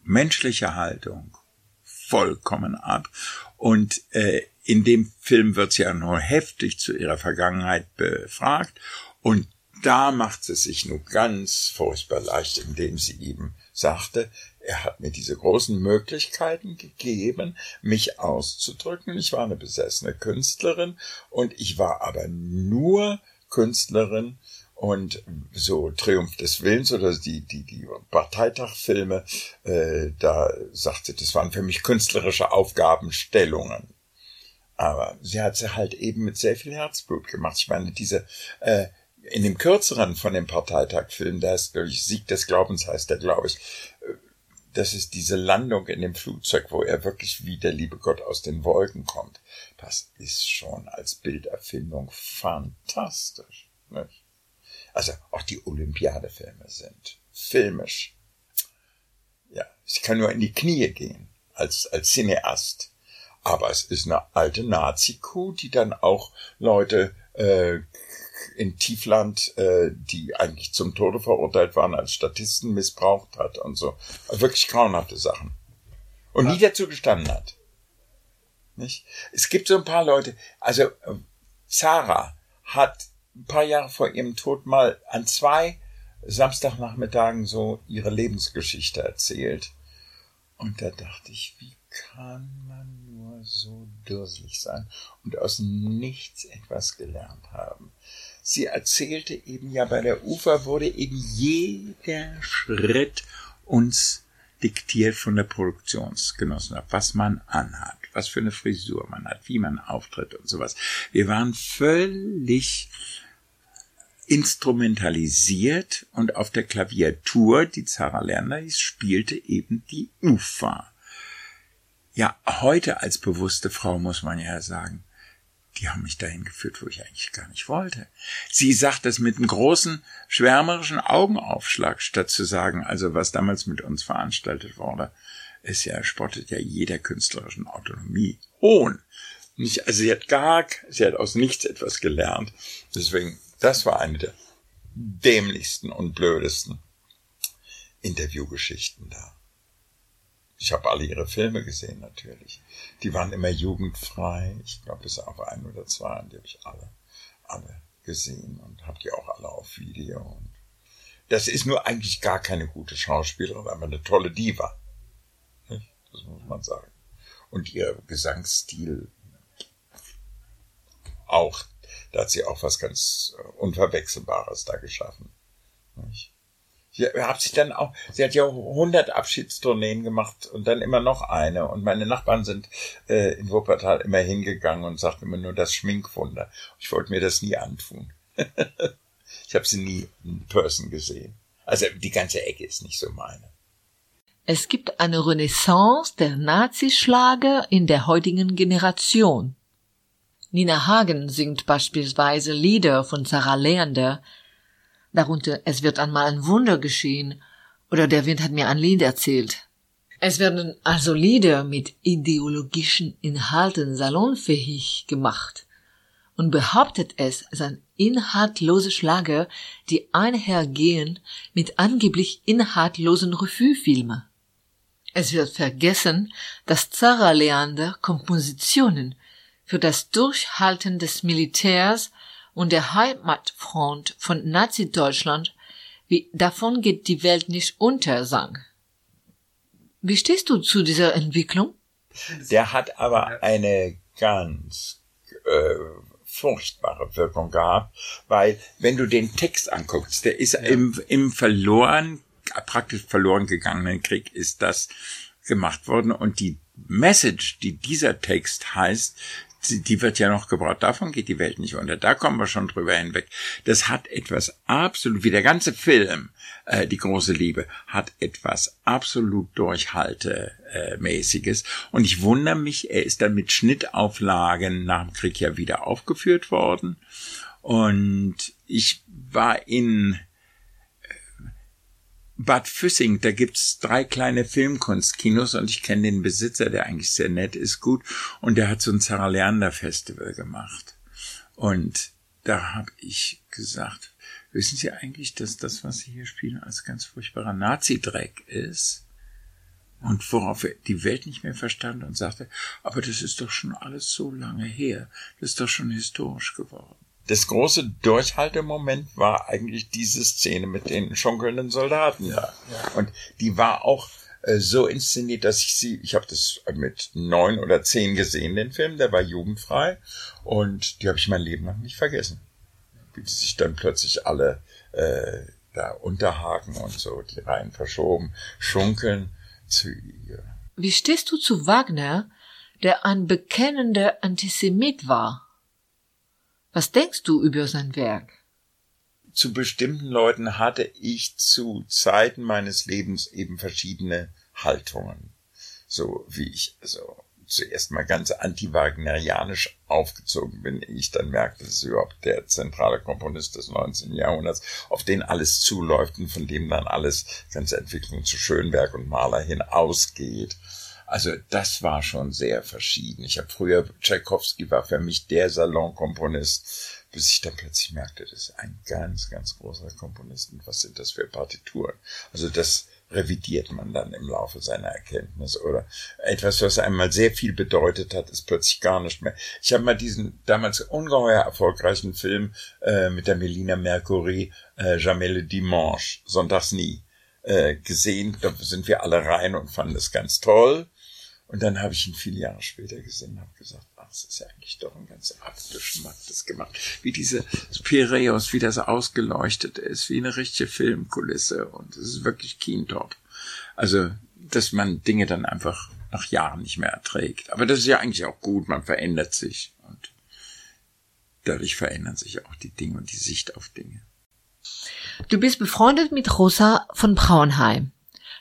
C: menschliche Haltung vollkommen ab und äh, in dem Film wird sie ja nur heftig zu ihrer Vergangenheit befragt und da macht sie sich nur ganz furchtbar leicht, indem sie ihm sagte, er hat mir diese großen Möglichkeiten gegeben, mich auszudrücken. Ich war eine besessene Künstlerin und ich war aber nur Künstlerin und so Triumph des Willens oder die, die, die Parteitagfilme, äh, da sagte, das waren für mich künstlerische Aufgabenstellungen. Aber sie hat sie halt eben mit sehr viel Herzblut gemacht. Ich meine, diese, äh, in dem kürzeren von dem Parteitagfilm, da ist, glaube ich, Sieg des Glaubens heißt der, glaube ich, äh, das ist diese Landung in dem Flugzeug, wo er wirklich wie der liebe Gott aus den Wolken kommt. Das ist schon als Bilderfindung fantastisch. Nicht? Also auch die Olympiadefilme sind filmisch. Ja, ich kann nur in die Knie gehen als, als Cineast. Aber es ist eine alte Nazi-Kuh, die dann auch Leute äh, in Tiefland, äh, die eigentlich zum Tode verurteilt waren, als Statisten missbraucht hat und so. Also wirklich grauenhafte Sachen. Und ja. nie dazu gestanden hat. Nicht? Es gibt so ein paar Leute, also äh, Sarah hat ein paar Jahre vor ihrem Tod mal an zwei Samstagnachmittagen so ihre Lebensgeschichte erzählt. Und da dachte ich, wie kann man nur so durselig sein und aus nichts etwas gelernt haben? Sie erzählte eben ja, bei der Ufer wurde eben jeder Schritt uns diktiert von der Produktionsgenossenschaft, was man anhat, was für eine Frisur man hat, wie man auftritt und sowas. Wir waren völlig instrumentalisiert und auf der Klaviatur, die Zara Lerner hieß, spielte eben die Ufa. Ja, heute als bewusste Frau muss man ja sagen, die haben mich dahin geführt, wo ich eigentlich gar nicht wollte. Sie sagt das mit einem großen, schwärmerischen Augenaufschlag, statt zu sagen, also was damals mit uns veranstaltet wurde, ist ja, spottet ja jeder künstlerischen Autonomie. Hohn. Nicht, also sie hat gar, sie hat aus nichts etwas gelernt. Deswegen das war eine der dämlichsten und blödesten Interviewgeschichten da. Ich habe alle ihre Filme gesehen natürlich. Die waren immer jugendfrei. Ich glaube, bis auf ein oder zwei, die habe ich alle, alle gesehen und habe die auch alle auf Video. Und das ist nur eigentlich gar keine gute Schauspielerin, aber eine tolle Diva. Das muss man sagen. Und ihr Gesangsstil auch da hat sie auch was ganz äh, Unverwechselbares da geschaffen. Sie hat sich dann auch, sie hat ja 100 Abschiedstourneen gemacht und dann immer noch eine. Und meine Nachbarn sind äh, in Wuppertal immer hingegangen und sagten immer nur das Schminkwunder. Ich wollte mir das nie antun. ich habe sie nie in Person gesehen. Also die ganze Ecke ist nicht so meine.
B: Es gibt eine Renaissance der Nazischlager in der heutigen Generation. Nina Hagen singt beispielsweise Lieder von Sarah Leander, darunter Es wird einmal ein Wunder geschehen oder Der Wind hat mir ein Lied erzählt. Es werden also Lieder mit ideologischen Inhalten salonfähig gemacht und behauptet es seien inhaltlose Schlager, die einhergehen mit angeblich inhaltlosen Revue-Filmen. Es wird vergessen, dass Sarah Leander Kompositionen für das Durchhalten des Militärs und der Heimatfront von Nazi-Deutschland wie Davon geht die Welt nicht unter sang. Wie stehst du zu dieser Entwicklung?
C: Der hat aber eine ganz äh, furchtbare Wirkung gehabt, weil wenn du den Text anguckst, der ist ja. im, im verloren, praktisch verloren gegangenen Krieg ist das gemacht worden und die Message, die dieser Text heißt, die wird ja noch gebraucht. Davon geht die Welt nicht unter. Da kommen wir schon drüber hinweg. Das hat etwas absolut, wie der ganze Film, äh, die große Liebe, hat etwas absolut durchhaltemäßiges. Und ich wundere mich, er ist dann mit Schnittauflagen nach dem Krieg ja wieder aufgeführt worden. Und ich war in Bad Füssing, da gibt's drei kleine Filmkunstkinos und ich kenne den Besitzer, der eigentlich sehr nett ist, gut. Und der hat so ein Sarah Leander Festival gemacht. Und da habe ich gesagt, wissen Sie eigentlich, dass das, was Sie hier spielen, als ganz furchtbarer Nazi-Dreck ist? Und worauf er die Welt nicht mehr verstand und sagte, aber das ist doch schon alles so lange her, das ist doch schon historisch geworden. Das große Durchhaltemoment war eigentlich diese Szene mit den schunkelnden Soldaten da. Ja. Und die war auch äh, so inszeniert, dass ich sie, ich habe das mit neun oder zehn gesehen, den Film, der war jugendfrei und die habe ich mein Leben lang nicht vergessen. Wie die sich dann plötzlich alle äh, da unterhaken und so, die Reihen verschoben, schunkeln zu ihr.
B: Wie stehst du zu Wagner, der ein bekennender Antisemit war? Was denkst du über sein Werk?
C: Zu bestimmten Leuten hatte ich zu Zeiten meines Lebens eben verschiedene Haltungen. So wie ich, also zuerst mal ganz anti-wagnerianisch aufgezogen bin, ich dann merkte, das ist überhaupt der zentrale Komponist des 19. Jahrhunderts, auf den alles zuläuft und von dem dann alles, ganze Entwicklung zu Schönberg und Maler hin ausgeht. Also das war schon sehr verschieden. Ich habe früher, Tchaikovsky war für mich der Salonkomponist, bis ich dann plötzlich merkte, das ist ein ganz, ganz großer Komponist. Und was sind das für Partituren? Also das revidiert man dann im Laufe seiner Erkenntnis. Oder etwas, was einmal sehr viel bedeutet hat, ist plötzlich gar nicht mehr. Ich habe mal diesen damals ungeheuer erfolgreichen Film äh, mit der Melina Mercury, äh, Jamais le Dimanche, Sonntags nie, äh, gesehen. Da sind wir alle rein und fanden es ganz toll. Und dann habe ich ihn viele Jahre später gesehen und habe gesagt, ach, das ist ja eigentlich doch ein ganz abgeschmacktes gemacht. Wie diese Piräus, wie das ausgeleuchtet ist, wie eine richtige Filmkulisse. Und es ist wirklich Keentop. Also, dass man Dinge dann einfach nach Jahren nicht mehr erträgt. Aber das ist ja eigentlich auch gut, man verändert sich. Und dadurch verändern sich auch die Dinge und die Sicht auf Dinge.
B: Du bist befreundet mit Rosa von Braunheim.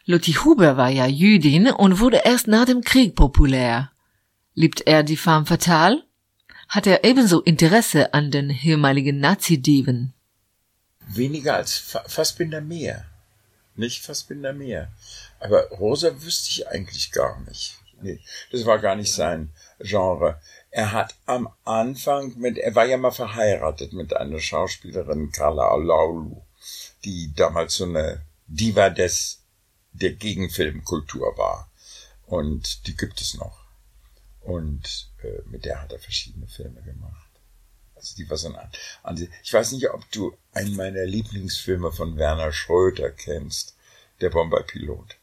B: Lotti Huber war ja Jüdin und wurde erst nach dem Krieg populär. Liebt er die Femme fatale? Hat er ebenso Interesse an den ehemaligen Nazi-Diven?
C: Weniger als Fassbinder mehr. Nicht Fassbinder mehr. Aber Rosa wüsste ich eigentlich gar nicht. Nee, das war gar nicht sein Genre. Er hat am Anfang mit, er war ja mal verheiratet mit einer Schauspielerin, Carla Laulu, die damals so eine Diva des der Gegenfilmkultur war. Und die gibt es noch. Und äh, mit der hat er verschiedene Filme gemacht. Also die war so ein Ich weiß nicht, ob du einen meiner Lieblingsfilme von Werner Schröder kennst, der Bomberpilot.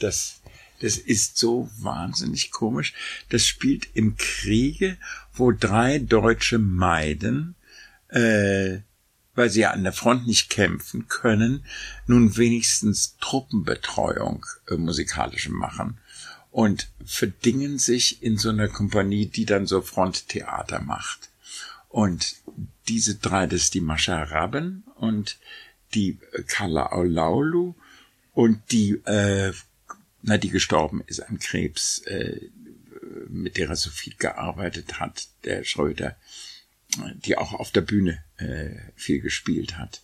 C: Das, das ist so wahnsinnig komisch. Das spielt im Kriege, wo drei Deutsche meiden, äh, weil sie ja an der Front nicht kämpfen können, nun wenigstens Truppenbetreuung äh, musikalische machen und verdingen sich in so einer Kompanie, die dann so Fronttheater macht. Und diese drei, das ist die Mascha Rabben und die Carla Aulaulu und die, äh, na, die gestorben ist an Krebs, äh, mit der er so viel gearbeitet hat, der Schröder die auch auf der Bühne äh, viel gespielt hat.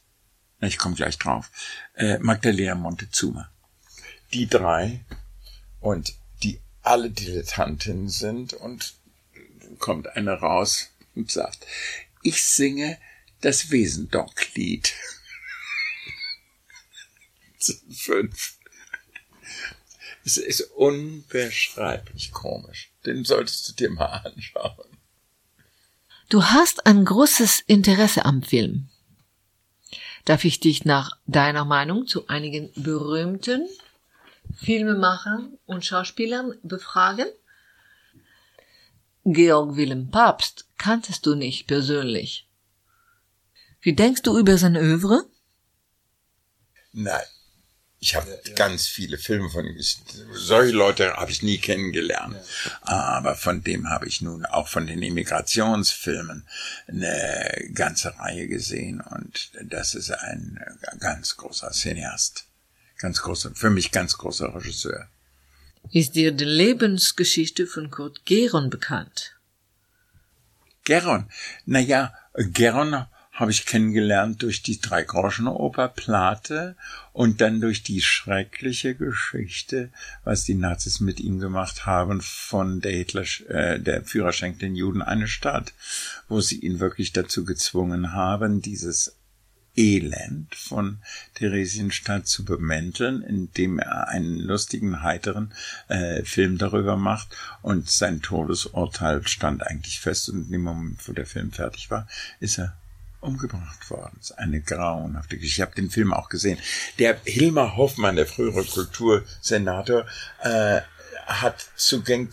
C: Ich komme gleich drauf. Äh, Magdalena Montezuma. Die drei und die alle Dilettantinnen sind und kommt eine raus und sagt, ich singe das Wesendonk-Lied. Fünf. Es ist unbeschreiblich komisch. Den solltest du dir mal anschauen.
B: Du hast ein großes Interesse am Film. Darf ich dich nach deiner Meinung zu einigen berühmten Filmemachern und Schauspielern befragen? Georg Wilhelm Papst kanntest du nicht persönlich. Wie denkst du über sein Övre?
C: Nein, ich habe ja, ja. ganz viele Filme von ihm. Solche Leute habe ich nie kennengelernt. Ja. Aber von dem habe ich nun auch von den Immigrationsfilmen eine ganze Reihe gesehen. Und das ist ein ganz großer Cineast. Ganz großer, für mich ganz großer Regisseur.
B: Ist dir die Lebensgeschichte von Kurt Geron bekannt?
C: Geron? Naja, Geron habe ich kennengelernt durch die Dreigroschenoper Plate und dann durch die schreckliche Geschichte, was die Nazis mit ihm gemacht haben, von der Hitler, äh, der Führer schenkt den Juden eine Stadt, wo sie ihn wirklich dazu gezwungen haben, dieses Elend von Theresienstadt zu bemänteln, indem er einen lustigen, heiteren äh, Film darüber macht. Und sein Todesurteil stand eigentlich fest. Und in dem Moment, wo der Film fertig war, ist er umgebracht worden. Das ist eine grauenhafte Geschichte. Ich habe den Film auch gesehen. Der Hilmar Hoffmann, der frühere Kultursenator, äh, hat Zugang,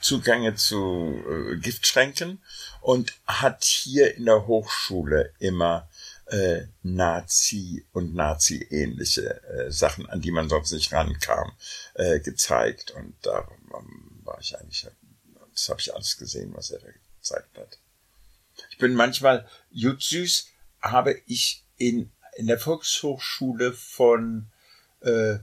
C: Zugänge zu äh, Giftschränken und hat hier in der Hochschule immer äh, Nazi und Nazi-ähnliche äh, Sachen, an die man sonst nicht rankam, äh, gezeigt. Und da ähm, war ich eigentlich, das habe ich alles gesehen, was er da gezeigt hat. Ich bin manchmal, Jut Süß habe ich in, in der Volkshochschule von äh,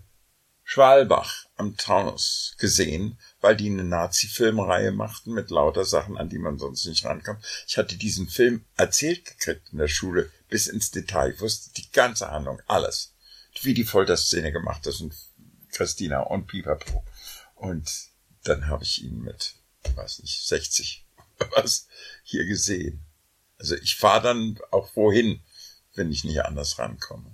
C: Schwalbach am Taunus gesehen, weil die eine Nazi-Filmreihe machten mit lauter Sachen, an die man sonst nicht rankommt. Ich hatte diesen Film erzählt gekriegt in der Schule bis ins Detail. Ich wusste die ganze Handlung, alles. Wie die Folterszene gemacht ist und Christina und Pipapo. Und dann habe ich ihn mit, weiß nicht, 60 was hier gesehen. Also ich fahre dann auch wohin, wenn ich nicht anders rankomme.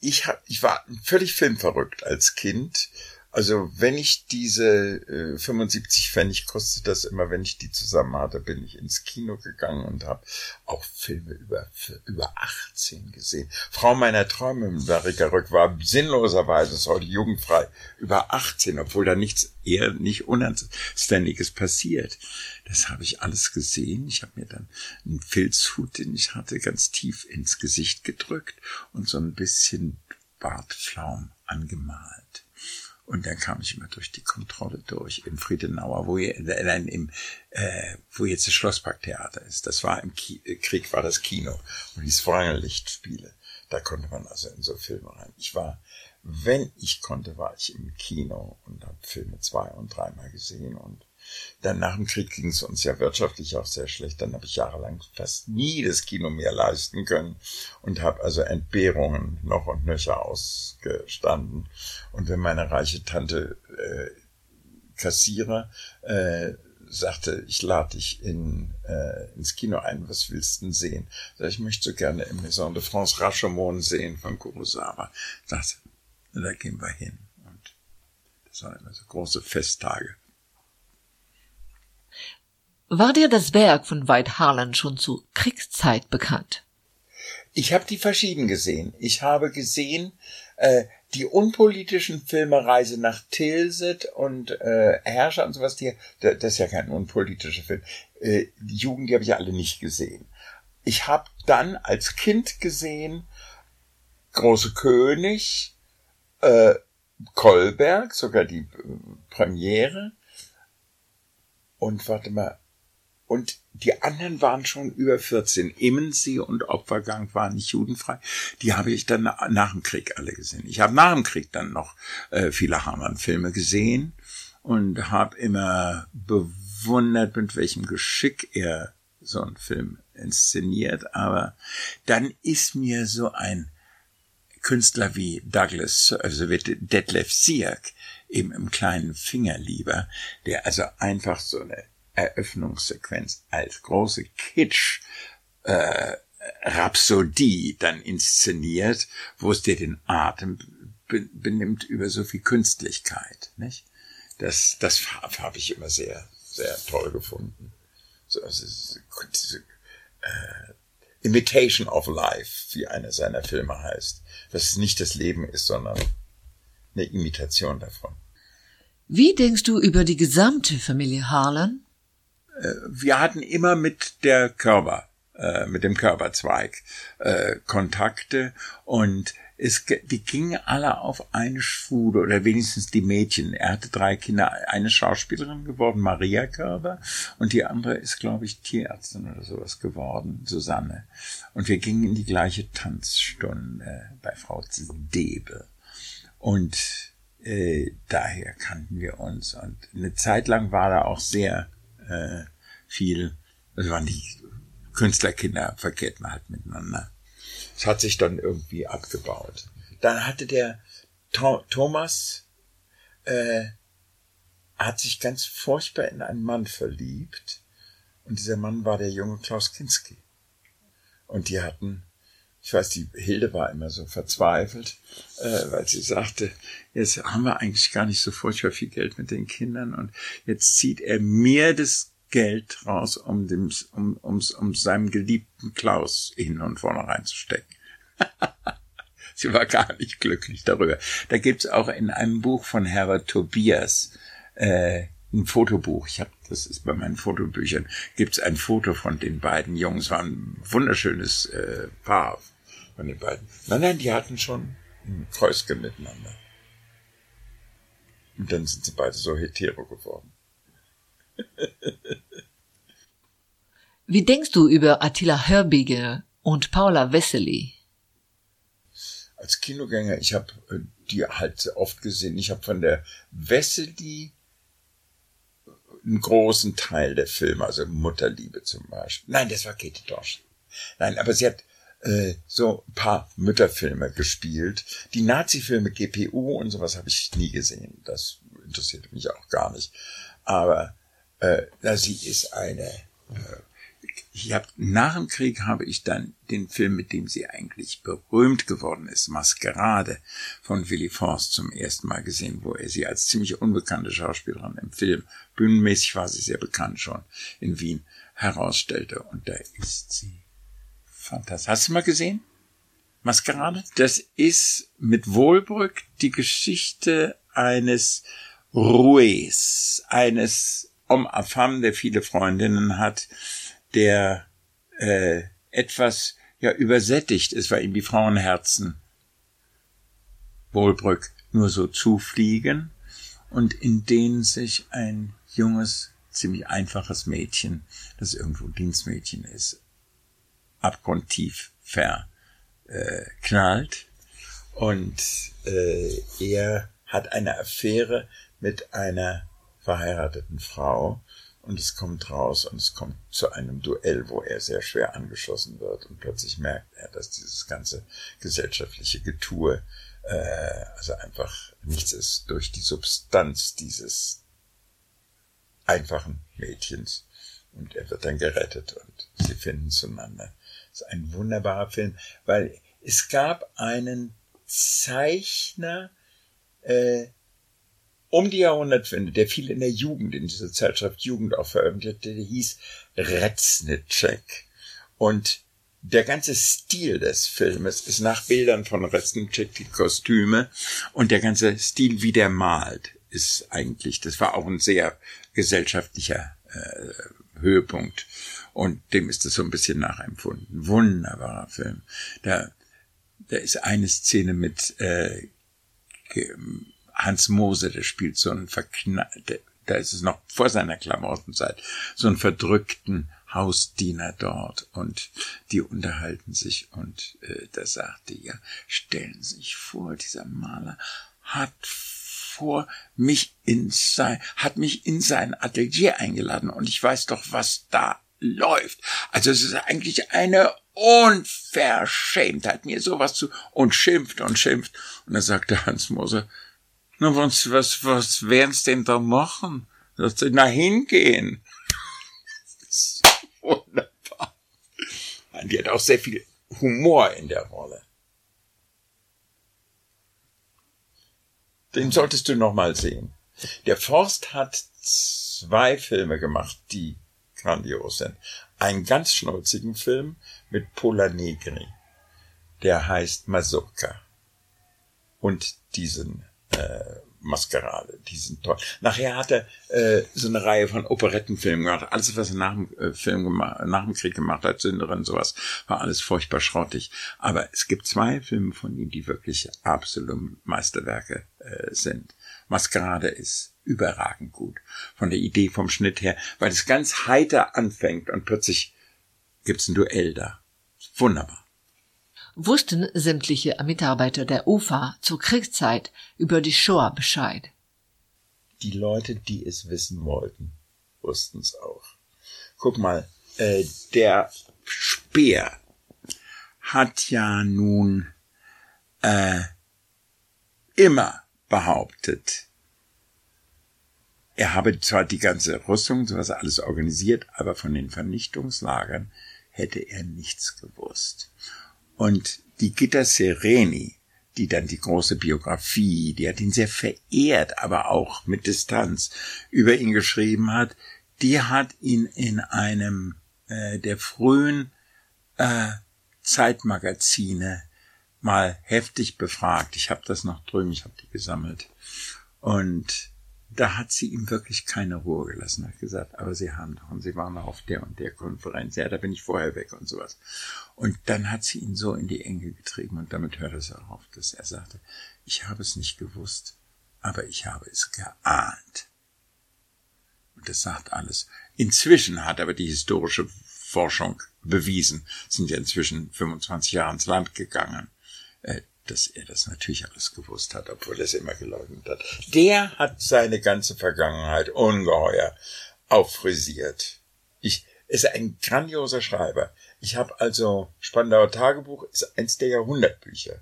C: Ich, hab, ich war völlig filmverrückt als Kind also wenn ich diese äh, 75 Pfennig kostet das immer, wenn ich die zusammen hatte, bin ich ins Kino gegangen und habe auch Filme über über 18 gesehen. Frau meiner Träume mit Marika Rück war sinnloserweise ist heute jugendfrei über 18, obwohl da nichts eher nicht Unanständiges passiert. Das habe ich alles gesehen. Ich habe mir dann einen Filzhut, den ich hatte, ganz tief ins Gesicht gedrückt und so ein bisschen Bartflaum angemalt. Und dann kam ich immer durch die Kontrolle durch in Friedenauer, wo, ihr, äh, im, äh, wo jetzt das Schlossparktheater ist. Das war im Ki äh, Krieg, war das Kino und die Lichtspiele. Da konnte man also in so Filme rein. Ich war, wenn ich konnte, war ich im Kino und habe Filme zwei und dreimal gesehen und dann nach dem Krieg ging es uns ja wirtschaftlich auch sehr schlecht. Dann habe ich jahrelang fast nie das Kino mehr leisten können und habe also Entbehrungen noch und nöcher ausgestanden. Und wenn meine reiche Tante äh, Kassierer äh, sagte, ich lade dich in, äh, ins Kino ein, was willst du denn sehen? Sag, ich möchte so gerne im Maison de France Rashomon sehen von Kurosawa. Sagte, da gehen wir hin. Und das waren immer so große Festtage.
B: War dir das Werk von Veit Harlan schon zu Kriegszeit bekannt?
C: Ich habe die verschieden gesehen. Ich habe gesehen äh, die unpolitischen Filme Reise nach Tilsit und äh, Herrscher und sowas. Die, das ist ja kein unpolitischer Film. Äh, die Jugend, die habe ich alle nicht gesehen. Ich habe dann als Kind gesehen Große König, äh, Kolberg, sogar die äh, Premiere. Und warte mal, und die anderen waren schon über 14. Immensee und Opfergang waren nicht judenfrei. Die habe ich dann nach dem Krieg alle gesehen. Ich habe nach dem Krieg dann noch äh, viele Hamann-Filme gesehen und habe immer bewundert, mit welchem Geschick er so einen Film inszeniert. Aber dann ist mir so ein Künstler wie Douglas, also Detlef Siak, eben im kleinen Finger lieber, der also einfach so eine Eröffnungssequenz als große Kitsch äh, Rhapsodie dann inszeniert, wo es dir den Atem benimmt über so viel Künstlichkeit, nicht? Das, das habe ich immer sehr, sehr toll gefunden. So, also, diese, äh, Imitation of Life, wie einer seiner Filme heißt. Dass es nicht das Leben ist, sondern eine Imitation davon.
B: Wie denkst du über die gesamte Familie Harlan?
C: Äh, wir hatten immer mit der Körper, äh, mit dem Körperzweig äh, Kontakte und es, die gingen alle auf eine Schule oder wenigstens die Mädchen. Er hatte drei Kinder, eine Schauspielerin geworden, Maria Körber, und die andere ist, glaube ich, Tierärztin oder sowas geworden, Susanne. Und wir gingen in die gleiche Tanzstunde bei Frau Debe. Und äh, daher kannten wir uns. Und eine Zeit lang war er auch sehr äh, viel, das waren die Künstlerkinder verkehrten halt miteinander. Es hat sich dann irgendwie abgebaut. Dann hatte der Thomas äh, hat sich ganz furchtbar in einen Mann verliebt und dieser Mann war der junge Klaus Kinski. Und die hatten ich weiß, die Hilde war immer so verzweifelt, äh, weil sie sagte, jetzt haben wir eigentlich gar nicht so furchtbar viel Geld mit den Kindern und jetzt zieht er mir das Geld raus, um, dem, um, um, um seinem geliebten Klaus hin und vorne reinzustecken. sie war gar nicht glücklich darüber. Da gibt's auch in einem Buch von Herbert Tobias äh, ein Fotobuch. Ich habe, das ist bei meinen Fotobüchern, gibt's ein Foto von den beiden Jungs. War ein wunderschönes äh, Paar von den beiden. Nein, nein, die hatten schon ein Kreuzchen miteinander. Und dann sind sie beide so hetero geworden.
B: Wie denkst du über Attila Herbige und Paula Wessely?
C: Als Kinogänger, ich habe äh, die halt oft gesehen. Ich habe von der Wessely einen großen Teil der Filme, also Mutterliebe zum Beispiel. Nein, das war Katie Dorsch. Nein, aber sie hat äh, so ein paar Mütterfilme gespielt. Die Nazi-Filme GPU und sowas habe ich nie gesehen. Das interessiert mich auch gar nicht. Aber äh, na, sie ist eine. Äh, ich hab, nach dem Krieg habe ich dann den Film, mit dem sie eigentlich berühmt geworden ist, Maskerade von Willy Forst zum ersten Mal gesehen, wo er sie als ziemlich unbekannte Schauspielerin im Film, bühnenmäßig war sie sehr bekannt schon, in Wien herausstellte. Und da ist sie fantastisch. Hast du mal gesehen? Maskerade? Das ist mit Wohlbrück die Geschichte eines Rues, eines Om Afam, der viele Freundinnen hat, der äh, etwas ja übersättigt ist, weil ihm die Frauenherzen Wohlbrück nur so zufliegen und in denen sich ein junges, ziemlich einfaches Mädchen, das irgendwo Dienstmädchen ist, abgrundtief verknallt. Und äh, er hat eine Affäre mit einer verheirateten Frau und es kommt raus und es kommt zu einem Duell, wo er sehr schwer angeschossen wird und plötzlich merkt er, dass dieses ganze gesellschaftliche Getue äh, also einfach nichts ist durch die Substanz dieses einfachen Mädchens und er wird dann gerettet und sie finden zueinander. Ist ein wunderbarer Film, weil es gab einen Zeichner, äh, um die Jahrhundertwende, der viel in der Jugend, in dieser Zeitschrift Jugend auch veröffentlichte, der hieß Reznitschek. Und der ganze Stil des Filmes ist nach Bildern von Reznitschek, die Kostüme, und der ganze Stil, wie der malt, ist eigentlich, das war auch ein sehr gesellschaftlicher äh, Höhepunkt. Und dem ist es so ein bisschen nachempfunden. Wunderbarer Film. Da, da ist eine Szene mit äh, Hans Mose, der spielt so einen verknallten, da ist es noch vor seiner Klamottenzeit, so einen verdrückten Hausdiener dort und die unterhalten sich und äh, da sagte er, stellen Sie sich vor, dieser Maler hat vor mich in sein, hat mich in sein Atelier eingeladen und ich weiß doch, was da läuft. Also es ist eigentlich eine Unverschämtheit, mir sowas zu, und schimpft und schimpft. Und da sagte Hans Moser, na, was, was, was werden's denn da machen? Sagt sie, na, hingehen. wunderbar. Die hat auch sehr viel Humor in der Rolle. Den solltest du noch mal sehen. Der Forst hat zwei Filme gemacht, die grandios. Einen ganz schnulzigen Film mit Pola Negri. Der heißt Mazurka. Und diesen äh, Maskerade, die sind toll. Nachher hat er äh, so eine Reihe von Operettenfilmen gemacht. Alles, was er nach dem äh, Film gemacht, nach dem Krieg gemacht hat, Sünderin, sowas, war alles furchtbar schrottig. Aber es gibt zwei Filme von ihm, die wirklich absolute Meisterwerke äh, sind. Maskerade ist überragend gut. Von der Idee, vom Schnitt her, weil es ganz heiter anfängt und plötzlich gibt's ein Duell da. Wunderbar
B: wussten sämtliche Mitarbeiter der UFA zur Kriegszeit über die Shoah Bescheid.
C: Die Leute, die es wissen wollten, wussten es auch. Guck mal, äh, der Speer hat ja nun äh, immer behauptet, er habe zwar die ganze Rüstung, sowas alles organisiert, aber von den Vernichtungslagern hätte er nichts gewusst. Und die Gitta Sereni, die dann die große Biografie, die hat ihn sehr verehrt, aber auch mit Distanz über ihn geschrieben hat, die hat ihn in einem äh, der frühen äh, Zeitmagazine mal heftig befragt. Ich habe das noch drüben, ich habe die gesammelt. Und da hat sie ihm wirklich keine Ruhe gelassen, hat gesagt, aber Sie haben doch, und Sie waren noch auf der und der Konferenz, ja, da bin ich vorher weg und sowas. Und dann hat sie ihn so in die Enge getrieben und damit hört es auch auf, dass er sagte, ich habe es nicht gewusst, aber ich habe es geahnt. Und das sagt alles. Inzwischen hat aber die historische Forschung bewiesen, sind ja inzwischen 25 Jahre ins Land gegangen, äh, dass er das natürlich alles gewusst hat, obwohl er es immer geleugnet hat. Der hat seine ganze Vergangenheit ungeheuer auffrisiert. Ich, ist ein grandioser Schreiber. Ich habe also Spandauer Tagebuch ist eins der Jahrhundertbücher.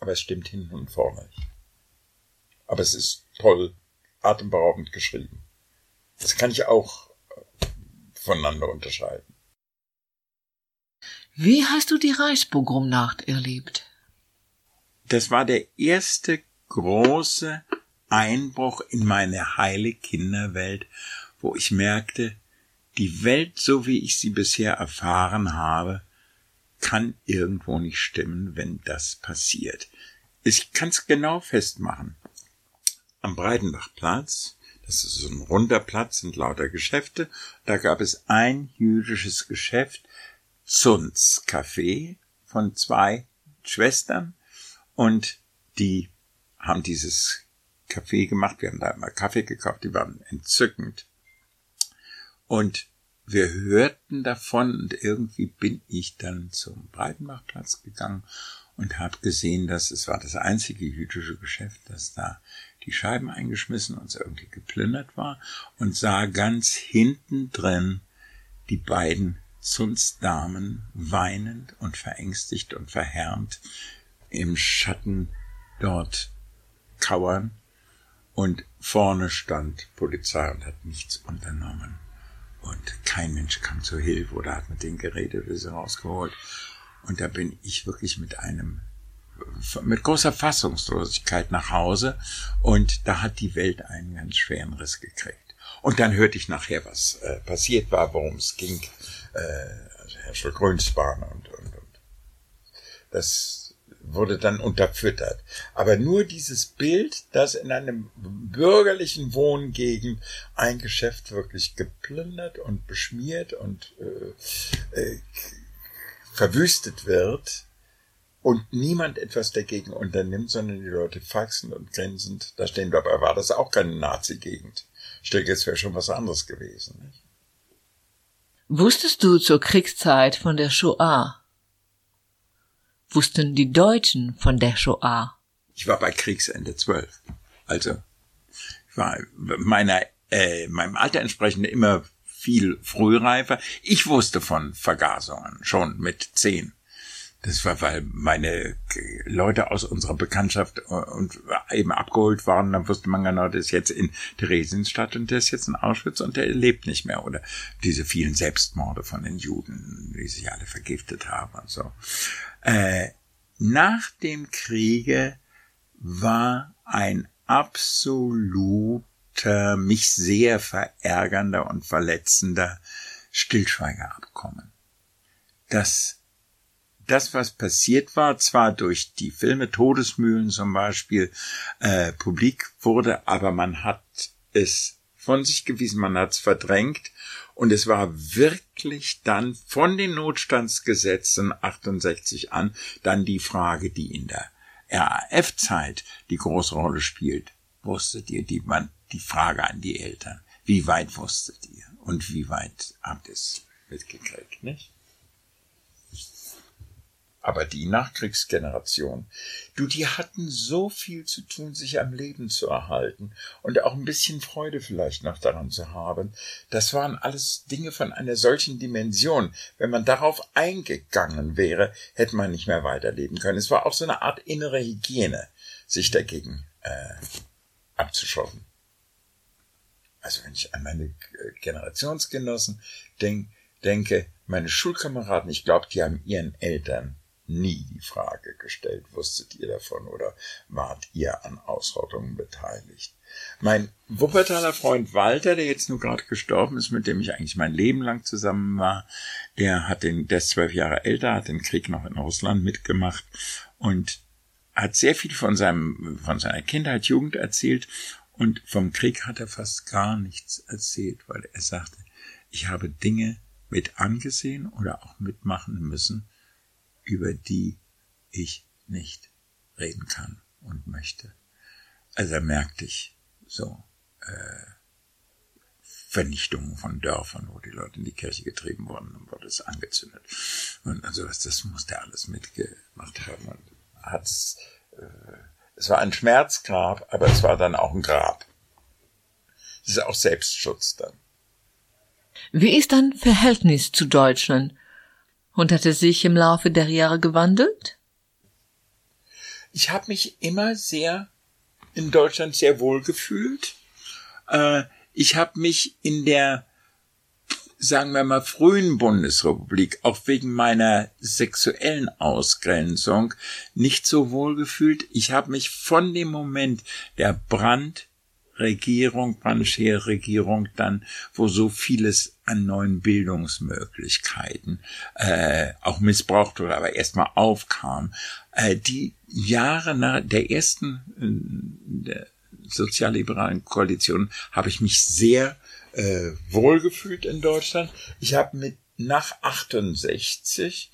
C: Aber es stimmt hinten und vorne. Aber es ist toll, atemberaubend geschrieben. Das kann ich auch voneinander unterscheiden.
B: Wie hast du die Reichspogromnacht erlebt?
C: Das war der erste große Einbruch in meine heile Kinderwelt, wo ich merkte, die Welt, so wie ich sie bisher erfahren habe, kann irgendwo nicht stimmen, wenn das passiert. Ich kann es genau festmachen. Am Breitenbachplatz, das ist so ein runder Platz, sind lauter Geschäfte, da gab es ein jüdisches Geschäft, Zunz Café von zwei Schwestern und die haben dieses Café gemacht. Wir haben da immer Kaffee gekauft, die waren entzückend. Und wir hörten davon und irgendwie bin ich dann zum Breitenbachplatz gegangen und habe gesehen, dass es war das einzige jüdische Geschäft, das da die Scheiben eingeschmissen und irgendwie geplündert war und sah ganz hinten drin die beiden Zunstdamen weinend und verängstigt und verhärmt im Schatten dort kauern und vorne stand Polizei und hat nichts unternommen. Und kein Mensch kam zur Hilfe oder hat mit denen geredet oder sie rausgeholt. Und da bin ich wirklich mit einem, mit großer Fassungslosigkeit nach Hause und da hat die Welt einen ganz schweren Riss gekriegt. Und dann hörte ich nachher, was äh, passiert war, worum es ging äh, also Herschel Grünspan und, und, und. Das wurde dann unterfüttert. Aber nur dieses Bild, dass in einem bürgerlichen Wohngegend ein Geschäft wirklich geplündert und beschmiert und äh, äh, verwüstet wird und niemand etwas dagegen unternimmt, sondern die Leute faxen und grinsend da stehen. Dabei war das auch keine Nazi-Gegend. Denke, es wäre schon was anderes gewesen. Nicht?
B: Wusstest du zur Kriegszeit von der Shoah? Wussten die Deutschen von der Shoah?
C: Ich war bei Kriegsende zwölf. Also, ich war meiner, äh, meinem Alter entsprechend immer viel frühreifer. Ich wusste von Vergasungen schon mit zehn. Das war, weil meine Leute aus unserer Bekanntschaft äh, und eben abgeholt waren. Dann wusste man genau, der ist jetzt in Theresienstadt und der ist jetzt in Auschwitz und der lebt nicht mehr. Oder diese vielen Selbstmorde von den Juden, die sich alle vergiftet haben und so. Äh, nach dem Kriege war ein absoluter, mich sehr verärgernder und verletzender Stillschweigerabkommen. Das das, was passiert war, zwar durch die Filme Todesmühlen zum Beispiel äh, publik wurde, aber man hat es von sich gewiesen, man hat es verdrängt und es war wirklich dann von den Notstandsgesetzen 68 an dann die Frage, die in der RAF-Zeit die große Rolle spielt. Wusstet ihr die, man, die Frage an die Eltern? Wie weit wusstet ihr? Und wie weit habt ihr es mitgekriegt, nicht? Aber die Nachkriegsgeneration, du, die hatten so viel zu tun, sich am Leben zu erhalten und auch ein bisschen Freude vielleicht noch daran zu haben. Das waren alles Dinge von einer solchen Dimension. Wenn man darauf eingegangen wäre, hätte man nicht mehr weiterleben können. Es war auch so eine Art innere Hygiene, sich dagegen äh, abzuschotten. Also wenn ich an meine Generationsgenossen denk, denke, meine Schulkameraden, ich glaube, die haben ihren Eltern nie die Frage gestellt, wusstet ihr davon oder wart ihr an Ausrottungen beteiligt? Mein Wuppertaler Freund Walter, der jetzt nur gerade gestorben ist, mit dem ich eigentlich mein Leben lang zusammen war, der hat den, der ist zwölf Jahre älter, hat den Krieg noch in Russland mitgemacht und hat sehr viel von seinem, von seiner Kindheit, Jugend erzählt und vom Krieg hat er fast gar nichts erzählt, weil er sagte, ich habe Dinge mit angesehen oder auch mitmachen müssen, über die ich nicht reden kann und möchte. Also da merkte ich so äh, Vernichtungen von Dörfern, wo die Leute in die Kirche getrieben wurden und wurde es angezündet. Und also das, das musste er alles mitgemacht haben und hat's äh, es war ein Schmerzgrab, aber es war dann auch ein Grab. Es ist auch Selbstschutz dann.
B: Wie ist dein Verhältnis zu Deutschland? Und hat es sich im Laufe der Jahre gewandelt?
C: Ich habe mich immer sehr in Deutschland sehr wohl gefühlt. Äh, ich habe mich in der sagen wir mal, frühen Bundesrepublik, auch wegen meiner sexuellen Ausgrenzung, nicht so wohl gefühlt. Ich habe mich von dem Moment der Brandregierung, Brandscheer-Regierung dann, wo so vieles an neuen Bildungsmöglichkeiten äh, auch missbraucht wurde, aber erstmal aufkam, äh, die Jahre nach der ersten äh, der sozialliberalen Koalition habe ich mich sehr äh, wohlgefühlt in Deutschland. Ich habe mit nach 68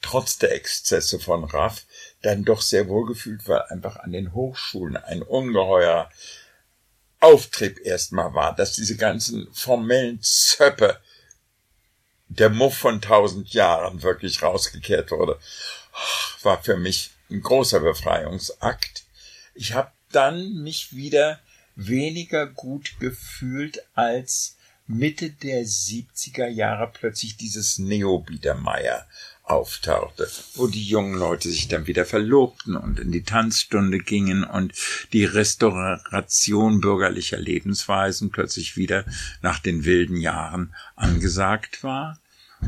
C: trotz der Exzesse von Raff dann doch sehr wohlgefühlt, weil einfach an den Hochschulen ein ungeheuer Auftrieb erstmal war, dass diese ganzen formellen Zöppe der Muff von tausend Jahren wirklich rausgekehrt wurde, war für mich ein großer Befreiungsakt. Ich habe dann mich wieder weniger gut gefühlt, als Mitte der 70er Jahre plötzlich dieses Neo-Biedermeier auftauchte, wo die jungen Leute sich dann wieder verlobten und in die Tanzstunde gingen und die Restauration bürgerlicher Lebensweisen plötzlich wieder nach den wilden Jahren angesagt war.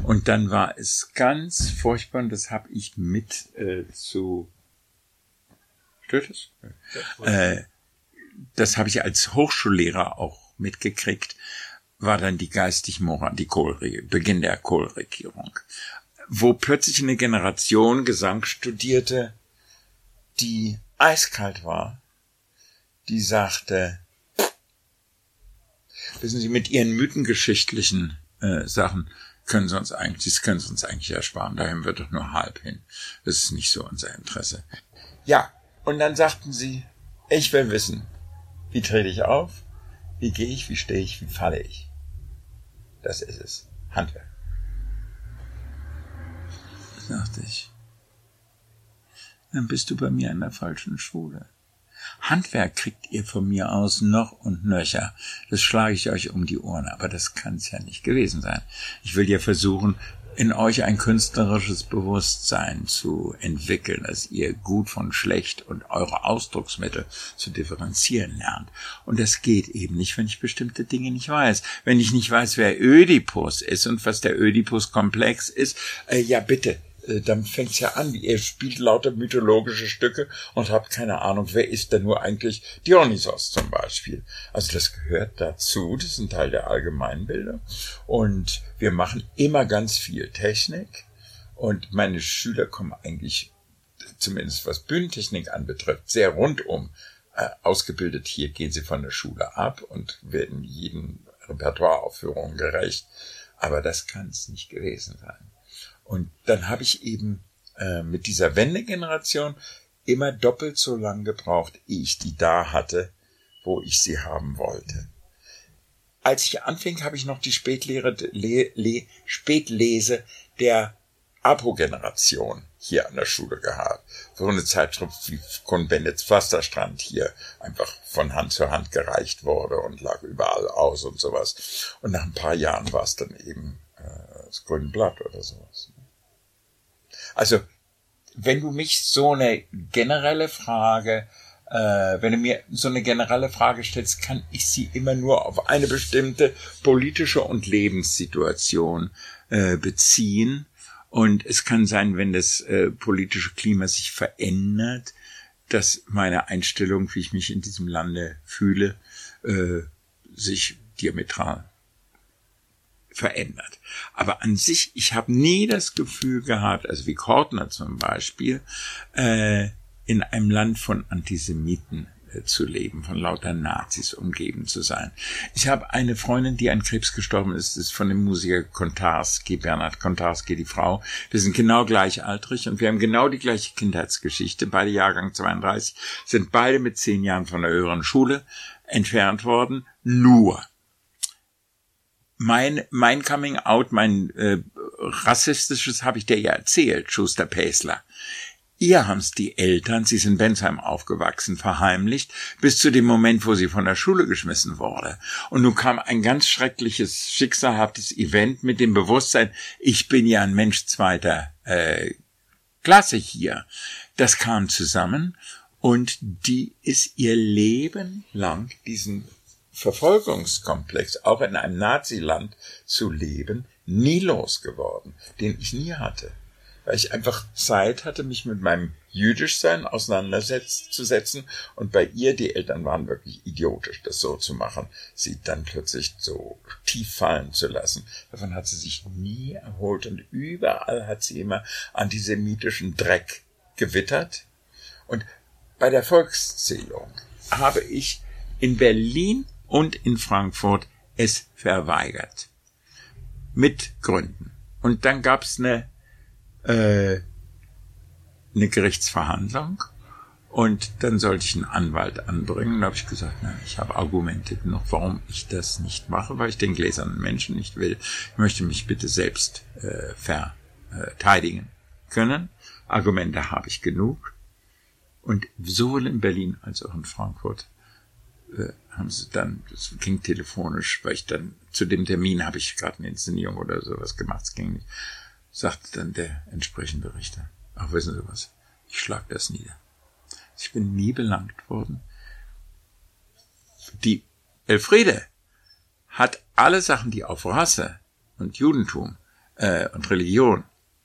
C: Und dann war es ganz furchtbar, und das habe ich mit äh, zu Stört es? Äh, das habe ich als Hochschullehrer auch mitgekriegt, war dann die geistig moral die Kohl Beginn der Kohlregierung, wo plötzlich eine Generation Gesang studierte, die eiskalt war, die sagte, wissen Sie, mit Ihren mythengeschichtlichen äh, Sachen können Sie uns eigentlich, das können Sie uns eigentlich ersparen, da haben wir doch nur halb hin. Das ist nicht so unser Interesse. Ja, und dann sagten sie, ich will wissen, wie trete ich auf? Wie gehe ich? Wie stehe ich? Wie falle ich? Das ist es. Handwerk. Ich. Dann bist du bei mir an der falschen Schule. Handwerk kriegt ihr von mir aus noch und nöcher. Das schlage ich euch um die Ohren, aber das kann's ja nicht gewesen sein. Ich will ja versuchen, in euch ein künstlerisches Bewusstsein zu entwickeln, dass ihr gut von schlecht und eure Ausdrucksmittel zu differenzieren lernt. Und das geht eben nicht, wenn ich bestimmte Dinge nicht weiß. Wenn ich nicht weiß, wer Ödipus ist und was der Ödipus-Komplex ist, äh, ja bitte, dann fängt's ja an, ihr spielt lauter mythologische Stücke und habt keine Ahnung, wer ist denn nur eigentlich Dionysos zum Beispiel. Also das gehört dazu, das ist ein Teil der Allgemeinbildung. Und wir machen immer ganz viel Technik. Und meine Schüler kommen eigentlich, zumindest was Bühnentechnik anbetrifft, sehr rundum äh, ausgebildet. Hier gehen sie von der Schule ab und werden jeden Repertoireaufführungen gerecht. Aber das kann es nicht gewesen sein. Und dann habe ich eben äh, mit dieser Wendegeneration immer doppelt so lang gebraucht, ehe ich die da hatte, wo ich sie haben wollte. Als ich anfing, habe ich noch die Spätlehre, Le, Le, Spätlese der Apo-Generation hier an der Schule gehabt. So eine Zeitschrift wie Konvenditz Pflasterstrand hier einfach von Hand zu Hand gereicht wurde und lag überall aus und sowas. Und nach ein paar Jahren war es dann eben äh, das Grüne Blatt oder sowas. Also, wenn du mich so eine generelle Frage, äh, wenn du mir so eine generelle Frage stellst, kann ich sie immer nur auf eine bestimmte politische und Lebenssituation äh, beziehen. Und es kann sein, wenn das äh, politische Klima sich verändert, dass meine Einstellung, wie ich mich in diesem Lande fühle, äh, sich diametral verändert. Aber an sich, ich habe nie das Gefühl gehabt, also wie Kortner zum Beispiel, äh, in einem Land von Antisemiten äh, zu leben, von lauter Nazis umgeben zu sein. Ich habe eine Freundin, die an Krebs gestorben ist, ist von dem Musiker Kontarski, Bernhard Kontarski, die Frau. Wir sind genau gleichaltrig und wir haben genau die gleiche Kindheitsgeschichte. Beide Jahrgang 32 sind beide mit zehn Jahren von der höheren Schule entfernt worden. Nur mein, mein Coming Out, mein äh, rassistisches habe ich dir ja erzählt, Schuster Päsler. Ihr haben's die Eltern, sie sind in Bensheim aufgewachsen, verheimlicht, bis zu dem Moment, wo sie von der Schule geschmissen wurde. Und nun kam ein ganz schreckliches, schicksalhaftes Event mit dem Bewusstsein, ich bin ja ein Mensch zweiter äh, Klasse hier. Das kam zusammen und die ist ihr Leben lang diesen Verfolgungskomplex, auch in einem Naziland zu leben, nie losgeworden, den ich nie hatte. Weil ich einfach Zeit hatte, mich mit meinem Jüdischsein auseinanderzusetzen und bei ihr, die Eltern waren wirklich idiotisch, das so zu machen, sie dann plötzlich so tief fallen zu lassen. Davon hat sie sich nie erholt und überall hat sie immer antisemitischen Dreck gewittert. Und bei der Volkszählung habe ich in Berlin und in Frankfurt es verweigert. Mit Gründen. Und dann gab's eine, äh, eine Gerichtsverhandlung und dann sollte ich einen Anwalt anbringen. Da habe ich gesagt, nein, ich habe Argumente noch, warum ich das nicht mache, weil ich den gläsernen Menschen nicht will. Ich möchte mich bitte selbst äh, verteidigen können. Argumente habe ich genug. Und sowohl in Berlin als auch in Frankfurt äh, haben sie dann, das ging telefonisch, weil ich dann zu dem Termin habe ich gerade eine Inszenierung oder sowas gemacht, es ging nicht, sagte dann der entsprechende Richter, ach wissen Sie was, ich schlag das nieder. Ich bin nie belangt worden. Die Elfriede hat alle Sachen, die auf Rasse und Judentum äh, und Religion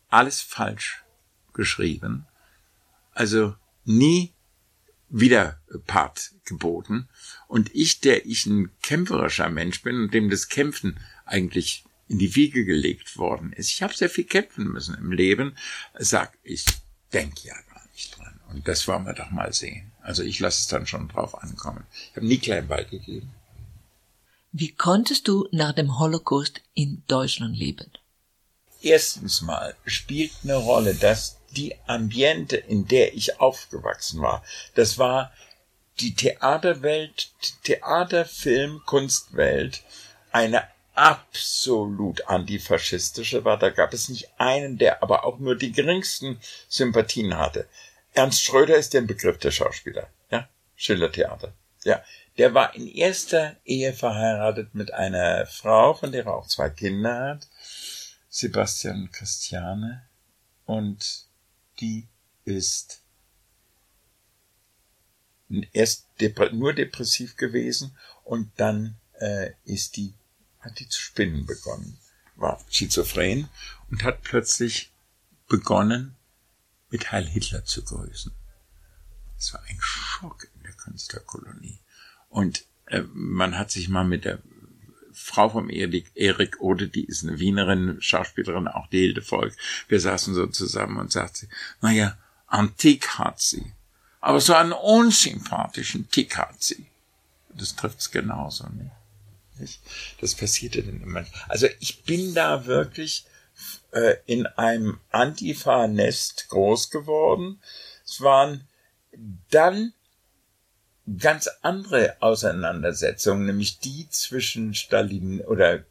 C: alles falsch geschrieben, also nie wieder Part geboten. Und ich, der ich ein kämpferischer Mensch bin und dem das Kämpfen eigentlich in die Wiege gelegt worden ist. Ich habe sehr viel kämpfen müssen im Leben, sag ich, denk ja gar nicht dran. Und das wollen wir doch mal sehen. Also ich lasse es dann schon drauf ankommen. Ich habe nie Kleinball gegeben.
B: Wie konntest du nach dem Holocaust in Deutschland leben?
C: Erstens mal spielt eine Rolle, dass die Ambiente, in der ich aufgewachsen war. Das war die Theaterwelt, Theater, Film, Kunstwelt, eine absolut antifaschistische war. Da gab es nicht einen, der aber auch nur die geringsten Sympathien hatte. Ernst Schröder ist der Begriff der Schauspieler, ja, Schillertheater, ja. Der war in erster Ehe verheiratet mit einer Frau, von der er auch zwei Kinder hat, Sebastian Christiane, und die ist erst dep nur depressiv gewesen und dann äh, ist die, hat die zu spinnen begonnen, war schizophren und hat plötzlich begonnen, mit Heil Hitler zu grüßen. Es war ein Schock in der Künstlerkolonie. Und äh, man hat sich mal mit der Frau vom Erik, Erik Ode, die ist eine Wienerin, Schauspielerin, auch die Hilde Volk. Wir saßen so zusammen und sagte, naja, antik hat sie. Aber so einen unsympathischen Tick hat sie. Das trifft's genauso, nicht? Das passierte dann immer. Also ich bin da wirklich äh, in einem Antifa-Nest groß geworden. Es waren dann ganz andere Auseinandersetzungen, nämlich die zwischen Stalin oder äh,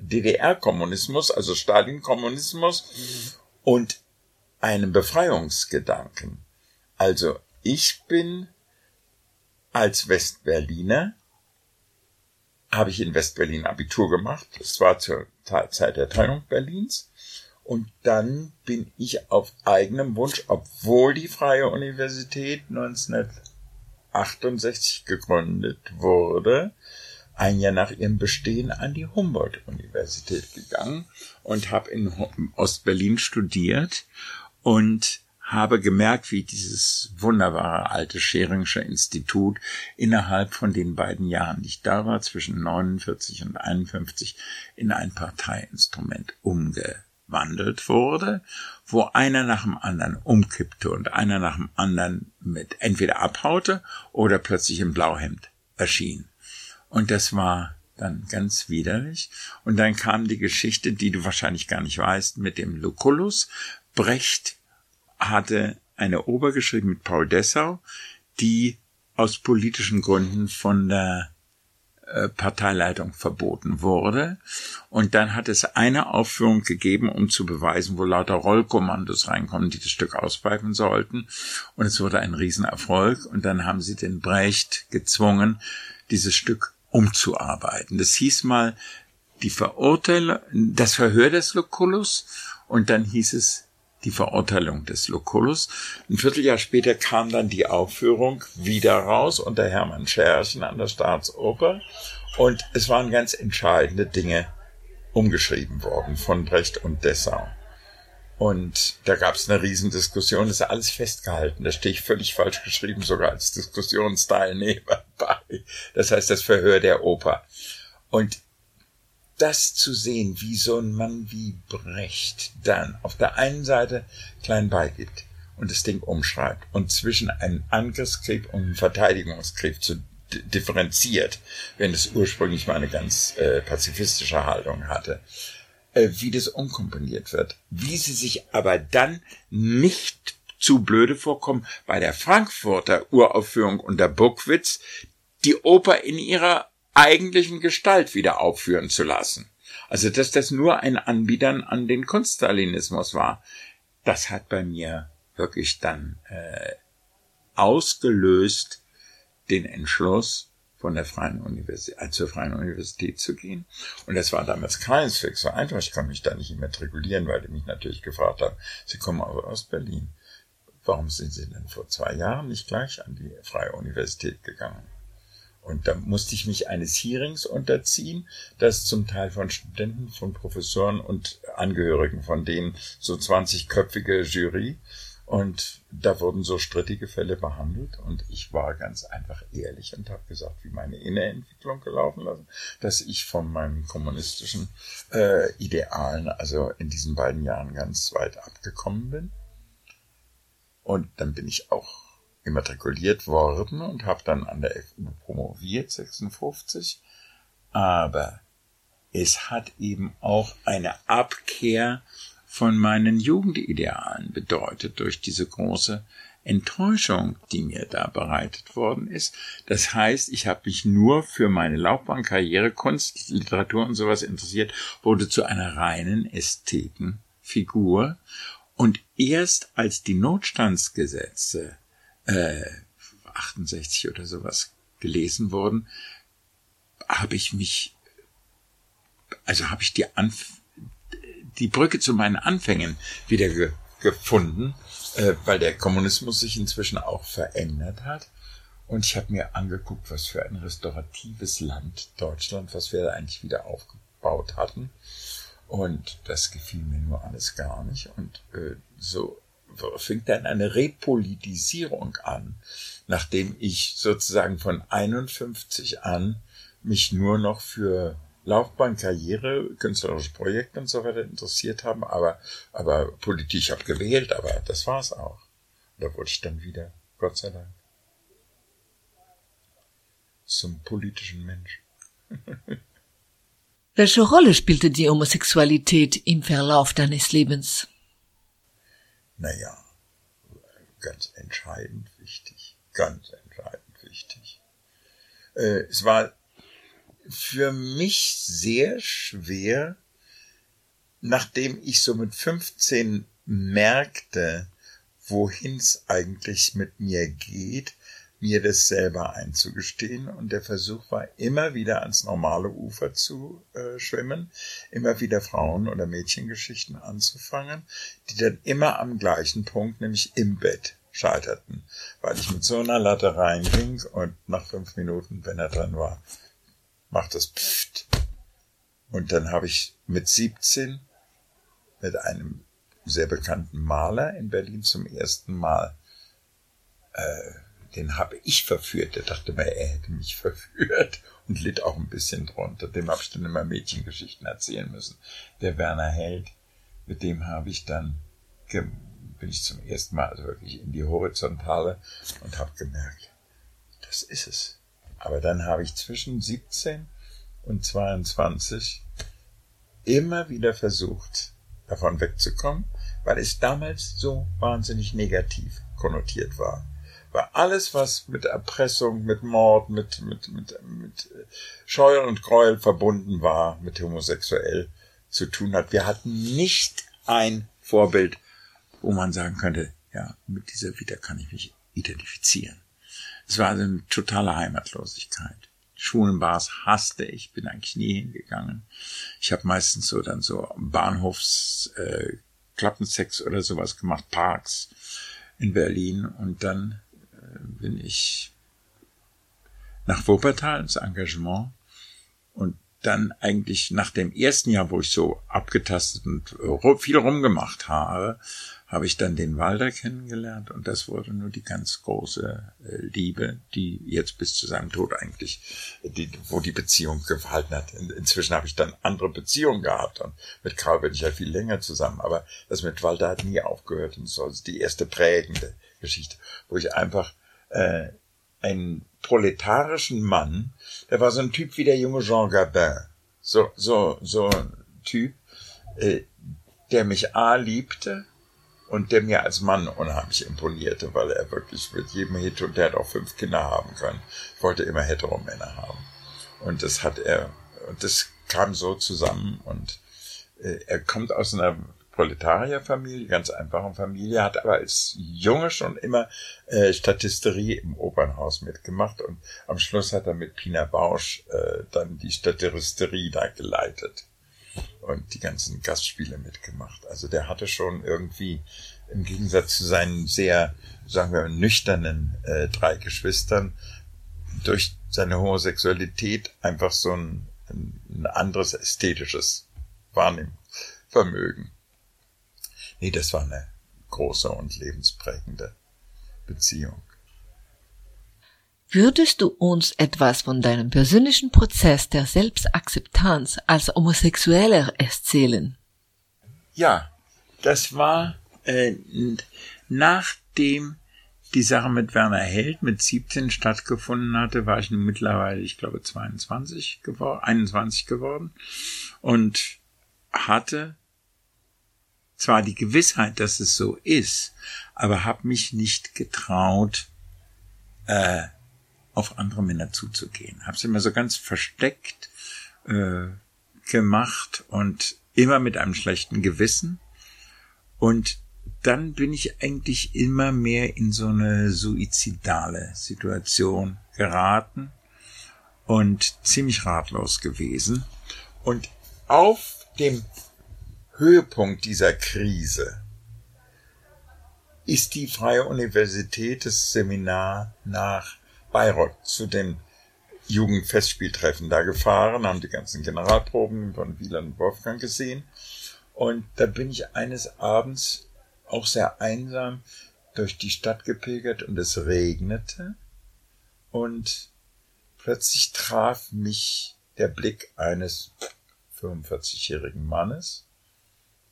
C: DDR-Kommunismus, also Stalin-Kommunismus mhm. und einem Befreiungsgedanken. Also ich bin als Westberliner, habe ich in Westberlin Abitur gemacht, das war zur Zeit der Teilung Berlins, und dann bin ich auf eigenem Wunsch, obwohl die Freie Universität 19 68 gegründet wurde, ein Jahr nach ihrem Bestehen an die Humboldt-Universität gegangen und habe in Ostberlin studiert. Und habe gemerkt, wie dieses wunderbare alte Scheringsche Institut innerhalb von den beiden Jahren, die ich da war, zwischen 49 und 51, in ein Parteiinstrument umgewandelt wurde, wo einer nach dem anderen umkippte und einer nach dem anderen mit entweder abhaute oder plötzlich im Blauhemd erschien. Und das war dann ganz widerlich. Und dann kam die Geschichte, die du wahrscheinlich gar nicht weißt, mit dem Lucullus. Brecht hatte eine Oper geschrieben mit Paul Dessau, die aus politischen Gründen von der äh, Parteileitung verboten wurde. Und dann hat es eine Aufführung gegeben, um zu beweisen, wo lauter Rollkommandos reinkommen, die das Stück auspfeifen sollten. Und es wurde ein Riesenerfolg. Und dann haben sie den Brecht gezwungen, dieses Stück umzuarbeiten. Das hieß mal die Verurteilung, das Verhör des Lucullus und dann hieß es die Verurteilung des Lucullus. Ein Vierteljahr später kam dann die Aufführung wieder raus unter Hermann Scherchen an der Staatsoper und es waren ganz entscheidende Dinge umgeschrieben worden von Brecht und Dessau. Und da gab es eine Riesendiskussion, das ist alles festgehalten. Da stehe ich völlig falsch geschrieben, sogar als Diskussionsteilnehmer bei. Das heißt, das Verhör der Oper. Und das zu sehen, wie so ein Mann wie Brecht dann auf der einen Seite klein beigibt und das Ding umschreibt und zwischen einem Angriffskrieg und einem Verteidigungskrieg zu differenziert, wenn es ursprünglich mal eine ganz äh, pazifistische Haltung hatte, äh, wie das umkomponiert wird, wie sie sich aber dann nicht zu blöde vorkommen bei der Frankfurter Uraufführung unter Buckwitz, die Oper in ihrer eigentlichen Gestalt wieder aufführen zu lassen. Also, dass das nur ein Anbietern an den Kunststalinismus war, das hat bei mir wirklich dann äh, ausgelöst den Entschluss, von der Freien Universität, äh, zur Freien Universität zu gehen. Und das war damals keineswegs so einfach. Ich konnte mich da nicht immatrikulieren, weil die mich natürlich gefragt haben, Sie kommen aber aus Berlin. Warum sind Sie denn vor zwei Jahren nicht gleich an die Freie Universität gegangen? Und da musste ich mich eines Hearings unterziehen, das zum Teil von Studenten, von Professoren und Angehörigen von denen so 20-köpfige Jury. Und da wurden so strittige Fälle behandelt und ich war ganz einfach ehrlich und habe gesagt, wie meine Innenentwicklung gelaufen lassen, dass ich von meinen kommunistischen äh, Idealen also in diesen beiden Jahren ganz weit abgekommen bin. Und dann bin ich auch immatrikuliert worden und habe dann an der FU promoviert, 56. Aber es hat eben auch eine Abkehr von meinen Jugendidealen bedeutet durch diese große Enttäuschung, die mir da bereitet worden ist. Das heißt, ich habe mich nur für meine Laufbahn, Karriere, Kunst, Literatur und sowas interessiert, wurde zu einer reinen Ästhetenfigur. Und erst als die Notstandsgesetze äh, 68 oder sowas gelesen wurden, habe ich mich, also habe ich die, Anf die Brücke zu meinen Anfängen wieder ge gefunden, äh, weil der Kommunismus sich inzwischen auch verändert hat. Und ich habe mir angeguckt, was für ein restauratives Land Deutschland, was wir da eigentlich wieder aufgebaut hatten. Und das gefiel mir nur alles gar nicht. Und äh, so fing dann eine Repolitisierung an, nachdem ich sozusagen von 51 an mich nur noch für Laufbahn, Karriere, künstlerische Projekte und so weiter interessiert haben, aber, aber Politik, ich habe gewählt, aber das war's auch. Da wurde ich dann wieder, Gott sei Dank, zum politischen Mensch.
B: Welche Rolle spielte die Homosexualität im Verlauf deines Lebens?
C: Naja, ganz entscheidend wichtig, ganz entscheidend wichtig. Äh, es war für mich sehr schwer, nachdem ich so mit 15 merkte, wohin es eigentlich mit mir geht, mir das selber einzugestehen. Und der Versuch war immer wieder ans normale Ufer zu äh, schwimmen, immer wieder Frauen- oder Mädchengeschichten anzufangen, die dann immer am gleichen Punkt, nämlich im Bett, scheiterten, weil ich mit so einer Latte reinging und nach fünf Minuten, wenn er dran war, macht das Pfft. Und dann habe ich mit 17 mit einem sehr bekannten Maler in Berlin zum ersten Mal, äh, den habe ich verführt. Der dachte mir, er hätte mich verführt und litt auch ein bisschen drunter. Dem habe ich dann immer Mädchengeschichten erzählen müssen. Der Werner Held, mit dem habe ich dann bin ich zum ersten Mal also wirklich in die Horizontale und habe gemerkt, das ist es. Aber dann habe ich zwischen 17 und 22 immer wieder versucht, davon wegzukommen, weil es damals so wahnsinnig negativ konnotiert war. Weil alles, was mit Erpressung, mit Mord, mit, mit, mit, mit Scheu und Gräuel verbunden war, mit homosexuell zu tun hat. Wir hatten nicht ein Vorbild, wo man sagen könnte, ja, mit dieser Vita kann ich mich identifizieren. Es war also eine totale Heimatlosigkeit. Schulenbars hasste ich, bin eigentlich nie hingegangen. Ich habe meistens so dann so Bahnhofs äh, oder sowas gemacht, Parks in Berlin und dann äh, bin ich nach Wuppertal ins Engagement und dann eigentlich nach dem ersten Jahr, wo ich so abgetastet und viel rumgemacht habe, habe ich dann den Walder kennengelernt und das wurde nur die ganz große äh, Liebe, die jetzt bis zu seinem Tod eigentlich, die, wo die Beziehung gehalten hat. In, inzwischen habe ich dann andere Beziehungen gehabt und mit Karl bin ich ja viel länger zusammen, aber das mit Walder hat nie aufgehört und so ist die erste prägende Geschichte, wo ich einfach äh, einen proletarischen Mann, der war so ein Typ wie der junge Jean Gabin, so so so ein Typ, äh, der mich a liebte und der mir als Mann unheimlich imponierte, weil er wirklich mit jedem und der hat auch fünf Kinder haben können. Wollte immer Heteromänner haben. Und das hat er, und das kam so zusammen und äh, er kommt aus einer Proletarierfamilie, ganz einfachen Familie, hat aber als Junge schon immer äh, Statisterie im Opernhaus mitgemacht und am Schluss hat er mit Pina Bausch äh, dann die Statisterie da geleitet und die ganzen Gastspiele mitgemacht. Also der hatte schon irgendwie im Gegensatz zu seinen sehr, sagen wir, nüchternen äh, drei Geschwistern durch seine Homosexualität einfach so ein, ein anderes ästhetisches Wahrnehmungsvermögen. Nee, das war eine große und lebensprägende Beziehung.
B: Würdest du uns etwas von deinem persönlichen Prozess der Selbstakzeptanz als Homosexueller erzählen?
C: Ja, das war äh, nachdem die Sache mit Werner Held mit 17 stattgefunden hatte, war ich nun mittlerweile, ich glaube, 22 geworden, 21 geworden und hatte zwar die Gewissheit, dass es so ist, aber habe mich nicht getraut, äh, auf andere Männer zuzugehen. Habe es immer so ganz versteckt äh, gemacht und immer mit einem schlechten Gewissen. Und dann bin ich eigentlich immer mehr in so eine suizidale Situation geraten und ziemlich ratlos gewesen. Und auf dem Höhepunkt dieser Krise ist die Freie Universität das Seminar nach Bayreuth zu dem Jugendfestspieltreffen da gefahren, haben die ganzen Generalproben von Wieland und Wolfgang gesehen. Und da bin ich eines Abends auch sehr einsam durch die Stadt gepilgert und es regnete. Und plötzlich traf mich der Blick eines 45-jährigen Mannes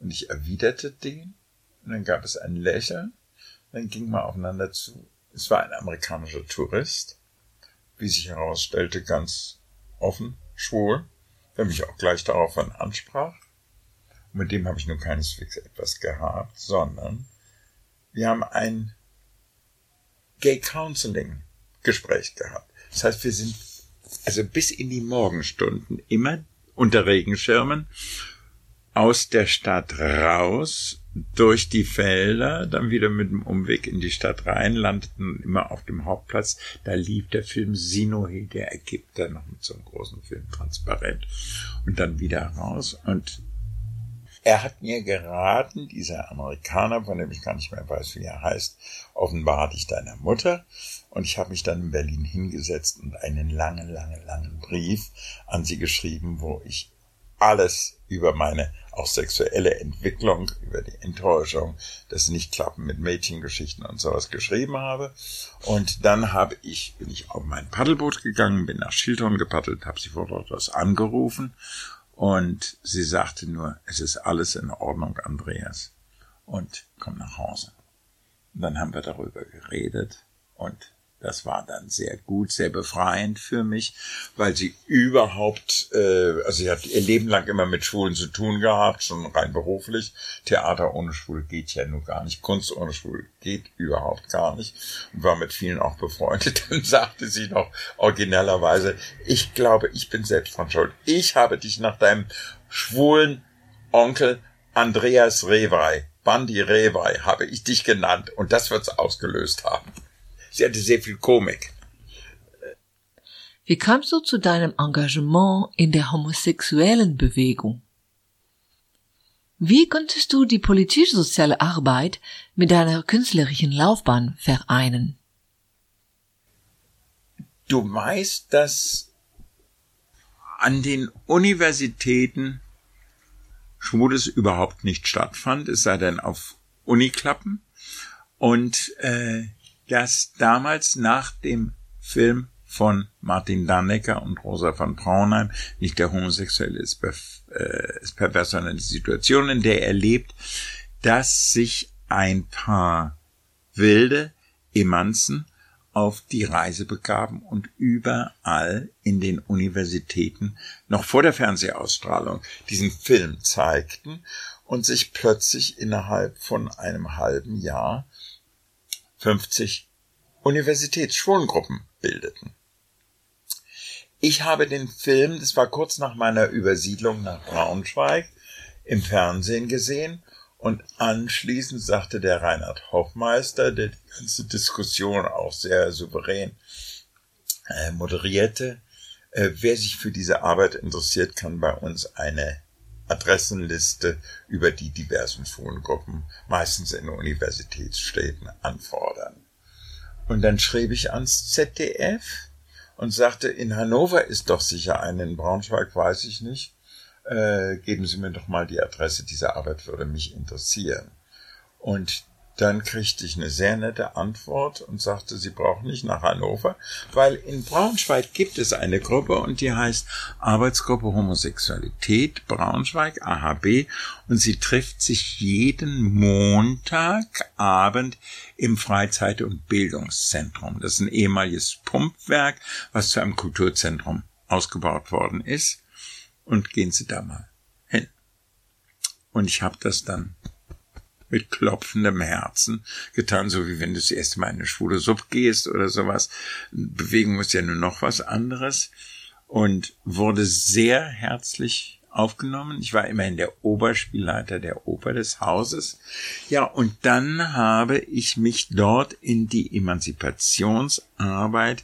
C: und ich erwiderte den und dann gab es ein Lächeln, dann ging man aufeinander zu. Es war ein amerikanischer Tourist, wie sich herausstellte, ganz offen, schwul, der mich auch gleich daraufhin ansprach. Und mit dem habe ich nun keineswegs etwas gehabt, sondern wir haben ein Gay Counseling Gespräch gehabt. Das heißt, wir sind also bis in die Morgenstunden immer unter Regenschirmen aus der Stadt raus durch die Felder, dann wieder mit dem Umweg in die Stadt rein, landeten immer auf dem Hauptplatz. Da lief der Film Sinohe, der Ägypter, noch mit so einem großen Film transparent. Und dann wieder raus. Und Er hat mir geraten, dieser Amerikaner, von dem ich gar nicht mehr weiß, wie er heißt, offenbar hatte ich deiner Mutter. Und ich habe mich dann in Berlin hingesetzt und einen langen, langen, langen Brief an sie geschrieben, wo ich alles über meine auch sexuelle Entwicklung, über die Enttäuschung, das Nichtklappen mit Mädchengeschichten und sowas geschrieben habe. Und dann habe ich, bin ich auf mein Paddelboot gegangen, bin nach Schilton gepaddelt, habe sie vor Ort was angerufen und sie sagte nur, es ist alles in Ordnung, Andreas. Und komm nach Hause. Und dann haben wir darüber geredet und das war dann sehr gut, sehr befreiend für mich, weil sie überhaupt, äh, also sie hat ihr Leben lang immer mit Schwulen zu tun gehabt, schon rein beruflich. Theater ohne Schwul geht ja nur gar nicht, Kunst ohne Schwul geht überhaupt gar nicht und war mit vielen auch befreundet. Dann sagte sie noch originellerweise, ich glaube, ich bin selbst von Schuld. Ich habe dich nach deinem schwulen Onkel Andreas Rewey, Bandi Rewey, habe ich dich genannt und das wird's ausgelöst haben. Sie hatte sehr viel Komik.
B: Wie kamst du zu deinem Engagement in der homosexuellen Bewegung? Wie konntest du die politisch-soziale Arbeit mit deiner künstlerischen Laufbahn vereinen?
C: Du weißt, dass an den Universitäten Schwules überhaupt nicht stattfand, es sei denn auf Uniklappen. Und äh, dass damals nach dem Film von Martin Dannecker und Rosa von Braunheim nicht der Homosexuelle ist, äh, ist pervers, sondern die Situation, in der er lebt, dass sich ein paar wilde Emanzen auf die Reise begaben und überall in den Universitäten noch vor der Fernsehausstrahlung diesen Film zeigten und sich plötzlich innerhalb von einem halben Jahr 50 Universitätsschwulengruppen bildeten. Ich habe den Film, das war kurz nach meiner Übersiedlung nach Braunschweig, im Fernsehen gesehen und anschließend sagte der Reinhard Hoffmeister, der die ganze Diskussion auch sehr souverän äh, moderierte, äh, wer sich für diese Arbeit interessiert, kann bei uns eine Adressenliste über die diversen Wohngruppen, meistens in Universitätsstädten, anfordern. Und dann schrieb ich ans ZDF und sagte, in Hannover ist doch sicher eine, in Braunschweig weiß ich nicht. Äh, geben Sie mir doch mal die Adresse, diese Arbeit würde mich interessieren. Und dann kriegte ich eine sehr nette Antwort und sagte, sie brauchen nicht nach Hannover, weil in Braunschweig gibt es eine Gruppe und die heißt Arbeitsgruppe Homosexualität Braunschweig, AHB, und sie trifft sich jeden Montagabend im Freizeit- und Bildungszentrum. Das ist ein ehemaliges Pumpwerk, was zu einem Kulturzentrum ausgebaut worden ist. Und gehen Sie da mal hin. Und ich habe das dann mit klopfendem Herzen getan, so wie wenn du das erste Mal in eine schwule Suppe gehst oder sowas. Bewegen muss ja nur noch was anderes und wurde sehr herzlich aufgenommen. Ich war immerhin der Oberspielleiter der Oper des Hauses. Ja, und dann habe ich mich dort in die Emanzipationsarbeit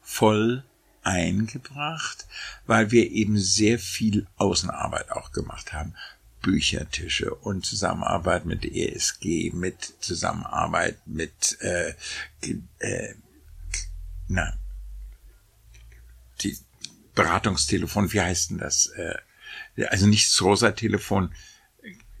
C: voll eingebracht, weil wir eben sehr viel Außenarbeit auch gemacht haben. Büchertische und Zusammenarbeit mit ESG, mit Zusammenarbeit mit äh, äh, na, die Beratungstelefon, wie heißt denn das? Äh, also nicht das Rosa-Telefon,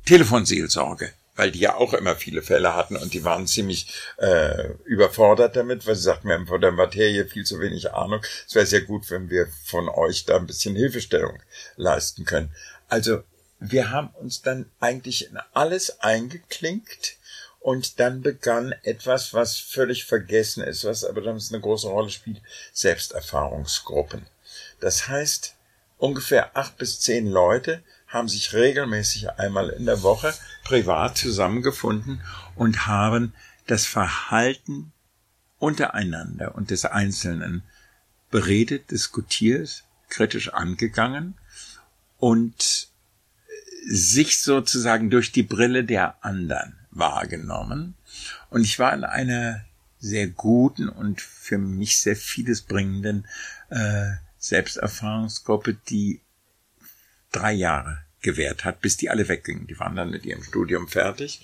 C: Telefonseelsorge, weil die ja auch immer viele Fälle hatten und die waren ziemlich äh, überfordert damit, weil sie sagten, wir haben von der Materie viel zu wenig Ahnung. Es wäre sehr gut, wenn wir von euch da ein bisschen Hilfestellung leisten können. Also wir haben uns dann eigentlich in alles eingeklinkt und dann begann etwas, was völlig vergessen ist, was aber dann eine große Rolle spielt, Selbsterfahrungsgruppen. Das heißt, ungefähr acht bis zehn Leute haben sich regelmäßig einmal in der Woche privat zusammengefunden und haben das Verhalten untereinander und des Einzelnen beredet, diskutiert, kritisch angegangen und sich sozusagen durch die Brille der anderen wahrgenommen. Und ich war in einer sehr guten und für mich sehr vieles bringenden äh, Selbsterfahrungsgruppe, die drei Jahre gewährt hat, bis die alle weggingen. Die waren dann mit ihrem Studium fertig.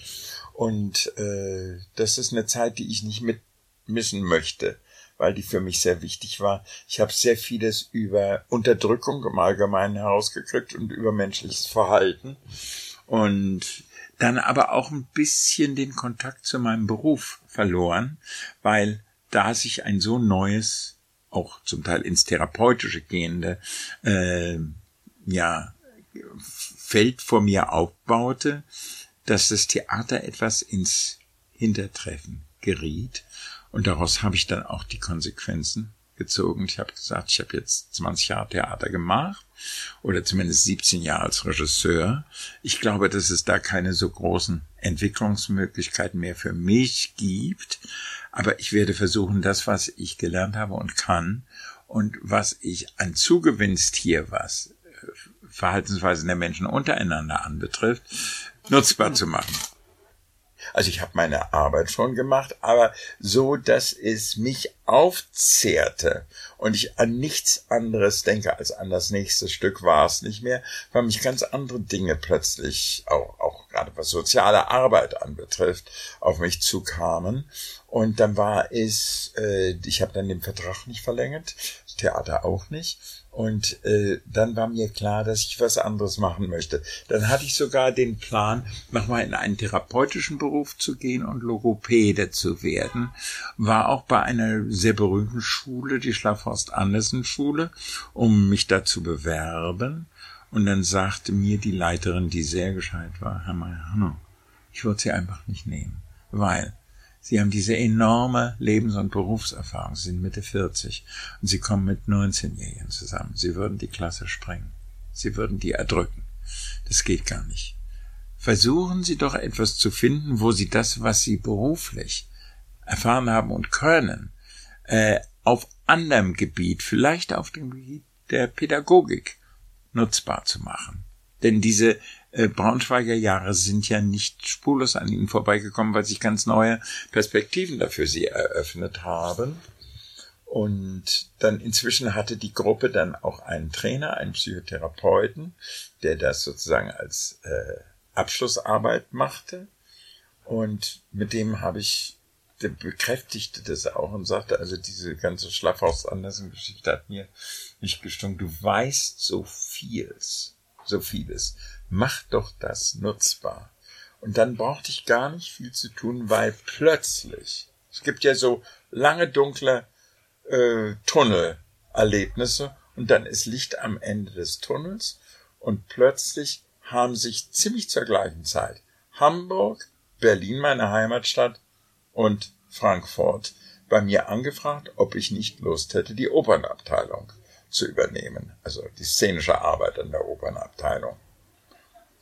C: Und äh, das ist eine Zeit, die ich nicht mitmissen möchte, weil die für mich sehr wichtig war. Ich habe sehr vieles über Unterdrückung im Allgemeinen herausgekriegt und über menschliches Verhalten. Und dann aber auch ein bisschen den Kontakt zu meinem Beruf verloren, weil da sich ein so neues, auch zum Teil ins Therapeutische gehende, äh, ja, Feld vor mir aufbaute, dass das Theater etwas ins Hintertreffen geriet. Und daraus habe ich dann auch die Konsequenzen gezogen. Ich habe gesagt, ich habe jetzt 20 Jahre Theater gemacht oder zumindest 17 Jahre als Regisseur. Ich glaube, dass es da keine so großen Entwicklungsmöglichkeiten mehr für mich gibt. Aber ich werde versuchen, das, was ich gelernt habe und kann und was ich an Zugewinnst hier, was äh, Verhaltensweisen der Menschen untereinander anbetrifft, nutzbar zu machen. Also ich habe meine Arbeit schon gemacht, aber so, dass es mich aufzehrte und ich an nichts anderes denke als an das nächste Stück war es nicht mehr, weil mich ganz andere Dinge plötzlich, auch, auch gerade was soziale Arbeit anbetrifft, auf mich zukamen. Und dann war es, äh, ich habe dann den Vertrag nicht verlängert, das Theater auch nicht. Und äh, dann war mir klar, dass ich was anderes machen möchte. Dann hatte ich sogar den Plan, nochmal in einen therapeutischen Beruf zu gehen und Logopäde zu werden. War auch bei einer sehr berühmten Schule, die Schlafhorst Andersen Schule, um mich da zu bewerben. Und dann sagte mir die Leiterin, die sehr gescheit war, Herr Meyer, ich würde sie einfach nicht nehmen, weil Sie haben diese enorme Lebens- und Berufserfahrung. Sie sind Mitte 40 und Sie kommen mit 19-Jährigen zusammen. Sie würden die Klasse sprengen. Sie würden die erdrücken. Das geht gar nicht. Versuchen Sie doch etwas zu finden, wo Sie das, was Sie beruflich erfahren haben und können, äh, auf anderem Gebiet, vielleicht auf dem Gebiet der Pädagogik, nutzbar zu machen. Denn diese Braunschweiger Jahre sind ja nicht spurlos an ihnen vorbeigekommen, weil sich ganz neue Perspektiven dafür sie eröffnet haben. Und dann inzwischen hatte die Gruppe dann auch einen Trainer, einen Psychotherapeuten, der das sozusagen als äh, Abschlussarbeit machte. Und mit dem habe ich, der bekräftigte das auch und sagte, also diese ganze Schlafhaus Andersen Geschichte hat mir nicht gestunken. Du weißt so vieles, so vieles mach doch das nutzbar. Und dann brauchte ich gar nicht viel zu tun, weil plötzlich, es gibt ja so lange dunkle äh, Tunnelerlebnisse und dann ist Licht am Ende des Tunnels und plötzlich haben sich ziemlich zur gleichen Zeit Hamburg, Berlin, meine Heimatstadt und Frankfurt bei mir angefragt, ob ich nicht Lust hätte, die Opernabteilung zu übernehmen, also die szenische Arbeit an der Opernabteilung.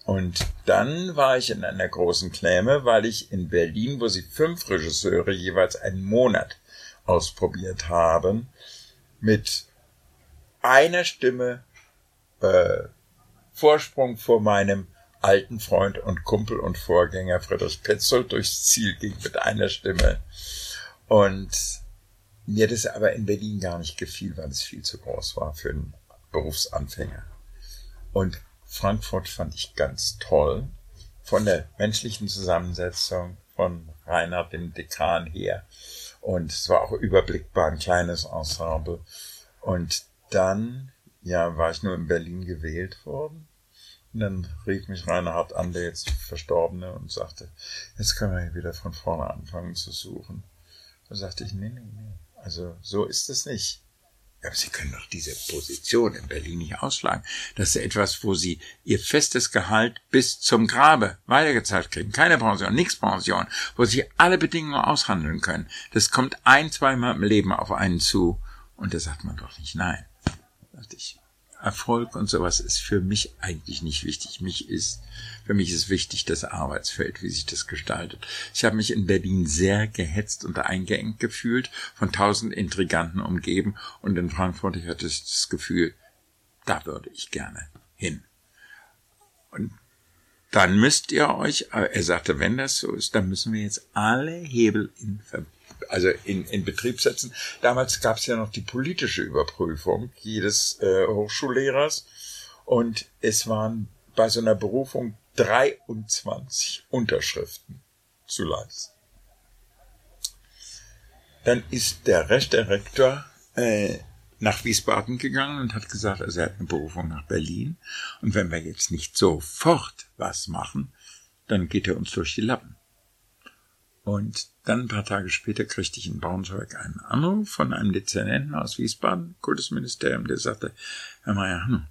C: Und dann war ich in einer großen Kläme, weil ich in Berlin, wo sie fünf Regisseure jeweils einen Monat ausprobiert haben, mit einer Stimme äh, Vorsprung vor meinem alten Freund und Kumpel und Vorgänger Friedrich Petzold durchs Ziel ging mit einer Stimme. Und mir das aber in Berlin gar nicht gefiel, weil es viel zu groß war für einen Berufsanfänger. Und Frankfurt fand ich ganz toll. Von der menschlichen Zusammensetzung von Reinhard, dem Dekan her. Und es war auch überblickbar ein kleines Ensemble. Und dann, ja, war ich nur in Berlin gewählt worden. Und dann rief mich Reinhard an, der jetzt Verstorbene, und sagte, jetzt können wir hier wieder von vorne anfangen zu suchen. Da sagte ich, nee, nee, nee. Also so ist es nicht. Aber Sie können doch diese Position in Berlin nicht ausschlagen. Das ist etwas, wo Sie Ihr festes Gehalt bis zum Grabe weitergezahlt kriegen. Keine Pension, nichts Pension, wo Sie alle Bedingungen aushandeln können. Das kommt ein, zweimal im Leben auf einen zu. Und da sagt man doch nicht nein. Da dachte ich, Erfolg und sowas ist für mich eigentlich nicht wichtig. Mich ist, für mich ist wichtig das Arbeitsfeld, wie sich das gestaltet. Ich habe mich in Berlin sehr gehetzt und eingeengt gefühlt, von tausend Intriganten umgeben und in Frankfurt, ich hatte das Gefühl, da würde ich gerne hin. Und dann müsst ihr euch, er sagte, wenn das so ist, dann müssen wir jetzt alle Hebel in Verbindung also in, in Betrieb setzen. Damals gab es ja noch die politische Überprüfung jedes äh, Hochschullehrers und es waren bei so einer Berufung 23 Unterschriften zu leisten. Dann ist der rechte Rektor äh, nach Wiesbaden gegangen und hat gesagt, also er hat eine Berufung nach Berlin. Und wenn wir jetzt nicht sofort was machen, dann geht er uns durch die Lappen. Und dann ein paar Tage später kriegte ich in Braunschweig einen Anruf von einem Dezernenten aus Wiesbaden, Kultusministerium, der sagte, Herr Meyer,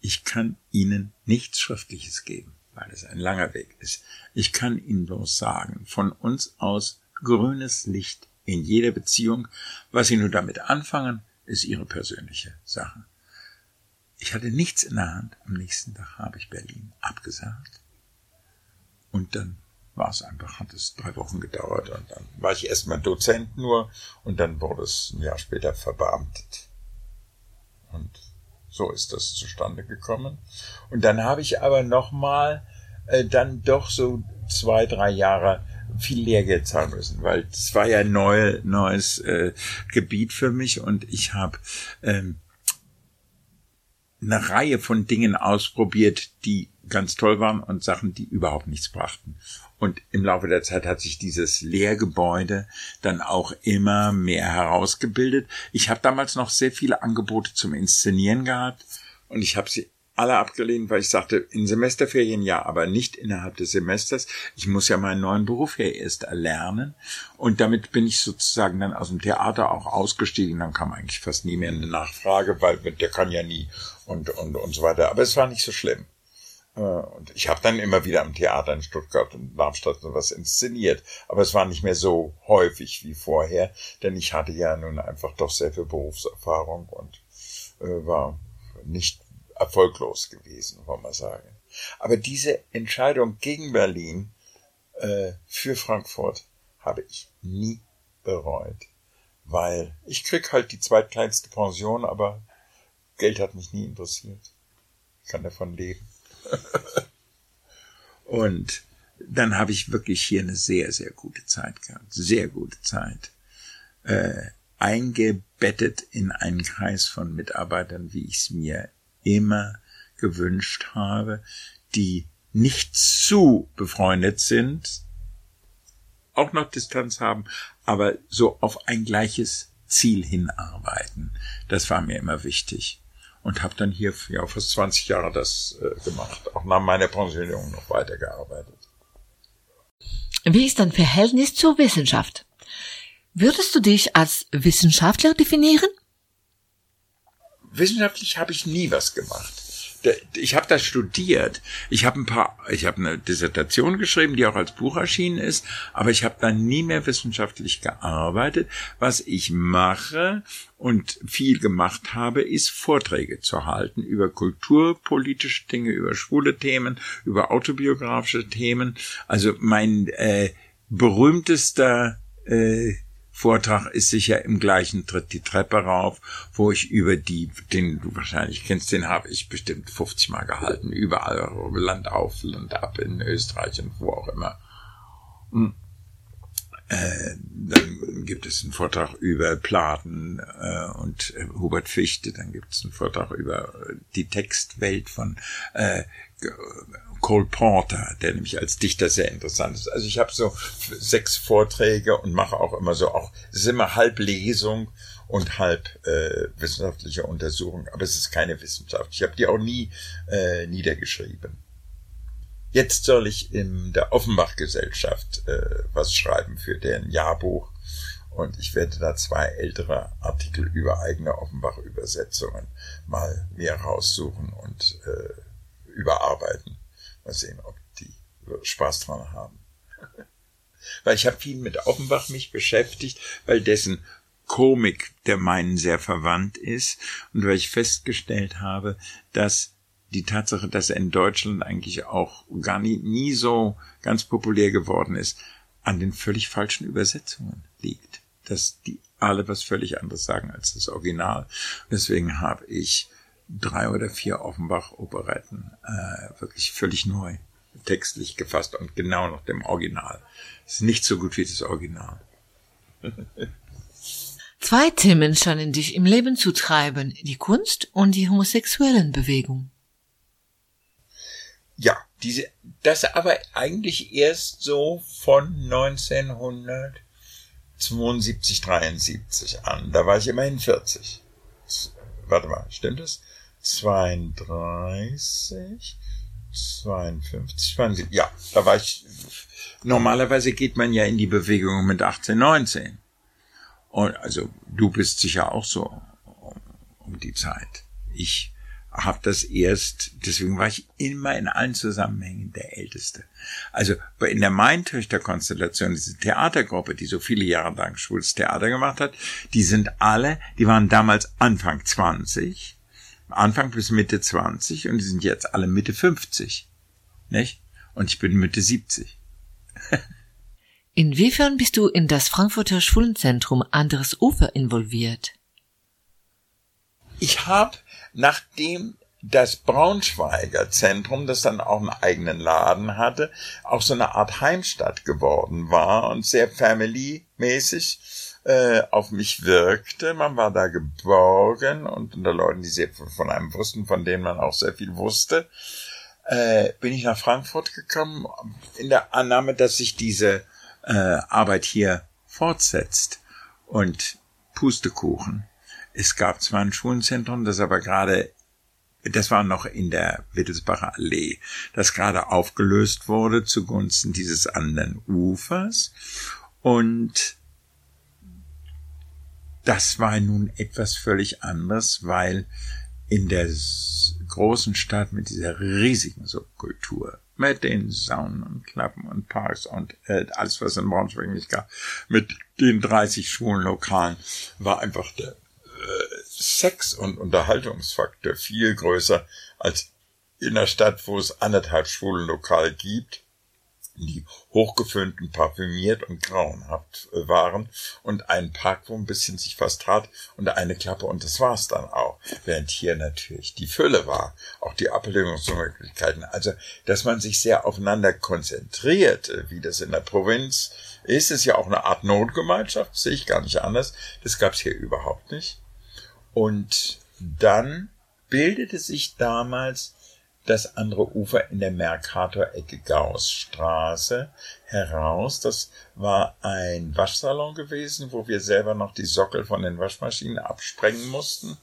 C: ich kann Ihnen nichts Schriftliches geben, weil es ein langer Weg ist. Ich kann Ihnen bloß sagen, von uns aus grünes Licht in jeder Beziehung. Was Sie nur damit anfangen, ist Ihre persönliche Sache. Ich hatte nichts in der Hand. Am nächsten Tag habe ich Berlin abgesagt. Und dann war es einfach, hat es drei Wochen gedauert und dann war ich erstmal Dozent nur und dann wurde es ein Jahr später verbeamtet. Und so ist das zustande gekommen. Und dann habe ich aber nochmal äh, dann doch so zwei, drei Jahre viel Lehrgeld zahlen müssen, weil das war ja neu, neues äh, Gebiet für mich und ich habe ähm, eine Reihe von Dingen ausprobiert, die ganz toll waren und Sachen, die überhaupt nichts brachten. Und im Laufe der Zeit hat sich dieses Lehrgebäude dann auch immer mehr herausgebildet. Ich habe damals noch sehr viele Angebote zum Inszenieren gehabt und ich habe sie alle abgelehnt, weil ich sagte, in Semesterferien ja, aber nicht innerhalb des Semesters. Ich muss ja meinen neuen Beruf ja erst erlernen. Und damit bin ich sozusagen dann aus dem Theater auch ausgestiegen. Dann kam eigentlich fast nie mehr eine Nachfrage, weil der kann ja nie und, und, und so weiter. Aber es war nicht so schlimm. Äh, und ich habe dann immer wieder am Theater in Stuttgart und Darmstadt was inszeniert. Aber es war nicht mehr so häufig wie vorher, denn ich hatte ja nun einfach doch sehr viel Berufserfahrung und äh, war nicht erfolglos gewesen, wollen wir sagen. Aber diese Entscheidung gegen Berlin äh, für Frankfurt habe ich nie bereut, weil ich krieg halt die zweitkleinste Pension, aber Geld hat mich nie interessiert. Ich kann davon leben. Und dann habe ich wirklich hier eine sehr, sehr gute Zeit gehabt. Sehr gute Zeit. Äh, eingebettet in einen Kreis von Mitarbeitern, wie ich es mir immer gewünscht habe, die nicht zu befreundet sind, auch noch Distanz haben, aber so auf ein gleiches Ziel hinarbeiten. Das war mir immer wichtig. Und habe dann hier ja, fast 20 Jahre das äh, gemacht, auch nach meiner Pensionierung noch weitergearbeitet.
B: Wie ist dein Verhältnis zur Wissenschaft? Würdest du dich als Wissenschaftler definieren?
C: wissenschaftlich habe ich nie was gemacht. Ich habe das studiert. Ich habe ein paar, ich habe eine Dissertation geschrieben, die auch als Buch erschienen ist, aber ich habe dann nie mehr wissenschaftlich gearbeitet. Was ich mache und viel gemacht habe, ist Vorträge zu halten über kulturpolitische Dinge, über schwule Themen, über autobiografische Themen. Also mein äh, berühmtester äh, Vortrag ist sicher im gleichen Tritt die Treppe rauf, wo ich über die, den du wahrscheinlich kennst, den habe ich bestimmt 50 Mal gehalten, überall Land auf, Land ab in Österreich und wo auch immer. Hm. Äh, dann gibt es einen Vortrag über Platen äh, und Hubert Fichte, dann gibt es einen Vortrag über die Textwelt von äh, Cole Porter, der nämlich als Dichter sehr interessant ist. Also ich habe so sechs Vorträge und mache auch immer so auch, es ist immer halb Lesung und halb äh, wissenschaftliche Untersuchung, aber es ist keine Wissenschaft. Ich habe die auch nie äh, niedergeschrieben. Jetzt soll ich in der Offenbach-Gesellschaft äh, was schreiben für deren Jahrbuch und ich werde da zwei ältere Artikel über eigene Offenbach-Übersetzungen mal mir raussuchen und äh, überarbeiten. Mal sehen, ob die Spaß dran haben. weil ich habe viel mit Offenbach mich beschäftigt, weil dessen Komik der meinen sehr verwandt ist und weil ich festgestellt habe, dass die Tatsache, dass er in Deutschland eigentlich auch gar nie, nie so ganz populär geworden ist, an den völlig falschen Übersetzungen liegt. Dass die alle was völlig anderes sagen als das Original. Deswegen habe ich drei oder vier Offenbach-Operetten äh, wirklich völlig neu textlich gefasst und genau nach dem Original. Ist nicht so gut wie das Original.
B: Zwei Themen scheinen dich im Leben zu treiben, die Kunst und die homosexuellen Bewegung.
C: Ja, diese, das aber eigentlich erst so von 1972, 73 an. Da war ich immerhin 40. Warte mal, stimmt das? 32, 52, 72, ja, da war ich, normalerweise geht man ja in die Bewegung mit 18, 19. Und also du bist sicher auch so um, um die Zeit. Ich habe das erst, deswegen war ich immer in allen Zusammenhängen der Älteste. Also in der Maintöchter-Konstellation, diese Theatergruppe, die so viele Jahre lang schwules Theater gemacht hat, die sind alle, die waren damals Anfang 20, Anfang bis Mitte 20 und die sind jetzt alle Mitte 50. Nicht? Und ich bin Mitte 70.
B: Inwiefern bist du in das Frankfurter Schwulenzentrum Anderes Ufer involviert?
C: Ich habe, nachdem das Braunschweiger Zentrum, das dann auch einen eigenen Laden hatte, auch so eine Art Heimstatt geworden war und sehr family-mäßig äh, auf mich wirkte. Man war da geborgen und unter Leuten, die sehr von einem wussten, von denen man auch sehr viel wusste, äh, bin ich nach Frankfurt gekommen in der Annahme, dass sich diese äh, Arbeit hier fortsetzt. Und Pustekuchen. Es gab zwar ein Schulzentrum, das aber gerade das war noch in der Wittelsbacher Allee, das gerade aufgelöst wurde zugunsten dieses anderen Ufers. Und das war nun etwas völlig anderes, weil in der großen Stadt mit dieser riesigen Subkultur, mit den Saunen und Klappen und Parks und äh, alles, was in Braunschweig nicht gab, mit den 30 schwulen Lokalen, war einfach der äh, Sex- und Unterhaltungsfaktor viel größer als in der Stadt, wo es anderthalb schwulen Lokal gibt hochgeföhnten, parfümiert und grauenhaft äh, waren und einen Park, wo ein bisschen sich was tat und eine Klappe und das war's dann auch. Während hier natürlich die Fülle war, auch die Abbildungsmöglichkeiten. Also, dass man sich sehr aufeinander konzentriert, wie das in der Provinz ist, ist ja auch eine Art Notgemeinschaft, sehe ich gar nicht anders. Das gab's hier überhaupt nicht. Und dann bildete sich damals das andere Ufer in der Mercator-Ecke Gaussstraße heraus. Das war ein Waschsalon gewesen, wo wir selber noch die Sockel von den Waschmaschinen absprengen mussten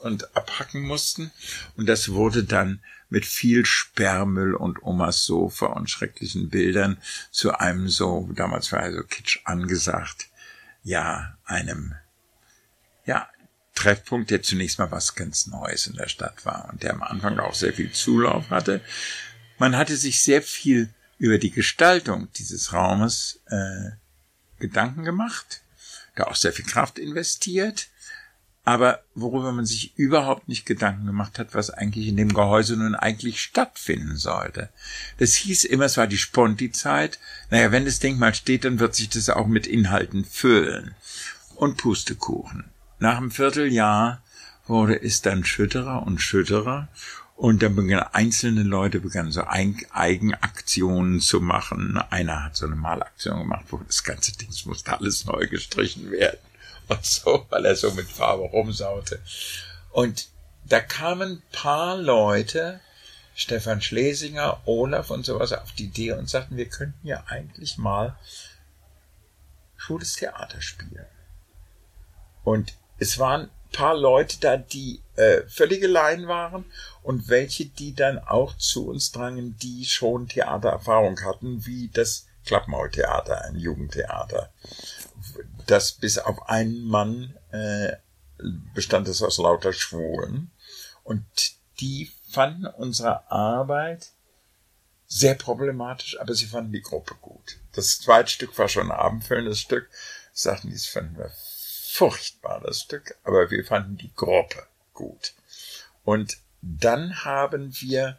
C: und abhacken mussten. Und das wurde dann mit viel Sperrmüll und Omas Sofa und schrecklichen Bildern zu einem so, damals war er so kitsch angesagt, ja, einem, ja, Treffpunkt, der zunächst mal was ganz Neues in der Stadt war und der am Anfang auch sehr viel Zulauf hatte. Man hatte sich sehr viel über die Gestaltung dieses Raumes äh, Gedanken gemacht, da auch sehr viel Kraft investiert, aber worüber man sich überhaupt nicht Gedanken gemacht hat, was eigentlich in dem Gehäuse nun eigentlich stattfinden sollte. Das hieß immer, es war die Sponti-Zeit. Naja, wenn das Ding mal steht, dann wird sich das auch mit Inhalten füllen. Und Pustekuchen. Nach einem Vierteljahr wurde es dann schütterer und schütterer und dann begannen einzelne Leute begannen so Eigenaktionen zu machen. Einer hat so eine Malaktion gemacht, wo das ganze Ding musste alles neu gestrichen werden und so, weil er so mit Farbe rumsaute. Und da kamen ein paar Leute, Stefan Schlesinger, Olaf und sowas, auf die Idee und sagten, wir könnten ja eigentlich mal schwules Theater spielen. Und es waren paar Leute da, die äh, völlige Laien waren und welche, die dann auch zu uns drangen, die schon Theatererfahrung hatten, wie das Klappmaultheater, ein Jugendtheater. Das bis auf einen Mann äh, bestand es aus lauter Schwulen. Und die fanden unsere Arbeit sehr problematisch, aber sie fanden die Gruppe gut. Das zweite Stück war schon ein abendfüllendes Stück. Sagten, die fanden wir furchtbar, das Stück, aber wir fanden die Gruppe gut. Und dann haben wir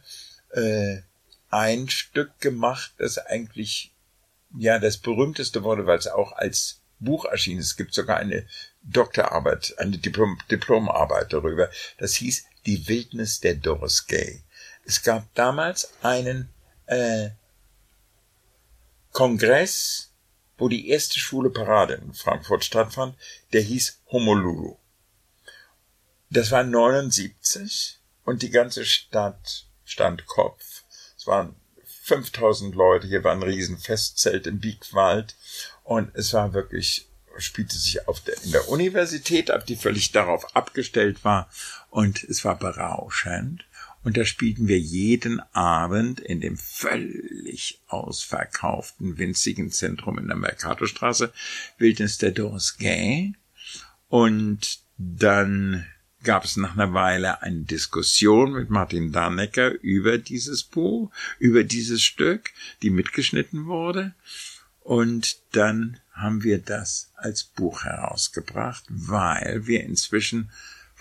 C: äh, ein Stück gemacht, das eigentlich ja das berühmteste wurde, weil es auch als Buch erschien. Es gibt sogar eine Doktorarbeit, eine Diplom Diplomarbeit darüber. Das hieß Die Wildnis der Doris Gay. Es gab damals einen äh, Kongress wo die erste schwule Parade in Frankfurt stattfand, der hieß Homolulu. Das war 79 und die ganze Stadt stand Kopf. Es waren 5000 Leute, hier war ein riesen Festzelt im Biegwald und es war wirklich spielte sich auf der, in der Universität ab, die völlig darauf abgestellt war und es war berauschend. Und da spielten wir jeden Abend in dem völlig ausverkauften, winzigen Zentrum in der Mercatorstraße Wildnis der Dorsgay. Und dann gab es nach einer Weile eine Diskussion mit Martin Dannecker über dieses Buch, über dieses Stück, die mitgeschnitten wurde. Und dann haben wir das als Buch herausgebracht, weil wir inzwischen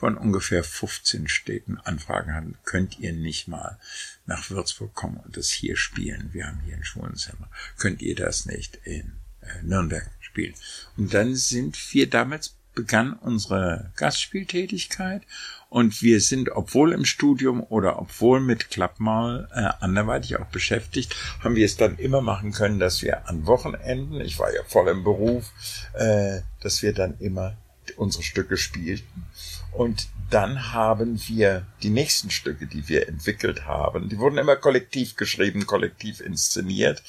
C: von ungefähr 15 Städten Anfragen hatten, könnt ihr nicht mal nach Würzburg kommen und das hier spielen? Wir haben hier ein Schwulenzimmer. Könnt ihr das nicht in äh, Nürnberg spielen? Und dann sind wir damals begann unsere Gastspieltätigkeit und wir sind, obwohl im Studium oder obwohl mit Klappmal äh, anderweitig auch beschäftigt, haben wir es dann immer machen können, dass wir an Wochenenden, ich war ja voll im Beruf, äh, dass wir dann immer unsere Stücke spielten. Und dann haben wir die nächsten Stücke, die wir entwickelt haben, die wurden immer kollektiv geschrieben, kollektiv inszeniert,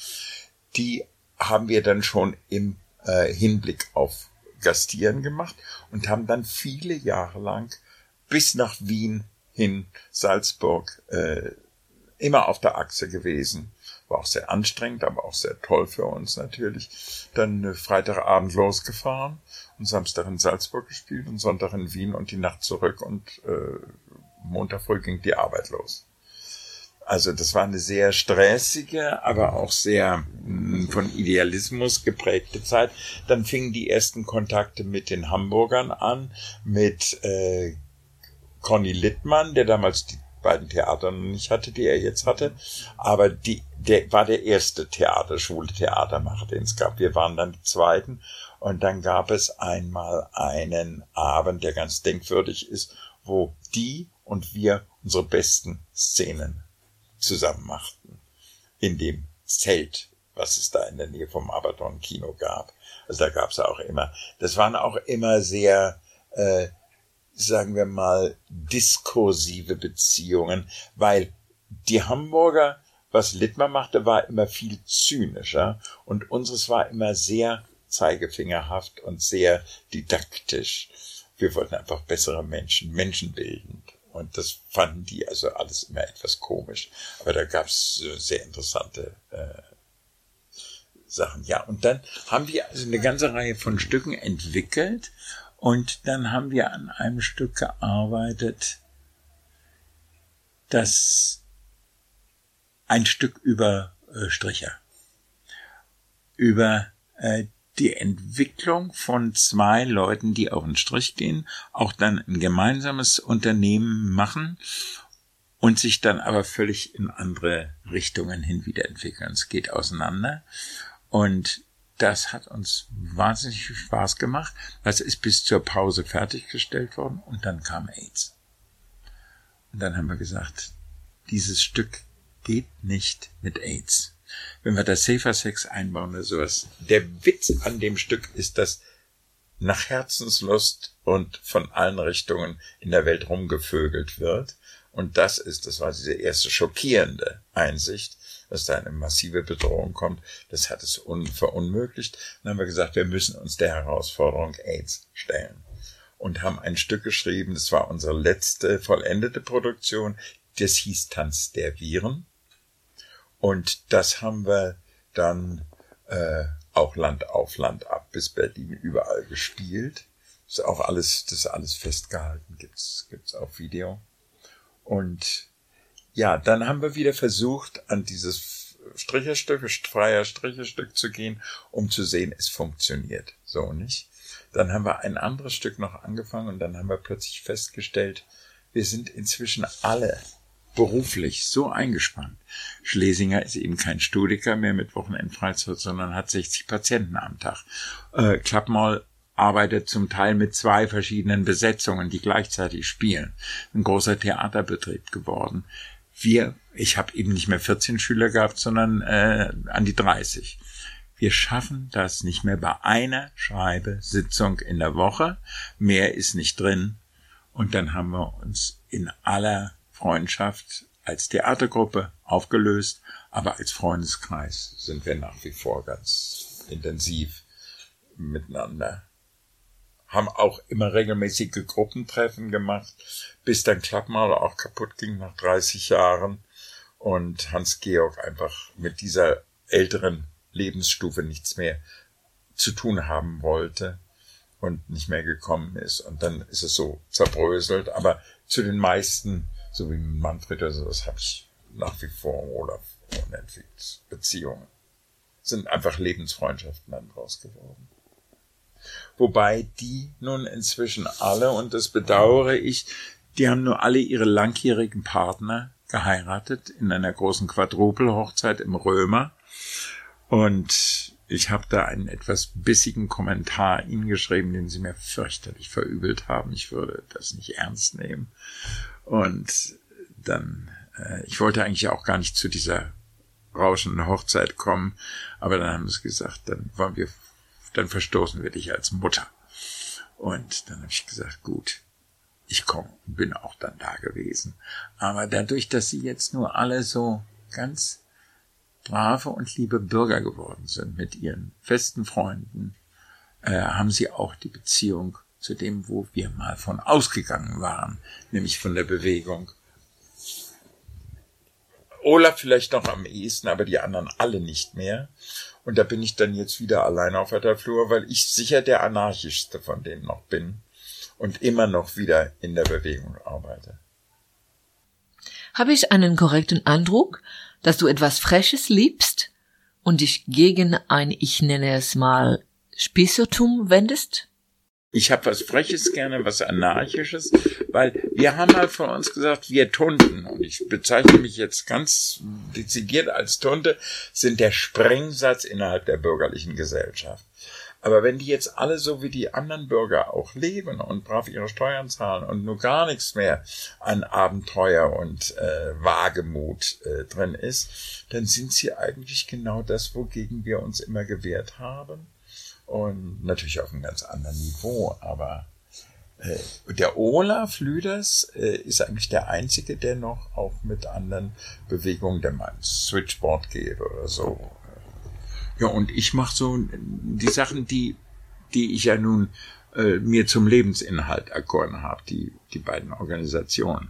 C: die haben wir dann schon im äh, Hinblick auf Gastieren gemacht und haben dann viele Jahre lang bis nach Wien hin, Salzburg, äh, immer auf der Achse gewesen. War auch sehr anstrengend, aber auch sehr toll für uns natürlich. Dann äh, Freitagabend losgefahren und Samstag in Salzburg gespielt und Sonntag in Wien und die Nacht zurück und äh, Montag früh ging die Arbeit los. Also das war eine sehr stressige, aber auch sehr mh, hm, von Idealismus geprägte Zeit. Dann fingen die ersten Kontakte mit den Hamburgern an, mit äh, Conny Littmann, der damals die beiden Theater noch nicht hatte, die er jetzt hatte, aber die, der war der erste Theater, schwule Theatermacher, den es gab. Wir waren dann die zweiten und dann gab es einmal einen Abend, der ganz denkwürdig ist, wo die und wir unsere besten Szenen zusammen machten. In dem Zelt, was es da in der Nähe vom Abaddon Kino gab. Also da gab es auch immer. Das waren auch immer sehr, äh, sagen wir mal, diskursive Beziehungen, weil die Hamburger, was Littmer machte, war immer viel zynischer und unseres war immer sehr zeigefingerhaft und sehr didaktisch. Wir wollten einfach bessere Menschen, menschenbildend. Und das fanden die also alles immer etwas komisch. Aber da gab es sehr interessante äh, Sachen. Ja, und dann haben wir also eine ganze Reihe von Stücken entwickelt. Und dann haben wir an einem Stück gearbeitet, das ein Stück über äh, Stricher, über äh, die Entwicklung von zwei Leuten, die auf den Strich gehen, auch dann ein gemeinsames Unternehmen machen und sich dann aber völlig in andere Richtungen hin wieder entwickeln. Es geht auseinander und das hat uns wahnsinnig viel Spaß gemacht. Das ist bis zur Pause fertiggestellt worden und dann kam AIDS. Und dann haben wir gesagt, dieses Stück geht nicht mit AIDS wenn wir das Safer Sex einbauen oder sowas. Der Witz an dem Stück ist, dass nach Herzenslust und von allen Richtungen in der Welt rumgevögelt wird. Und das ist, das war diese erste schockierende Einsicht, dass da eine massive Bedrohung kommt. Das hat es un verunmöglicht. Dann haben wir gesagt, wir müssen uns der Herausforderung AIDS stellen. Und haben ein Stück geschrieben, das war unsere letzte vollendete Produktion, das hieß Tanz der Viren. Und das haben wir dann äh, auch Land auf Land ab bis Berlin überall gespielt. Ist auch alles, das ist alles festgehalten, gibt's, gibt's auf Video. Und ja, dann haben wir wieder versucht, an dieses Stricherstück, freier Stricherstück zu gehen, um zu sehen, es funktioniert so nicht. Dann haben wir ein anderes Stück noch angefangen und dann haben wir plötzlich festgestellt, wir sind inzwischen alle beruflich so eingespannt. Schlesinger ist eben kein Studiker mehr mit Wochenendfreizeit, sondern hat 60 Patienten am Tag. Äh, Klappmaul arbeitet zum Teil mit zwei verschiedenen Besetzungen, die gleichzeitig spielen. Ein großer Theaterbetrieb geworden. Wir, ich habe eben nicht mehr 14 Schüler gehabt, sondern äh, an die 30. Wir schaffen das nicht mehr bei einer Schreibe Sitzung in der Woche. Mehr ist nicht drin. Und dann haben wir uns in aller Freundschaft als Theatergruppe aufgelöst, aber als Freundeskreis sind wir nach wie vor ganz intensiv miteinander. Haben auch immer regelmäßige Gruppentreffen gemacht, bis dann Klappmaler auch kaputt ging nach 30 Jahren und Hans-Georg einfach mit dieser älteren Lebensstufe nichts mehr zu tun haben wollte und nicht mehr gekommen ist. Und dann ist es so zerbröselt. Aber zu den meisten, so wie Manfred oder sowas, habe ich nach wie vor Olaf unentwickelt Beziehungen. Sind einfach Lebensfreundschaften dann draus geworden. Wobei die nun inzwischen alle, und das bedauere ich, die haben nur alle ihre langjährigen Partner geheiratet in einer großen Quadrupelhochzeit im Römer. Und ich habe da einen etwas bissigen Kommentar Ihnen geschrieben, den Sie mir fürchterlich verübelt haben. Ich würde das nicht ernst nehmen. Und dann, äh, ich wollte eigentlich auch gar nicht zu dieser rauschenden Hochzeit kommen, aber dann haben sie gesagt, dann wollen wir, dann verstoßen wir dich als Mutter. Und dann habe ich gesagt, gut, ich komme und bin auch dann da gewesen. Aber dadurch, dass sie jetzt nur alle so ganz brave und liebe Bürger geworden sind mit ihren festen Freunden, äh, haben sie auch die Beziehung zu dem, wo wir mal von ausgegangen waren, nämlich von der Bewegung. Olaf vielleicht noch am ehesten, aber die anderen alle nicht mehr. Und da bin ich dann jetzt wieder allein auf der Flur, weil ich sicher der anarchischste von denen noch bin und immer noch wieder in der Bewegung arbeite.
B: Habe ich einen korrekten Eindruck, dass du etwas Freches liebst und dich gegen ein, ich nenne es mal, Spießertum wendest?
C: Ich habe was Freches gerne, was Anarchisches, weil wir haben halt von uns gesagt, wir Tunden, und ich bezeichne mich jetzt ganz dezidiert als Tunde, sind der Sprengsatz innerhalb der bürgerlichen Gesellschaft. Aber wenn die jetzt alle so wie die anderen Bürger auch leben und brav ihre Steuern zahlen und nur gar nichts mehr an Abenteuer und äh, Wagemut äh, drin ist, dann sind sie eigentlich genau das, wogegen wir uns immer gewehrt haben. Und natürlich auf einem ganz anderen Niveau, aber äh, der Olaf Lüders äh, ist eigentlich der Einzige, der noch auch mit anderen Bewegungen, der mal ins Switchboard geht oder so, ja, und ich mache so die Sachen, die, die ich ja nun äh, mir zum Lebensinhalt erkoren habe, die, die beiden Organisationen.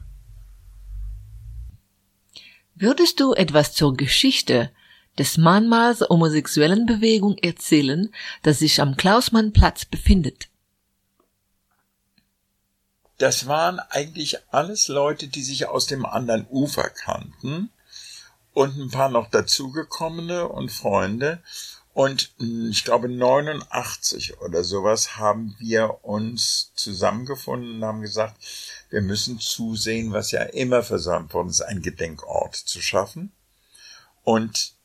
B: Würdest du etwas zur Geschichte des Mahnmals homosexuellen Bewegung erzählen, das sich am Klausmannplatz befindet?
C: Das waren eigentlich alles Leute, die sich aus dem anderen Ufer kannten und ein paar noch dazugekommene und Freunde. Und ich glaube 89 oder sowas haben wir uns zusammengefunden und haben gesagt, wir müssen zusehen, was ja immer versäumt worden ist, einen Gedenkort zu schaffen. Und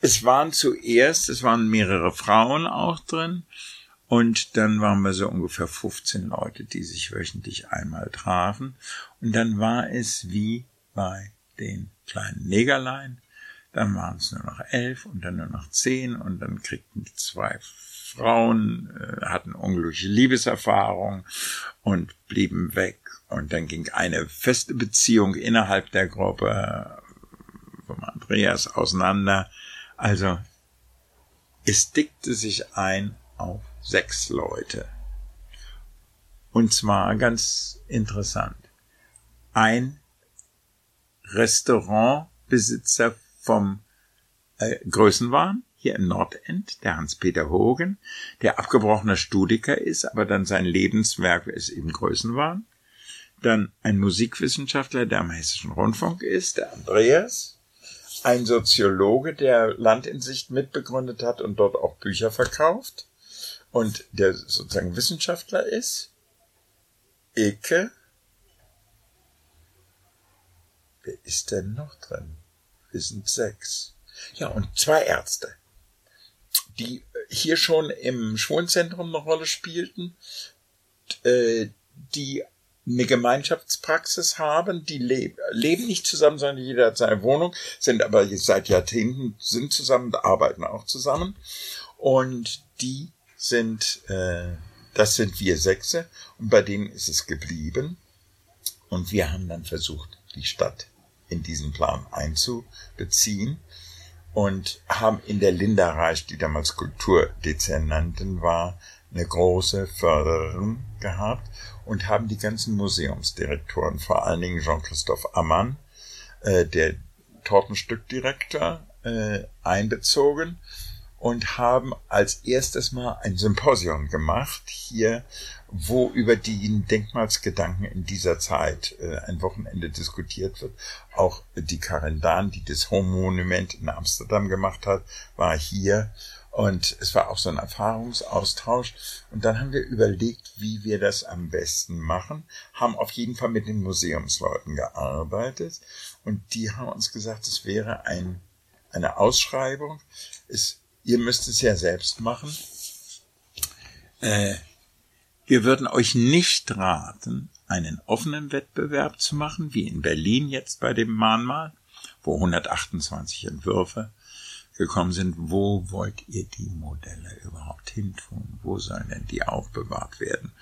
C: es waren zuerst, es waren mehrere Frauen auch drin. Und dann waren wir so ungefähr 15 Leute, die sich wöchentlich einmal trafen. Und dann war es wie bei den kleinen Negerlein. Dann waren es nur noch elf und dann nur noch zehn und dann kriegten zwei Frauen, äh, hatten unglückliche Liebeserfahrung und blieben weg. Und dann ging eine feste Beziehung innerhalb der Gruppe vom Andreas auseinander. Also es dickte sich ein auf sechs Leute. Und zwar ganz interessant. Ein Restaurantbesitzer vom äh, Größenwahn hier im Nordend, der Hans-Peter Hogen, der abgebrochener Studiker ist, aber dann sein Lebenswerk ist eben Größenwahn. Dann ein Musikwissenschaftler, der am Hessischen Rundfunk ist, der Andreas. Ein Soziologe, der Land in Sicht mitbegründet hat und dort auch Bücher verkauft. Und der sozusagen Wissenschaftler ist. Ecke Wer ist denn noch drin? Wir sind sechs. Ja, und zwei Ärzte, die hier schon im Schwulenzentrum eine Rolle spielten, äh, die eine Gemeinschaftspraxis haben, die leb leben nicht zusammen, sondern jeder hat seine Wohnung, sind aber seit Jahrzehnten sind zusammen, arbeiten auch zusammen. Und die sind, äh, das sind wir Sechse und bei denen ist es geblieben. Und wir haben dann versucht, die Stadt in diesen Plan einzubeziehen und haben in der Linda Reich, die damals Kulturdezernantin war, eine große Fördererin gehabt und haben die ganzen Museumsdirektoren, vor allen Dingen Jean-Christophe Ammann, äh, der Tortenstückdirektor, äh, einbezogen und haben als erstes Mal ein Symposium gemacht hier, wo über die Denkmalsgedanken in dieser Zeit äh, ein Wochenende diskutiert wird. Auch die Karin Dahn, die das Home Monument in Amsterdam gemacht hat, war hier und es war auch so ein Erfahrungsaustausch. Und dann haben wir überlegt, wie wir das am besten machen, haben auf jeden Fall mit den Museumsleuten gearbeitet und die haben uns gesagt, es wäre ein, eine Ausschreibung. Es ihr müsst es ja selbst machen. Äh, wir würden euch nicht raten, einen offenen Wettbewerb zu machen, wie in Berlin jetzt bei dem Mahnmal, wo 128 Entwürfe gekommen sind. Wo wollt ihr die Modelle überhaupt hintun? Wo sollen denn die aufbewahrt werden?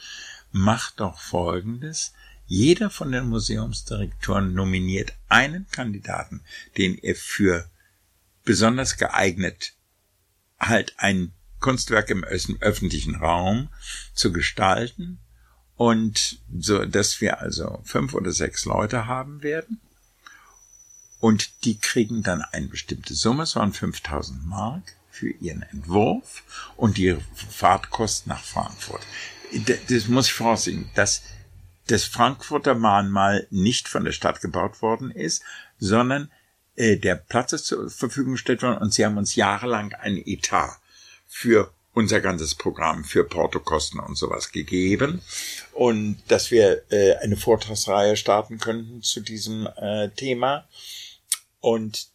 C: Macht doch Folgendes. Jeder von den Museumsdirektoren nominiert einen Kandidaten, den er für besonders geeignet halt ein Kunstwerk im öffentlichen Raum zu gestalten und so, dass wir also fünf oder sechs Leute haben werden und die kriegen dann eine bestimmte Summe, es waren 5000 Mark für ihren Entwurf und die Fahrtkosten nach Frankfurt. Das muss ich voraussehen, dass das Frankfurter Mahnmal nicht von der Stadt gebaut worden ist, sondern äh, der Platz ist zur Verfügung gestellt worden und sie haben uns jahrelang einen Etat für unser ganzes Programm für Portokosten und sowas gegeben und dass wir äh, eine Vortragsreihe starten könnten zu diesem äh, Thema und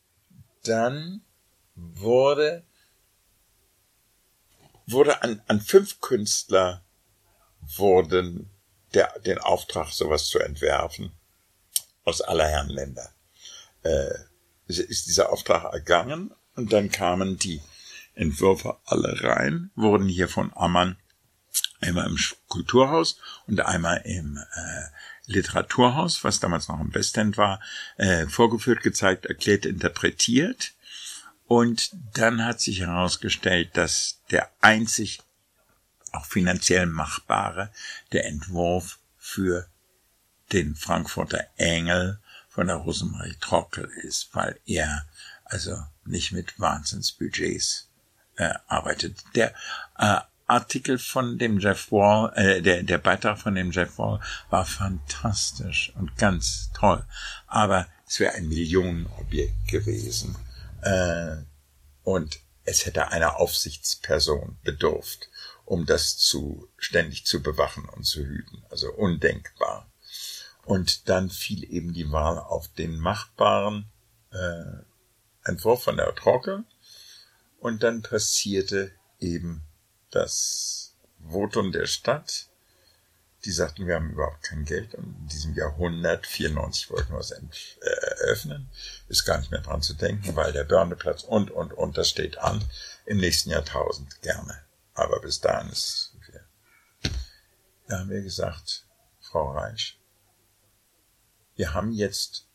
C: dann wurde wurde an, an fünf Künstler wurden der, den Auftrag, sowas zu entwerfen, aus aller Herren Länder. Äh, ist dieser Auftrag ergangen und dann kamen die Entwürfe alle rein, wurden hier von Ammann einmal im Kulturhaus und einmal im äh, Literaturhaus, was damals noch im Westend war, äh, vorgeführt, gezeigt, erklärt, interpretiert. Und dann hat sich herausgestellt, dass der einzig auch finanziell machbare der Entwurf für den Frankfurter Engel von der Rosemarie Trockel ist, weil er also nicht mit Wahnsinnsbudgets äh, arbeitet. Der äh, Artikel von dem Jeff Wall, äh, der, der Beitrag von dem Jeff Wall war fantastisch und ganz toll. Aber es wäre ein Millionenobjekt gewesen. Äh, und es hätte einer Aufsichtsperson bedurft, um das zu ständig zu bewachen und zu hüten. Also undenkbar. Und dann fiel eben die Wahl auf den machbaren äh, Entwurf von der Trocke. Und dann passierte eben das Votum der Stadt. Die sagten, wir haben überhaupt kein Geld und in diesem Jahrhundert 94 wollten wir es äh, eröffnen. Ist gar nicht mehr dran zu denken, weil der Börneplatz und, und, und, das steht an. Im nächsten Jahrtausend gerne. Aber bis dahin ist wir. Da haben wir gesagt, Frau Reich, wir haben jetzt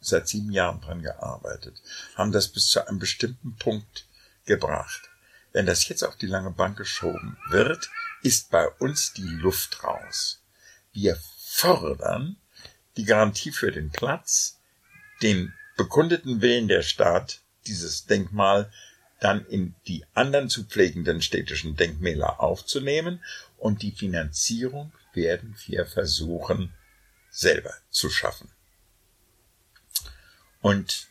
C: seit sieben Jahren dran gearbeitet, haben das bis zu einem bestimmten Punkt gebracht. Wenn das jetzt auf die lange Bank geschoben wird, ist bei uns die Luft raus. Wir fordern die Garantie für den Platz, den bekundeten Willen der Stadt, dieses Denkmal dann in die anderen zu pflegenden städtischen Denkmäler aufzunehmen und die Finanzierung werden wir versuchen selber zu schaffen. Und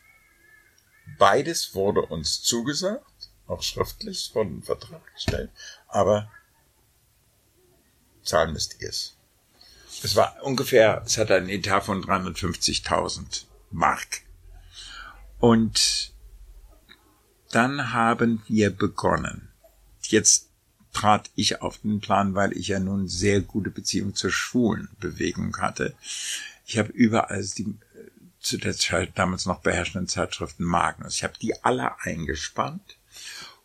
C: beides wurde uns zugesagt, auch schriftlich von einem Vertrag gestellt, aber zahlen müsst ihr es. Es war ungefähr, es hat einen Etat von 350.000 Mark. Und dann haben wir begonnen. Jetzt trat ich auf den Plan, weil ich ja nun sehr gute Beziehung zur schwulen Bewegung hatte. Ich habe überall die zu der Zeit damals noch beherrschenden Zeitschriften Magnus. Ich habe die alle eingespannt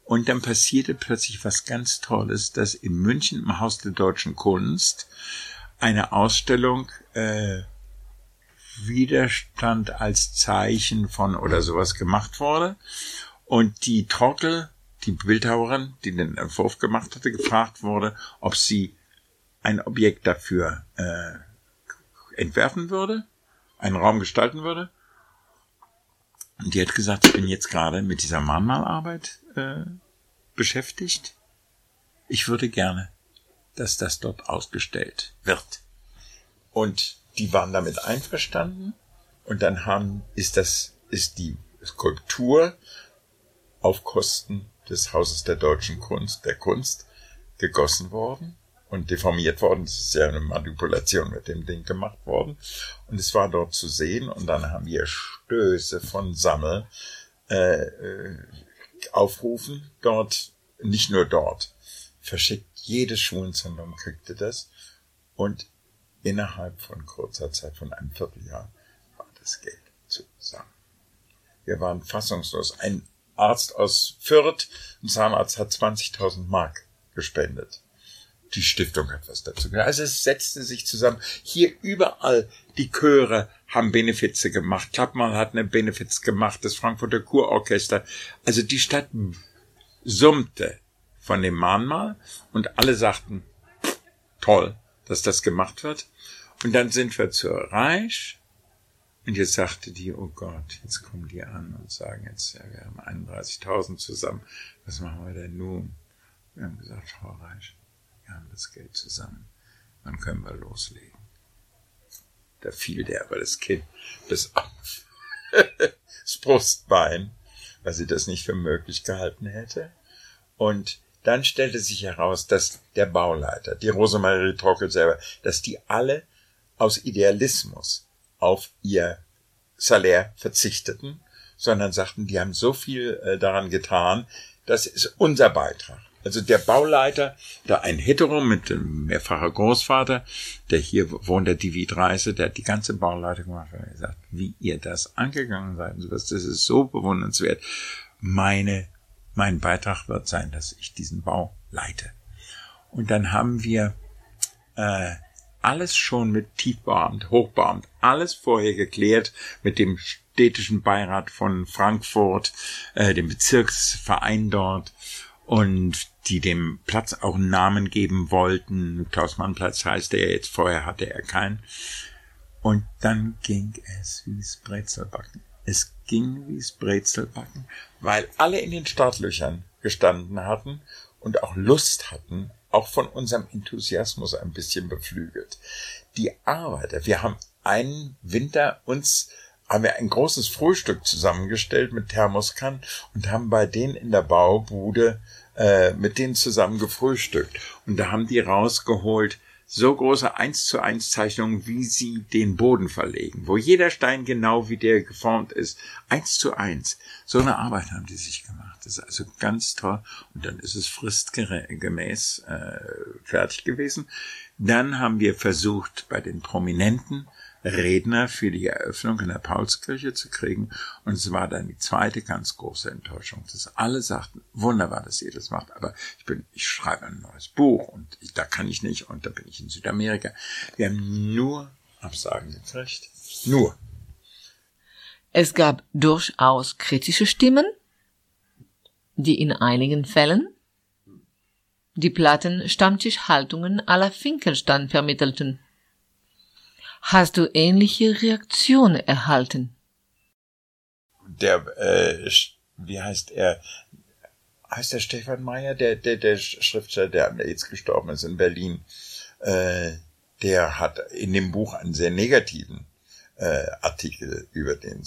C: und dann passierte plötzlich was ganz Tolles, dass in München im Haus der deutschen Kunst eine Ausstellung äh, Widerstand als Zeichen von oder sowas gemacht wurde. Und die Trottel, die Bildhauerin, die den Entwurf gemacht hatte, gefragt wurde, ob sie ein Objekt dafür äh, entwerfen würde, einen Raum gestalten würde. Und die hat gesagt, ich bin jetzt gerade mit dieser Mahnmalarbeit äh, beschäftigt. Ich würde gerne, dass das dort ausgestellt wird. Und die waren damit einverstanden. Und dann haben, ist das, ist die Skulptur auf Kosten des Hauses der deutschen Kunst, der Kunst, gegossen worden und deformiert worden. Das ist ja eine Manipulation mit dem Ding gemacht worden. Und es war dort zu sehen und dann haben wir Stöße von Sammel äh, aufrufen, dort, nicht nur dort, verschickt jede Schulenzentrum kriegte das und innerhalb von kurzer Zeit, von einem Vierteljahr, war das Geld zusammen. Wir waren fassungslos. Ein Arzt aus Fürth, ein Zahnarzt, hat 20.000 Mark gespendet. Die Stiftung hat was dazu gemacht. Also es setzte sich zusammen. Hier überall die Chöre haben Benefize gemacht. Klappmann hat eine Benefiz gemacht, das Frankfurter Kurorchester. Also die Stadt summte von dem Mahnmal und alle sagten, toll, dass das gemacht wird. Und dann sind wir zur Reich und jetzt sagte die, oh Gott, jetzt kommen die an und sagen jetzt, ja, wir haben 31.000 zusammen. Was machen wir denn nun? Wir haben gesagt, Frau Reich, wir haben das Geld zusammen. Wann können wir loslegen? Da fiel der aber das Kind bis auf das Brustbein, weil sie das nicht für möglich gehalten hätte. Und dann stellte sich heraus, dass der Bauleiter, die Rosemarie Trockel selber, dass die alle aus Idealismus auf ihr Salär verzichteten, sondern sagten, die haben so viel äh, daran getan, das ist unser Beitrag. Also der Bauleiter, da ein Hetero mit einem mehrfacher Großvater, der hier wohnt, der Divid Reise, der hat die ganze Bauleitung gemacht und gesagt, wie ihr das angegangen seid, das ist so bewundernswert. Meine, mein Beitrag wird sein, dass ich diesen Bau leite. Und dann haben wir äh, alles schon mit Tiefbauamt, Hochbauamt, alles vorher geklärt mit dem städtischen Beirat von Frankfurt, äh, dem Bezirksverein dort und die dem Platz auch einen Namen geben wollten. Klaus-Mann-Platz heißt er jetzt, vorher hatte er keinen. Und dann ging es wie's Brezelbacken. Es ging wie's Brezelbacken, weil alle in den Startlöchern gestanden hatten und auch Lust hatten, auch von unserem Enthusiasmus ein bisschen beflügelt. Die Arbeiter, wir haben einen Winter uns haben wir ein großes Frühstück zusammengestellt mit Thermoskannen und haben bei denen in der Baubude äh, mit denen zusammen gefrühstückt. Und da haben die rausgeholt so große eins zu eins Zeichnungen, wie sie den Boden verlegen, wo jeder Stein genau wie der geformt ist, eins zu eins. So eine Arbeit haben die sich gemacht. Das ist also ganz toll. Und dann ist es fristgemäß äh, fertig gewesen. Dann haben wir versucht, bei den Prominenten Redner für die Eröffnung in der Paulskirche zu kriegen. Und es war dann die zweite ganz große Enttäuschung, dass alle sagten, wunderbar, dass ihr das macht, aber ich bin, ich schreibe ein neues Buch und ich, da kann ich nicht und da bin ich in Südamerika. Wir haben nur Absagen gekriegt. Nur.
B: Es gab durchaus kritische Stimmen, die in einigen Fällen die Platten Stammtischhaltungen aller Finkelstein vermittelten. Hast du ähnliche Reaktionen erhalten?
C: Der, äh, wie heißt er? Heißt der Stefan Meyer, der, der, der Schriftsteller, der an AIDS gestorben ist in Berlin, äh, der hat in dem Buch einen sehr negativen äh, Artikel über den,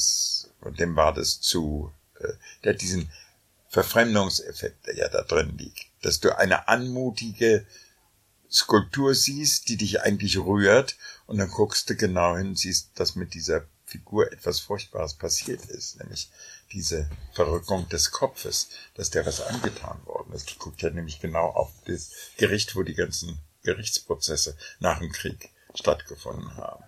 C: und dem war das zu, äh, der hat diesen Verfremdungseffekt, der ja da drin liegt, dass du eine anmutige Skulptur siehst, die dich eigentlich rührt, und dann guckst du genau hin, siehst, dass mit dieser Figur etwas Furchtbares passiert ist, nämlich diese Verrückung des Kopfes, dass der was angetan worden ist. Du guckst ja nämlich genau auf das Gericht, wo die ganzen Gerichtsprozesse nach dem Krieg stattgefunden haben.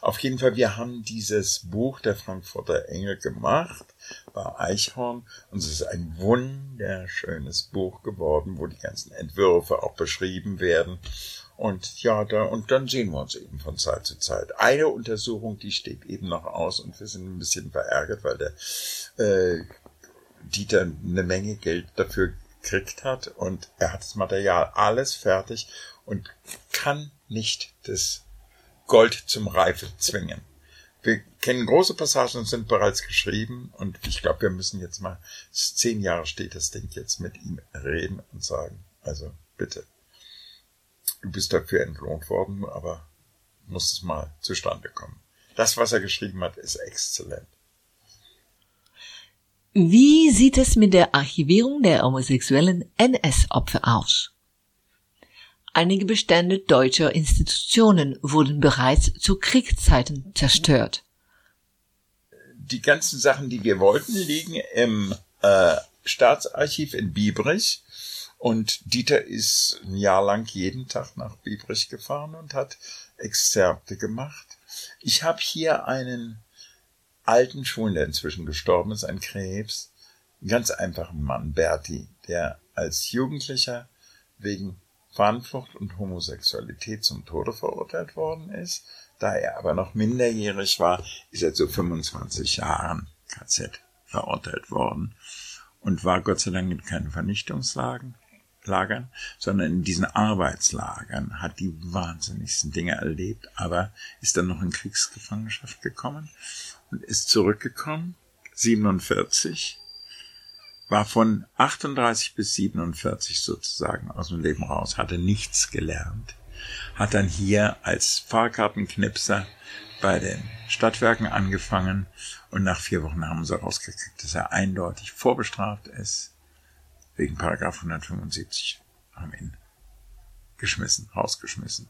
C: Auf jeden Fall, wir haben dieses Buch der Frankfurter Engel gemacht bei Eichhorn und es ist ein wunderschönes Buch geworden, wo die ganzen Entwürfe auch beschrieben werden. Und ja, da, und dann sehen wir uns eben von Zeit zu Zeit. Eine Untersuchung, die steht eben noch aus und wir sind ein bisschen verärgert, weil der äh, Dieter eine Menge Geld dafür gekriegt hat und er hat das Material alles fertig und kann nicht das Gold zum Reife zwingen. Wir kennen große Passagen und sind bereits geschrieben und ich glaube, wir müssen jetzt mal, zehn Jahre steht das Ding jetzt mit ihm reden und sagen, also bitte, du bist dafür entlohnt worden, aber muss es mal zustande kommen. Das, was er geschrieben hat, ist exzellent.
B: Wie sieht es mit der Archivierung der homosexuellen NS-Opfer aus? Einige Bestände deutscher Institutionen wurden bereits zu Kriegszeiten zerstört.
C: Die ganzen Sachen, die wir wollten, liegen im äh, Staatsarchiv in Biebrich. Und Dieter ist ein Jahr lang jeden Tag nach Biebrich gefahren und hat Exzerpte gemacht. Ich habe hier einen alten Schulen, der inzwischen gestorben ist, ein Krebs, einen ganz einfachen Mann, Berti, der als Jugendlicher wegen Fahnenflucht und Homosexualität zum Tode verurteilt worden ist. Da er aber noch minderjährig war, ist er zu 25 Jahren KZ verurteilt worden und war Gott sei Dank in keinen Vernichtungslagern, Lagern, sondern in diesen Arbeitslagern, hat die wahnsinnigsten Dinge erlebt, aber ist dann noch in Kriegsgefangenschaft gekommen und ist zurückgekommen, 47, war von 38 bis 47 sozusagen aus dem Leben raus, hatte nichts gelernt, hat dann hier als Fahrkartenknipser bei den Stadtwerken angefangen und nach vier Wochen haben sie rausgekriegt, dass er eindeutig vorbestraft ist, wegen Paragraph 175 haben ihn geschmissen, rausgeschmissen.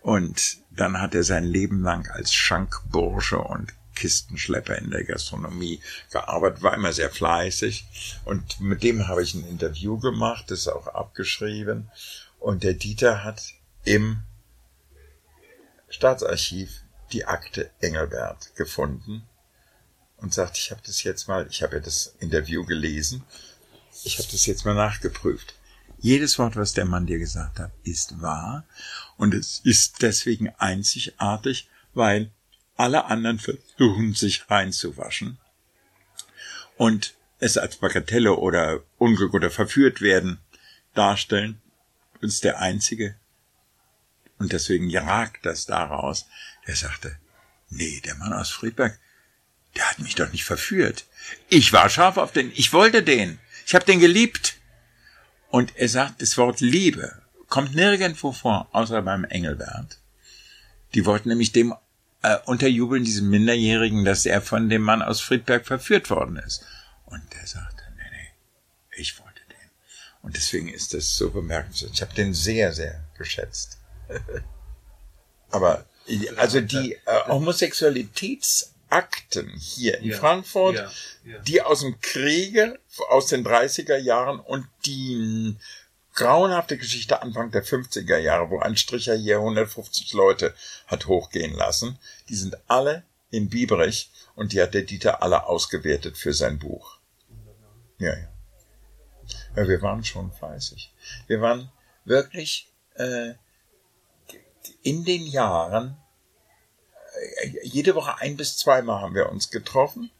C: Und dann hat er sein Leben lang als Schankbursche und Kistenschlepper in der Gastronomie gearbeitet, war immer sehr fleißig. Und mit dem habe ich ein Interview gemacht, das ist auch abgeschrieben. Und der Dieter hat im Staatsarchiv die Akte Engelbert gefunden und sagt, ich habe das jetzt mal, ich habe ja das Interview gelesen, ich habe das jetzt mal nachgeprüft. Jedes Wort, was der Mann dir gesagt hat, ist wahr und es ist deswegen einzigartig, weil alle anderen versuchen sich reinzuwaschen und es als Bagatelle oder Unglück oder verführt werden darstellen, ist der Einzige, und deswegen jagt das daraus, der sagte, nee, der Mann aus Friedberg, der hat mich doch nicht verführt. Ich war scharf auf den, ich wollte den, ich habe den geliebt. Und er sagt, das Wort Liebe kommt nirgendwo vor, außer beim Engelbert. Die wollten nämlich dem äh, unterjubeln diesem Minderjährigen, dass er von dem Mann aus Friedberg verführt worden ist. Und der sagte, nee, nee, ich wollte den. Und deswegen ist das so bemerkenswert. Ich habe den sehr, sehr geschätzt. Aber also die äh, Homosexualitätsakten hier in ja, Frankfurt, ja, ja. die aus dem Kriege, aus den 30er Jahren und die grauenhafte Geschichte Anfang der 50er Jahre, wo ein Stricher hier 150 Leute hat hochgehen lassen. Die sind alle in Biebrich und die hat der Dieter alle ausgewertet für sein Buch. Ja, ja. Ja, wir waren schon fleißig. Wir waren wirklich äh, in den Jahren, äh, jede Woche ein bis zweimal haben wir uns getroffen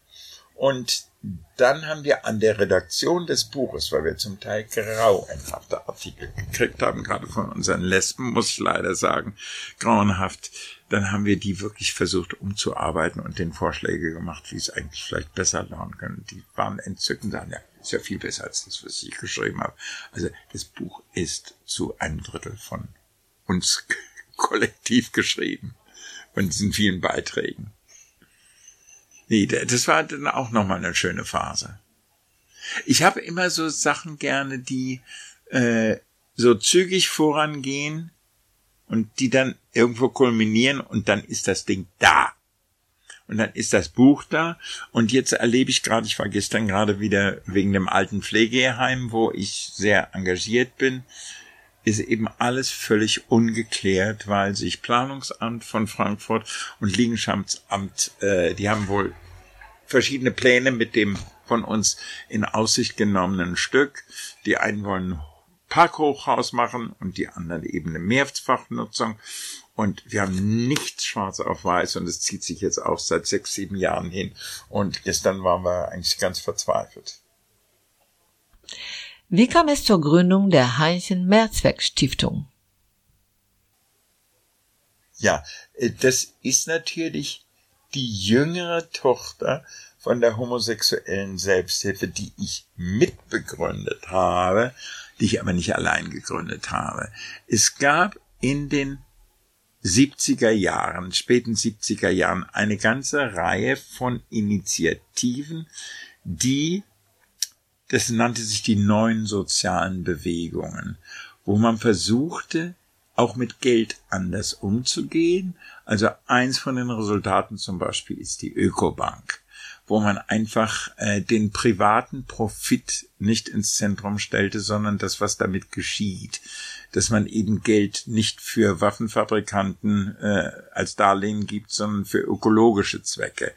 C: und dann haben wir an der Redaktion des Buches, weil wir zum Teil grauenhafte Artikel gekriegt haben, gerade von unseren Lesben, muss ich leider sagen, grauenhaft, dann haben wir die wirklich versucht umzuarbeiten und den Vorschläge gemacht, wie es eigentlich vielleicht besser lernen können. Die waren entzückend, sagen, ja, ist ja viel besser als das, was ich geschrieben habe. Also das Buch ist zu einem Drittel von uns kollektiv geschrieben, von diesen vielen Beiträgen. Nee, das war dann auch nochmal eine schöne Phase. Ich habe immer so Sachen gerne, die äh, so zügig vorangehen und die dann irgendwo kulminieren und dann ist das Ding da. Und dann ist das Buch da. Und jetzt erlebe ich gerade, ich war gestern gerade wieder wegen dem alten Pflegeheim, wo ich sehr engagiert bin, ist eben alles völlig ungeklärt, weil sich Planungsamt von Frankfurt und Liegenschaftsamt, äh, die haben wohl verschiedene Pläne mit dem von uns in Aussicht genommenen Stück. Die einen wollen Parkhochhaus machen und die anderen eben eine Mehrfachnutzung. Und wir haben nichts schwarz auf weiß und es zieht sich jetzt auch seit sechs, sieben Jahren hin. Und gestern waren wir eigentlich ganz verzweifelt.
B: Wie kam es zur Gründung der Heinchen-Mehrzweck-Stiftung?
C: Ja, äh, das ist natürlich die jüngere Tochter von der homosexuellen Selbsthilfe, die ich mitbegründet habe, die ich aber nicht allein gegründet habe. Es gab in den 70er Jahren, späten 70er Jahren eine ganze Reihe von Initiativen, die, das nannte sich die neuen sozialen Bewegungen, wo man versuchte, auch mit Geld anders umzugehen. Also eins von den Resultaten zum Beispiel ist die Ökobank wo man einfach äh, den privaten Profit nicht ins Zentrum stellte, sondern das, was damit geschieht. Dass man eben Geld nicht für Waffenfabrikanten äh, als Darlehen gibt, sondern für ökologische Zwecke.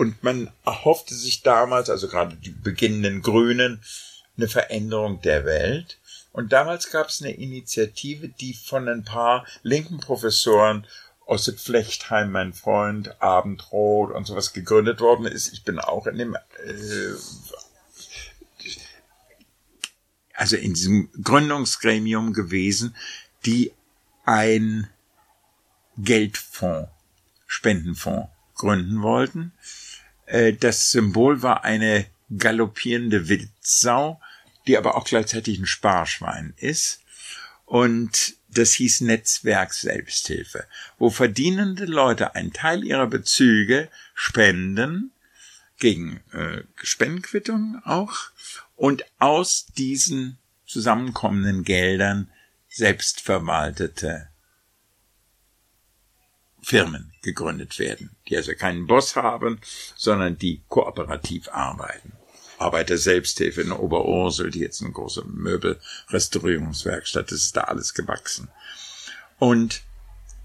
C: Und man erhoffte sich damals, also gerade die beginnenden Grünen, eine Veränderung der Welt. Und damals gab es eine Initiative, die von ein paar linken Professoren Ossip Flechtheim, mein Freund, Abendrot und sowas gegründet worden ist. Ich bin auch in dem, äh, also in diesem Gründungsgremium gewesen, die ein Geldfonds, Spendenfonds gründen wollten. Äh, das Symbol war eine galoppierende Wildsau, die aber auch gleichzeitig ein Sparschwein ist. Und das hieß Netzwerk Selbsthilfe, wo verdienende Leute einen Teil ihrer Bezüge spenden, gegen äh, Spendenquittungen auch, und aus diesen zusammenkommenden Geldern selbstverwaltete Firmen gegründet werden, die also keinen Boss haben, sondern die kooperativ arbeiten. Arbeiter Selbsthilfe in Oberursel, die jetzt eine große Möbelrestaurierungswerkstatt, das ist da alles gewachsen. Und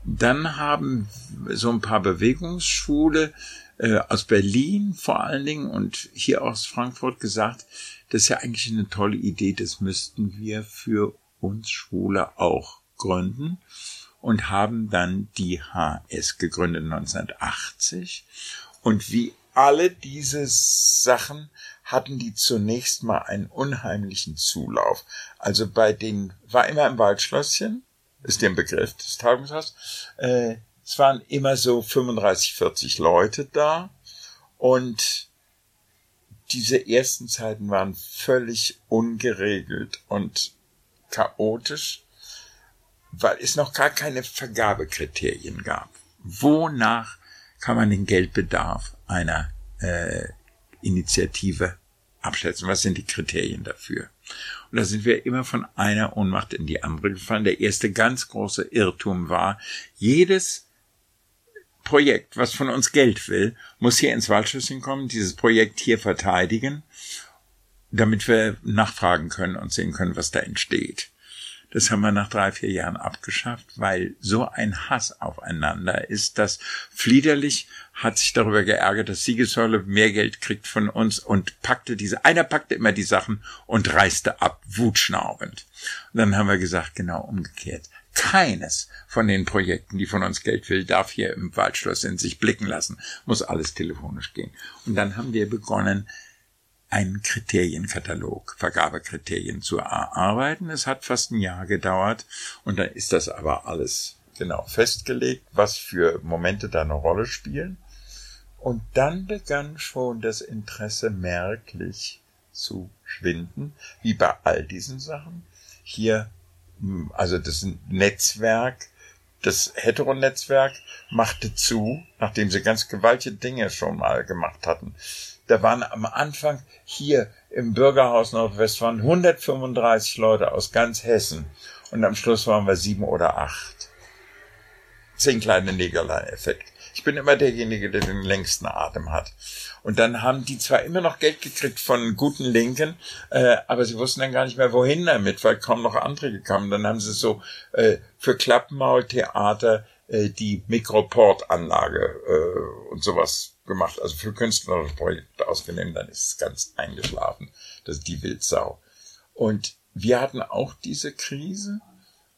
C: dann haben so ein paar Bewegungsschule äh, aus Berlin vor allen Dingen und hier aus Frankfurt gesagt, das ist ja eigentlich eine tolle Idee, das müssten wir für uns Schwule auch gründen und haben dann die HS gegründet 1980. Und wie alle diese Sachen hatten die zunächst mal einen unheimlichen Zulauf. Also bei den, war immer im Waldschlösschen, ist der Begriff des Tagungshaus, äh, es waren immer so 35, 40 Leute da und diese ersten Zeiten waren völlig ungeregelt und chaotisch, weil es noch gar keine Vergabekriterien gab. Wonach kann man den Geldbedarf einer äh, Initiative abschätzen. Was sind die Kriterien dafür? Und da sind wir immer von einer Ohnmacht in die andere gefallen. Der erste ganz große Irrtum war, jedes Projekt, was von uns Geld will, muss hier ins Waldschlösschen kommen, dieses Projekt hier verteidigen, damit wir nachfragen können und sehen können, was da entsteht. Das haben wir nach drei, vier Jahren abgeschafft, weil so ein Hass aufeinander ist, dass Fliederlich hat sich darüber geärgert, dass Siegessäule mehr Geld kriegt von uns und packte diese, einer packte immer die Sachen und reiste ab, wutschnaubend. Und dann haben wir gesagt, genau umgekehrt. Keines von den Projekten, die von uns Geld will, darf hier im Waldschloss in sich blicken lassen. Muss alles telefonisch gehen. Und dann haben wir begonnen, einen Kriterienkatalog, Vergabekriterien zu erarbeiten. Es hat fast ein Jahr gedauert und dann ist das aber alles genau festgelegt, was für Momente da eine Rolle spielen. Und dann begann schon das Interesse merklich zu schwinden, wie bei all diesen Sachen. Hier, hm, also das Netzwerk, das Heteronetzwerk machte zu, nachdem sie ganz gewaltige Dinge schon mal gemacht hatten da waren am Anfang hier im Bürgerhaus Nordwestfalen 135 Leute aus ganz Hessen und am Schluss waren wir sieben oder acht. Zehn kleine Negerlein-Effekt. Ich bin immer derjenige, der den längsten Atem hat. Und dann haben die zwar immer noch Geld gekriegt von guten Linken, äh, aber sie wussten dann gar nicht mehr, wohin damit, weil kaum noch andere gekommen. Dann haben sie so äh, für Klappenmaultheater äh, die Mikroport-Anlage äh, und sowas gemacht. Also für künstlerische Projekte ausgenommen, dann ist es ganz eingeschlafen. Das ist die Wildsau. Und wir hatten auch diese Krise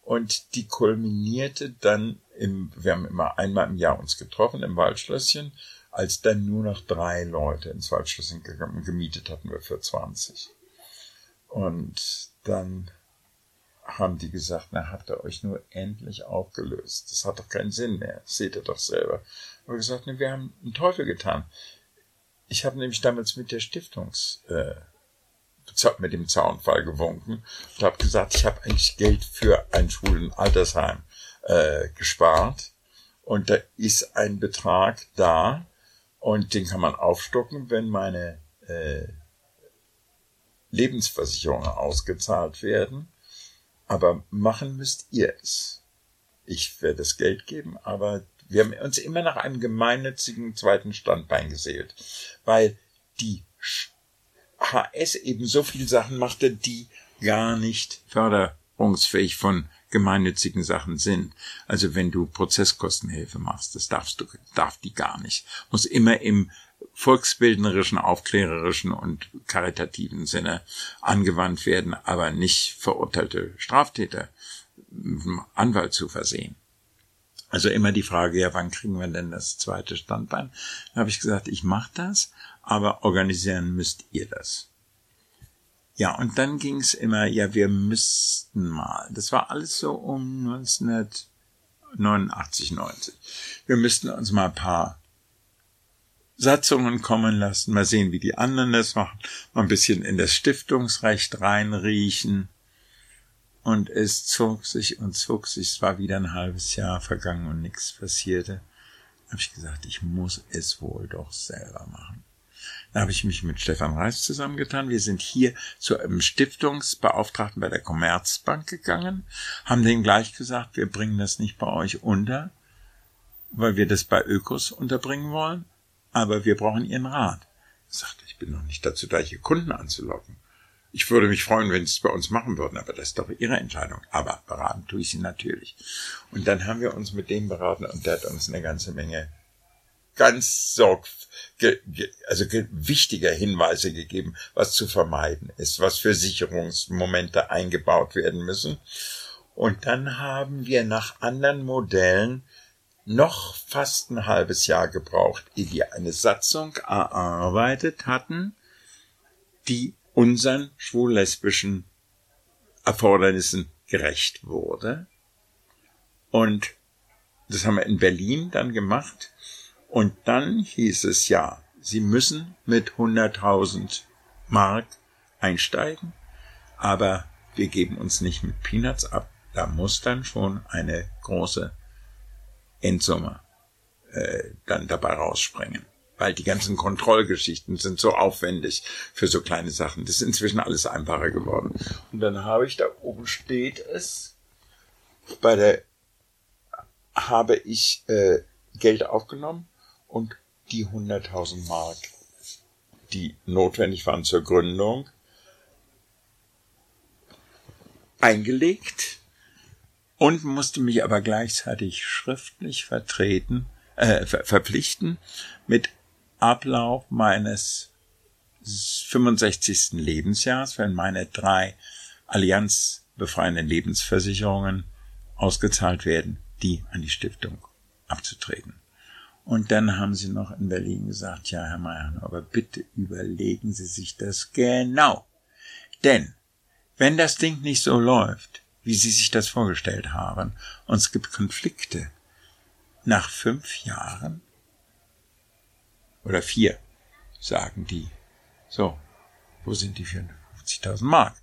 C: und die kulminierte dann im, wir haben immer einmal im Jahr uns getroffen im Waldschlösschen, als dann nur noch drei Leute ins Waldschlösschen gemietet hatten wir für 20. Und dann haben die gesagt, na, habt ihr euch nur endlich aufgelöst. Das hat doch keinen Sinn mehr. seht ihr doch selber. Aber gesagt, ne, wir haben einen Teufel getan. Ich habe nämlich damals mit der Stiftungs, äh, mit dem Zaunfall gewunken und habe gesagt, ich habe eigentlich Geld für ein schwulen Altersheim äh, gespart. Und da ist ein Betrag da und den kann man aufstocken, wenn meine äh, Lebensversicherungen ausgezahlt werden. Aber machen müsst ihr es. Ich werde das Geld geben, aber wir haben uns immer nach einem gemeinnützigen zweiten Standbein gesählt, weil die HS eben so viel Sachen machte, die gar nicht förderungsfähig von gemeinnützigen Sachen sind. Also wenn du Prozesskostenhilfe machst, das darfst du, darf die gar nicht. Muss immer im volksbildnerischen, aufklärerischen und karitativen Sinne angewandt werden, aber nicht verurteilte Straftäter Anwalt zu versehen. Also immer die Frage, ja, wann kriegen wir denn das zweite Standbein? Da habe ich gesagt, ich mache das, aber organisieren müsst ihr das. Ja, und dann ging's immer, ja, wir müssten mal. Das war alles so um 1989, 90. Wir müssten uns mal ein paar Satzungen kommen lassen, mal sehen, wie die anderen das machen, mal ein bisschen in das Stiftungsrecht reinriechen. Und es zog sich und zog sich, es war wieder ein halbes Jahr vergangen und nichts passierte. Da habe ich gesagt, ich muss es wohl doch selber machen. Da habe ich mich mit Stefan Reis zusammengetan. Wir sind hier zu einem Stiftungsbeauftragten bei der Commerzbank gegangen, haben denen gleich gesagt, wir bringen das nicht bei euch unter, weil wir das bei Ökos unterbringen wollen, aber wir brauchen ihren Rat. Ich sagte, ich bin noch nicht dazu da, hier Kunden anzulocken. Ich würde mich freuen, wenn sie es bei uns machen würden, aber das ist doch ihre Entscheidung. Aber beraten tue ich sie natürlich. Und dann haben wir uns mit dem beraten und der hat uns eine ganze Menge ganz sorg, also wichtiger Hinweise gegeben, was zu vermeiden ist, was für Sicherungsmomente eingebaut werden müssen. Und dann haben wir nach anderen Modellen noch fast ein halbes Jahr gebraucht, ehe wir eine Satzung erarbeitet hatten, die unseren schwul-lesbischen Erfordernissen gerecht wurde. Und das haben wir in Berlin dann gemacht. Und dann hieß es ja, Sie müssen mit 100.000 Mark einsteigen, aber wir geben uns nicht mit Peanuts ab. Da muss dann schon eine große Endsumme äh, dann dabei rausspringen. Weil die ganzen Kontrollgeschichten sind so aufwendig für so kleine Sachen. Das ist inzwischen alles einfacher geworden. Und dann habe ich, da oben steht es, bei der habe ich äh, Geld aufgenommen und die 100.000 Mark, die notwendig waren zur Gründung, eingelegt und musste mich aber gleichzeitig schriftlich vertreten, äh, ver verpflichten mit Ablauf meines 65. Lebensjahres, wenn meine drei allianzbefreienden Lebensversicherungen ausgezahlt werden, die an die Stiftung abzutreten. Und dann haben sie noch in Berlin gesagt, ja, Herr Mayer, aber bitte überlegen Sie sich das genau. Denn, wenn das Ding nicht so läuft, wie Sie sich das vorgestellt haben, und es gibt Konflikte, nach fünf Jahren oder vier, sagen die, so, wo sind die 450.000 Mark,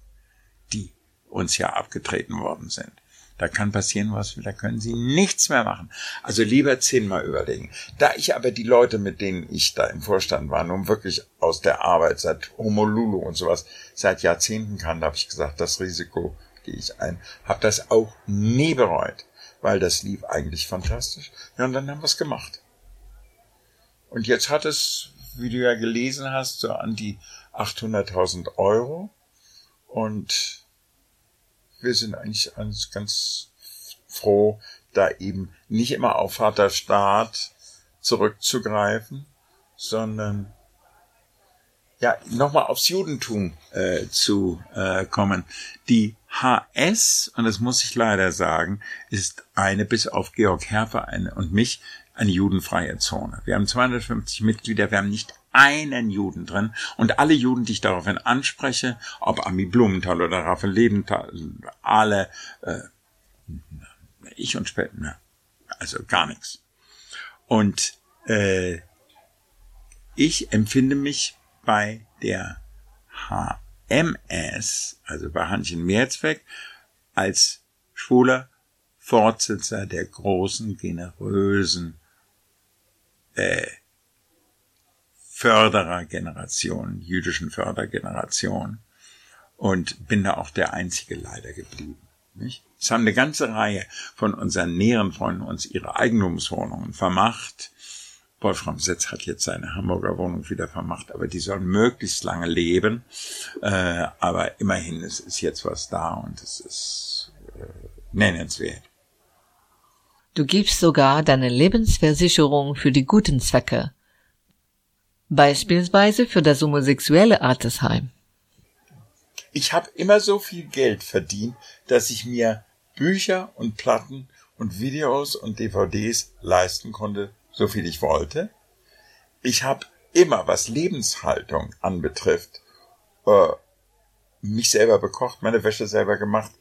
C: die uns ja abgetreten worden sind? Da kann passieren was, da können sie nichts mehr machen. Also lieber zehnmal überlegen. Da ich aber die Leute, mit denen ich da im Vorstand war, nun wirklich aus der Arbeit seit Homolulu und sowas seit Jahrzehnten kann, da habe ich gesagt, das Risiko gehe ich ein. Habe das auch nie bereut, weil das lief eigentlich fantastisch. Ja, und dann haben wir es gemacht. Und jetzt hat es, wie du ja gelesen hast, so an die 800.000 Euro. Und wir sind eigentlich ganz froh, da eben nicht immer auf Vaterstaat zurückzugreifen, sondern ja, nochmal aufs Judentum äh, zu äh, kommen. Die HS, und das muss ich leider sagen, ist eine, bis auf Georg Herfer eine, und mich, eine judenfreie Zone. Wir haben 250 Mitglieder, wir haben nicht einen Juden drin. Und alle Juden, die ich daraufhin anspreche, ob Ami Blumenthal oder Raphael Lebenthal, alle, äh, ich und später, ne, also gar nichts. Und äh, ich empfinde mich bei der HMS, also bei Hanchen Mehrzweck, als schwuler Fortsetzer der großen, generösen äh, Förderergeneration, jüdischen Fördergeneration und bin da auch der einzige leider geblieben. Nicht? Es haben eine ganze Reihe von unseren näheren Freunden uns ihre Eigentumswohnungen vermacht. Wolfram Setz hat jetzt seine Hamburger Wohnung wieder vermacht, aber die sollen möglichst lange leben. Äh, aber immerhin es ist jetzt was da und es ist äh, nennenswert.
B: Du gibst sogar deine Lebensversicherung für die guten Zwecke beispielsweise für das homosexuelle Altersheim.
C: Ich habe immer so viel Geld verdient, dass ich mir Bücher und Platten und Videos und DVDs leisten konnte, so viel ich wollte. Ich habe immer, was Lebenshaltung anbetrifft, äh, mich selber bekocht, meine Wäsche selber gemacht,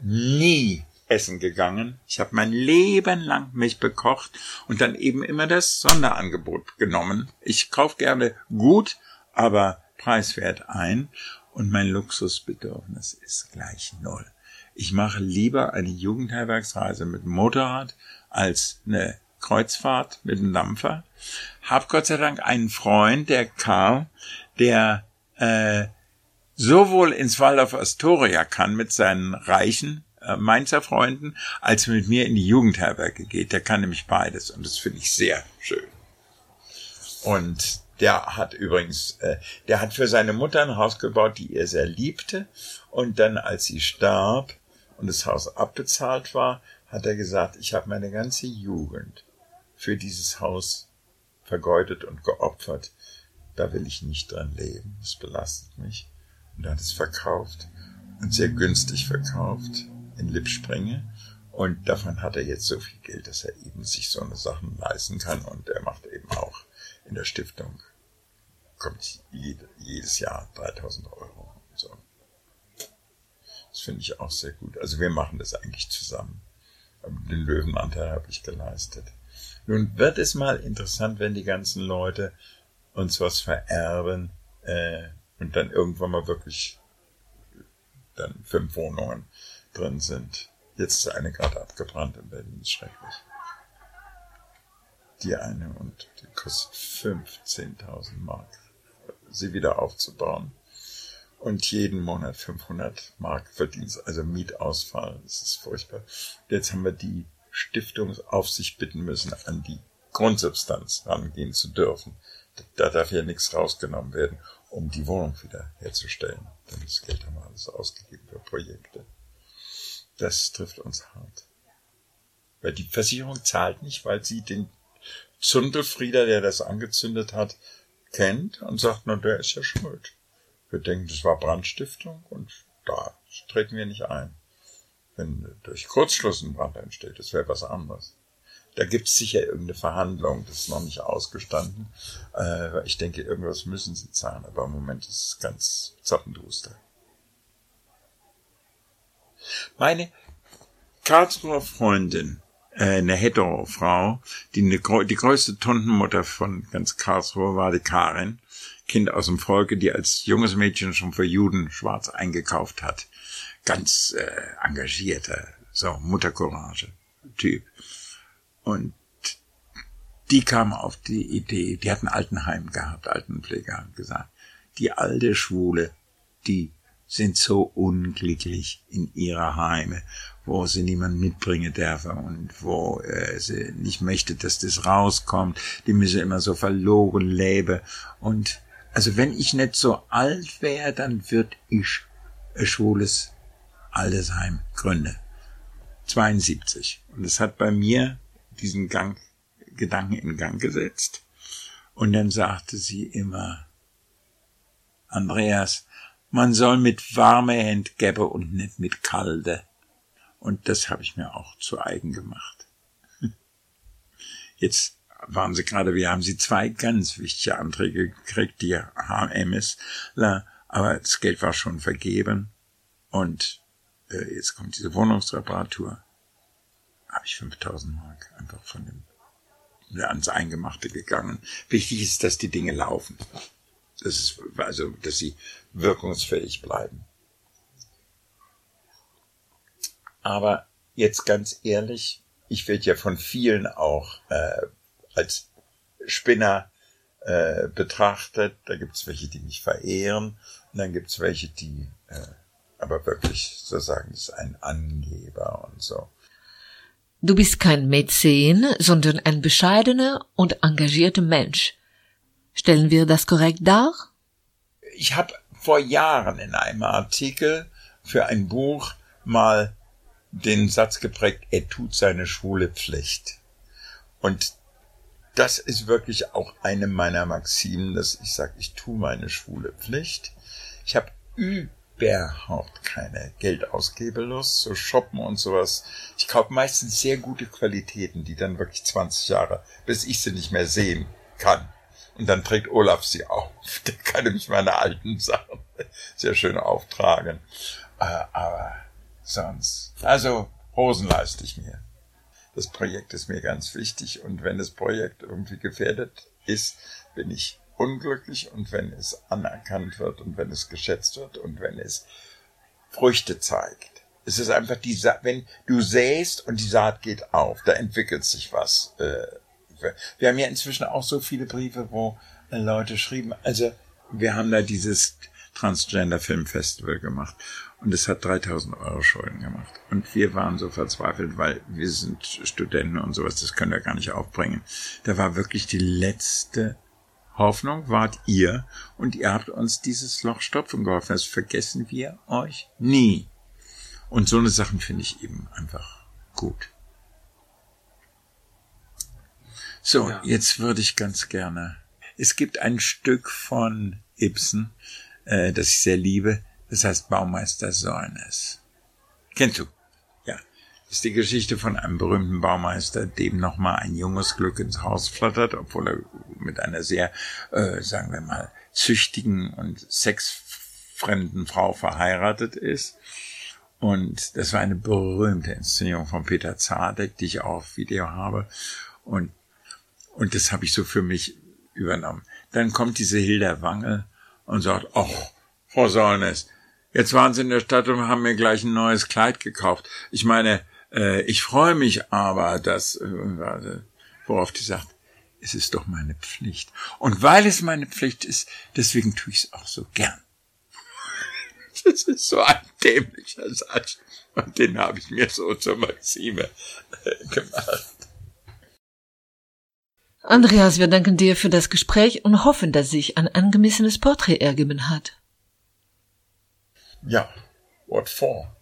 C: nie essen gegangen. Ich habe mein Leben lang mich bekocht und dann eben immer das Sonderangebot genommen. Ich kaufe gerne gut, aber preiswert ein und mein Luxusbedürfnis ist gleich null. Ich mache lieber eine Jugendherbergsreise mit Motorrad als eine Kreuzfahrt mit einem Dampfer. Hab Gott sei Dank einen Freund, der Karl, der äh, sowohl ins Waldorf Astoria kann mit seinen reichen äh, Mainzer Freunden, als mit mir in die Jugendherberge geht. Der kann nämlich beides und das finde ich sehr schön. Und der hat übrigens, äh, der hat für seine Mutter ein Haus gebaut, die er sehr liebte. Und dann, als sie starb und das Haus abbezahlt war, hat er gesagt, ich habe meine ganze Jugend für dieses Haus vergeudet und geopfert. Da will ich nicht dran leben. Das belastet mich. Und er hat es verkauft und sehr günstig verkauft in Lippspringe. Und davon hat er jetzt so viel Geld, dass er eben sich so eine Sachen leisten kann. Und er macht eben auch in der Stiftung, kommt jede, jedes Jahr 3000 Euro. Und so. Das finde ich auch sehr gut. Also wir machen das eigentlich zusammen. Den Löwenanteil habe ich geleistet. Nun wird es mal interessant, wenn die ganzen Leute uns was vererben äh, und dann irgendwann mal wirklich dann fünf Wohnungen drin sind. Jetzt ist eine gerade abgebrannt in Berlin, ist schrecklich. Die eine und die kostet 15.000 Mark, sie wieder aufzubauen. Und jeden Monat 500 Mark Verdienst, also Mietausfall, das ist furchtbar. Jetzt haben wir die Stiftungsaufsicht bitten müssen, an die Grundsubstanz rangehen zu dürfen. Da darf ja nichts rausgenommen werden, um die Wohnung wieder herzustellen. Denn das Geld haben wir alles ausgegeben für Projekte. Das trifft uns hart. Weil die Versicherung zahlt nicht, weil sie den Zundelfrieder, der das angezündet hat, kennt und sagt, na, der ist ja schuld. Wir denken, das war Brandstiftung und da treten wir nicht ein. Wenn durch Kurzschluss ein Brand entsteht, das wäre was anderes. Da gibt es sicher irgendeine Verhandlung, das ist noch nicht ausgestanden. Äh, ich denke, irgendwas müssen sie zahlen, aber im Moment ist es ganz zappenduster. Meine Karlsruher Freundin, äh, eine Hetero-Frau, die eine, die größte Tontenmutter von ganz Karlsruhe war, die Karin, Kind aus dem Volke, die als junges Mädchen schon für Juden schwarz eingekauft hat. Ganz äh, engagierter, so Muttercourage Typ. Und die kam auf die Idee, die hat ein Altenheim gehabt, Altenpfleger, gesagt, die alte Schwule, die sind so unglücklich in ihrer Heime, wo sie niemand mitbringen dürfen und wo äh, sie nicht möchte, dass das rauskommt. Die müssen immer so verloren leben. Und also wenn ich nicht so alt wäre, dann würde ich ein schwules Altersheim gründen. 72. Und es hat bei mir diesen Gang, Gedanken in Gang gesetzt. Und dann sagte sie immer, Andreas, man soll mit warme Hände geben und nicht mit kalte. Und das habe ich mir auch zu eigen gemacht. Jetzt waren sie gerade, wir haben sie zwei ganz wichtige Anträge gekriegt, die HMS, aber das Geld war schon vergeben und äh, jetzt kommt diese Wohnungsreparatur. Habe ich 5000 Mark einfach von dem ans Eingemachte gegangen. Wichtig ist, dass die Dinge laufen. Das ist, also, dass sie wirkungsfähig bleiben. Aber jetzt ganz ehrlich, ich werde ja von vielen auch äh, als Spinner äh, betrachtet. Da gibt's welche, die mich verehren. Und dann gibt's welche, die äh, aber wirklich so sagen, das ist ein Angeber und so.
B: Du bist kein Mäzen, sondern ein bescheidener und engagierter Mensch. Stellen wir das korrekt dar?
C: Ich habe vor Jahren in einem Artikel für ein Buch mal den Satz geprägt, er tut seine schwule Pflicht. Und das ist wirklich auch eine meiner Maximen, dass ich sage, ich tue meine schwule Pflicht. Ich habe überhaupt keine Geldausgebelust, so shoppen und sowas. Ich kaufe meistens sehr gute Qualitäten, die dann wirklich 20 Jahre, bis ich sie nicht mehr sehen kann. Und dann trägt Olaf sie auf. Der kann nämlich meine alten Sachen sehr schön auftragen. Äh, aber sonst. Also Hosen leiste ich mir. Das Projekt ist mir ganz wichtig und wenn das Projekt irgendwie gefährdet ist, bin ich unglücklich und wenn es anerkannt wird und wenn es geschätzt wird und wenn es Früchte zeigt. Es ist einfach die Sa wenn du säst und die Saat geht auf, da entwickelt sich was. Äh, wir haben ja inzwischen auch so viele Briefe, wo Leute schrieben, also wir haben da dieses Transgender Film Festival gemacht und es hat 3000 Euro Schulden gemacht. Und wir waren so verzweifelt, weil wir sind Studenten und sowas, das können wir gar nicht aufbringen. Da war wirklich die letzte Hoffnung wart ihr und ihr habt uns dieses Loch stopfen geholfen. Das vergessen wir euch nie. Und so eine Sachen finde ich eben einfach gut. So, ja. jetzt würde ich ganz gerne. Es gibt ein Stück von Ibsen, äh, das ich sehr liebe. Das heißt Baumeister Säunes. Kennst du? Ist die Geschichte von einem berühmten Baumeister, dem nochmal ein junges Glück ins Haus flattert, obwohl er mit einer sehr, äh, sagen wir mal, züchtigen und sexfremden Frau verheiratet ist. Und das war eine berühmte Inszenierung von Peter Zadek, die ich auch auf Video habe. Und, und das habe ich so für mich übernommen. Dann kommt diese Hilda Wangel und sagt, ach, Frau Solnes, jetzt waren Sie in der Stadt und haben mir gleich ein neues Kleid gekauft. Ich meine, äh, ich freue mich aber, dass, äh, worauf die sagt, es ist doch meine Pflicht. Und weil es meine Pflicht ist, deswegen tue ich es auch so gern. Das ist so ein dämlicher Satz. Und den habe ich mir so zur Maxime äh, gemacht.
B: Andreas, wir danken dir für das Gespräch und hoffen, dass sich ein angemessenes Porträt ergeben hat.
C: Ja, what for?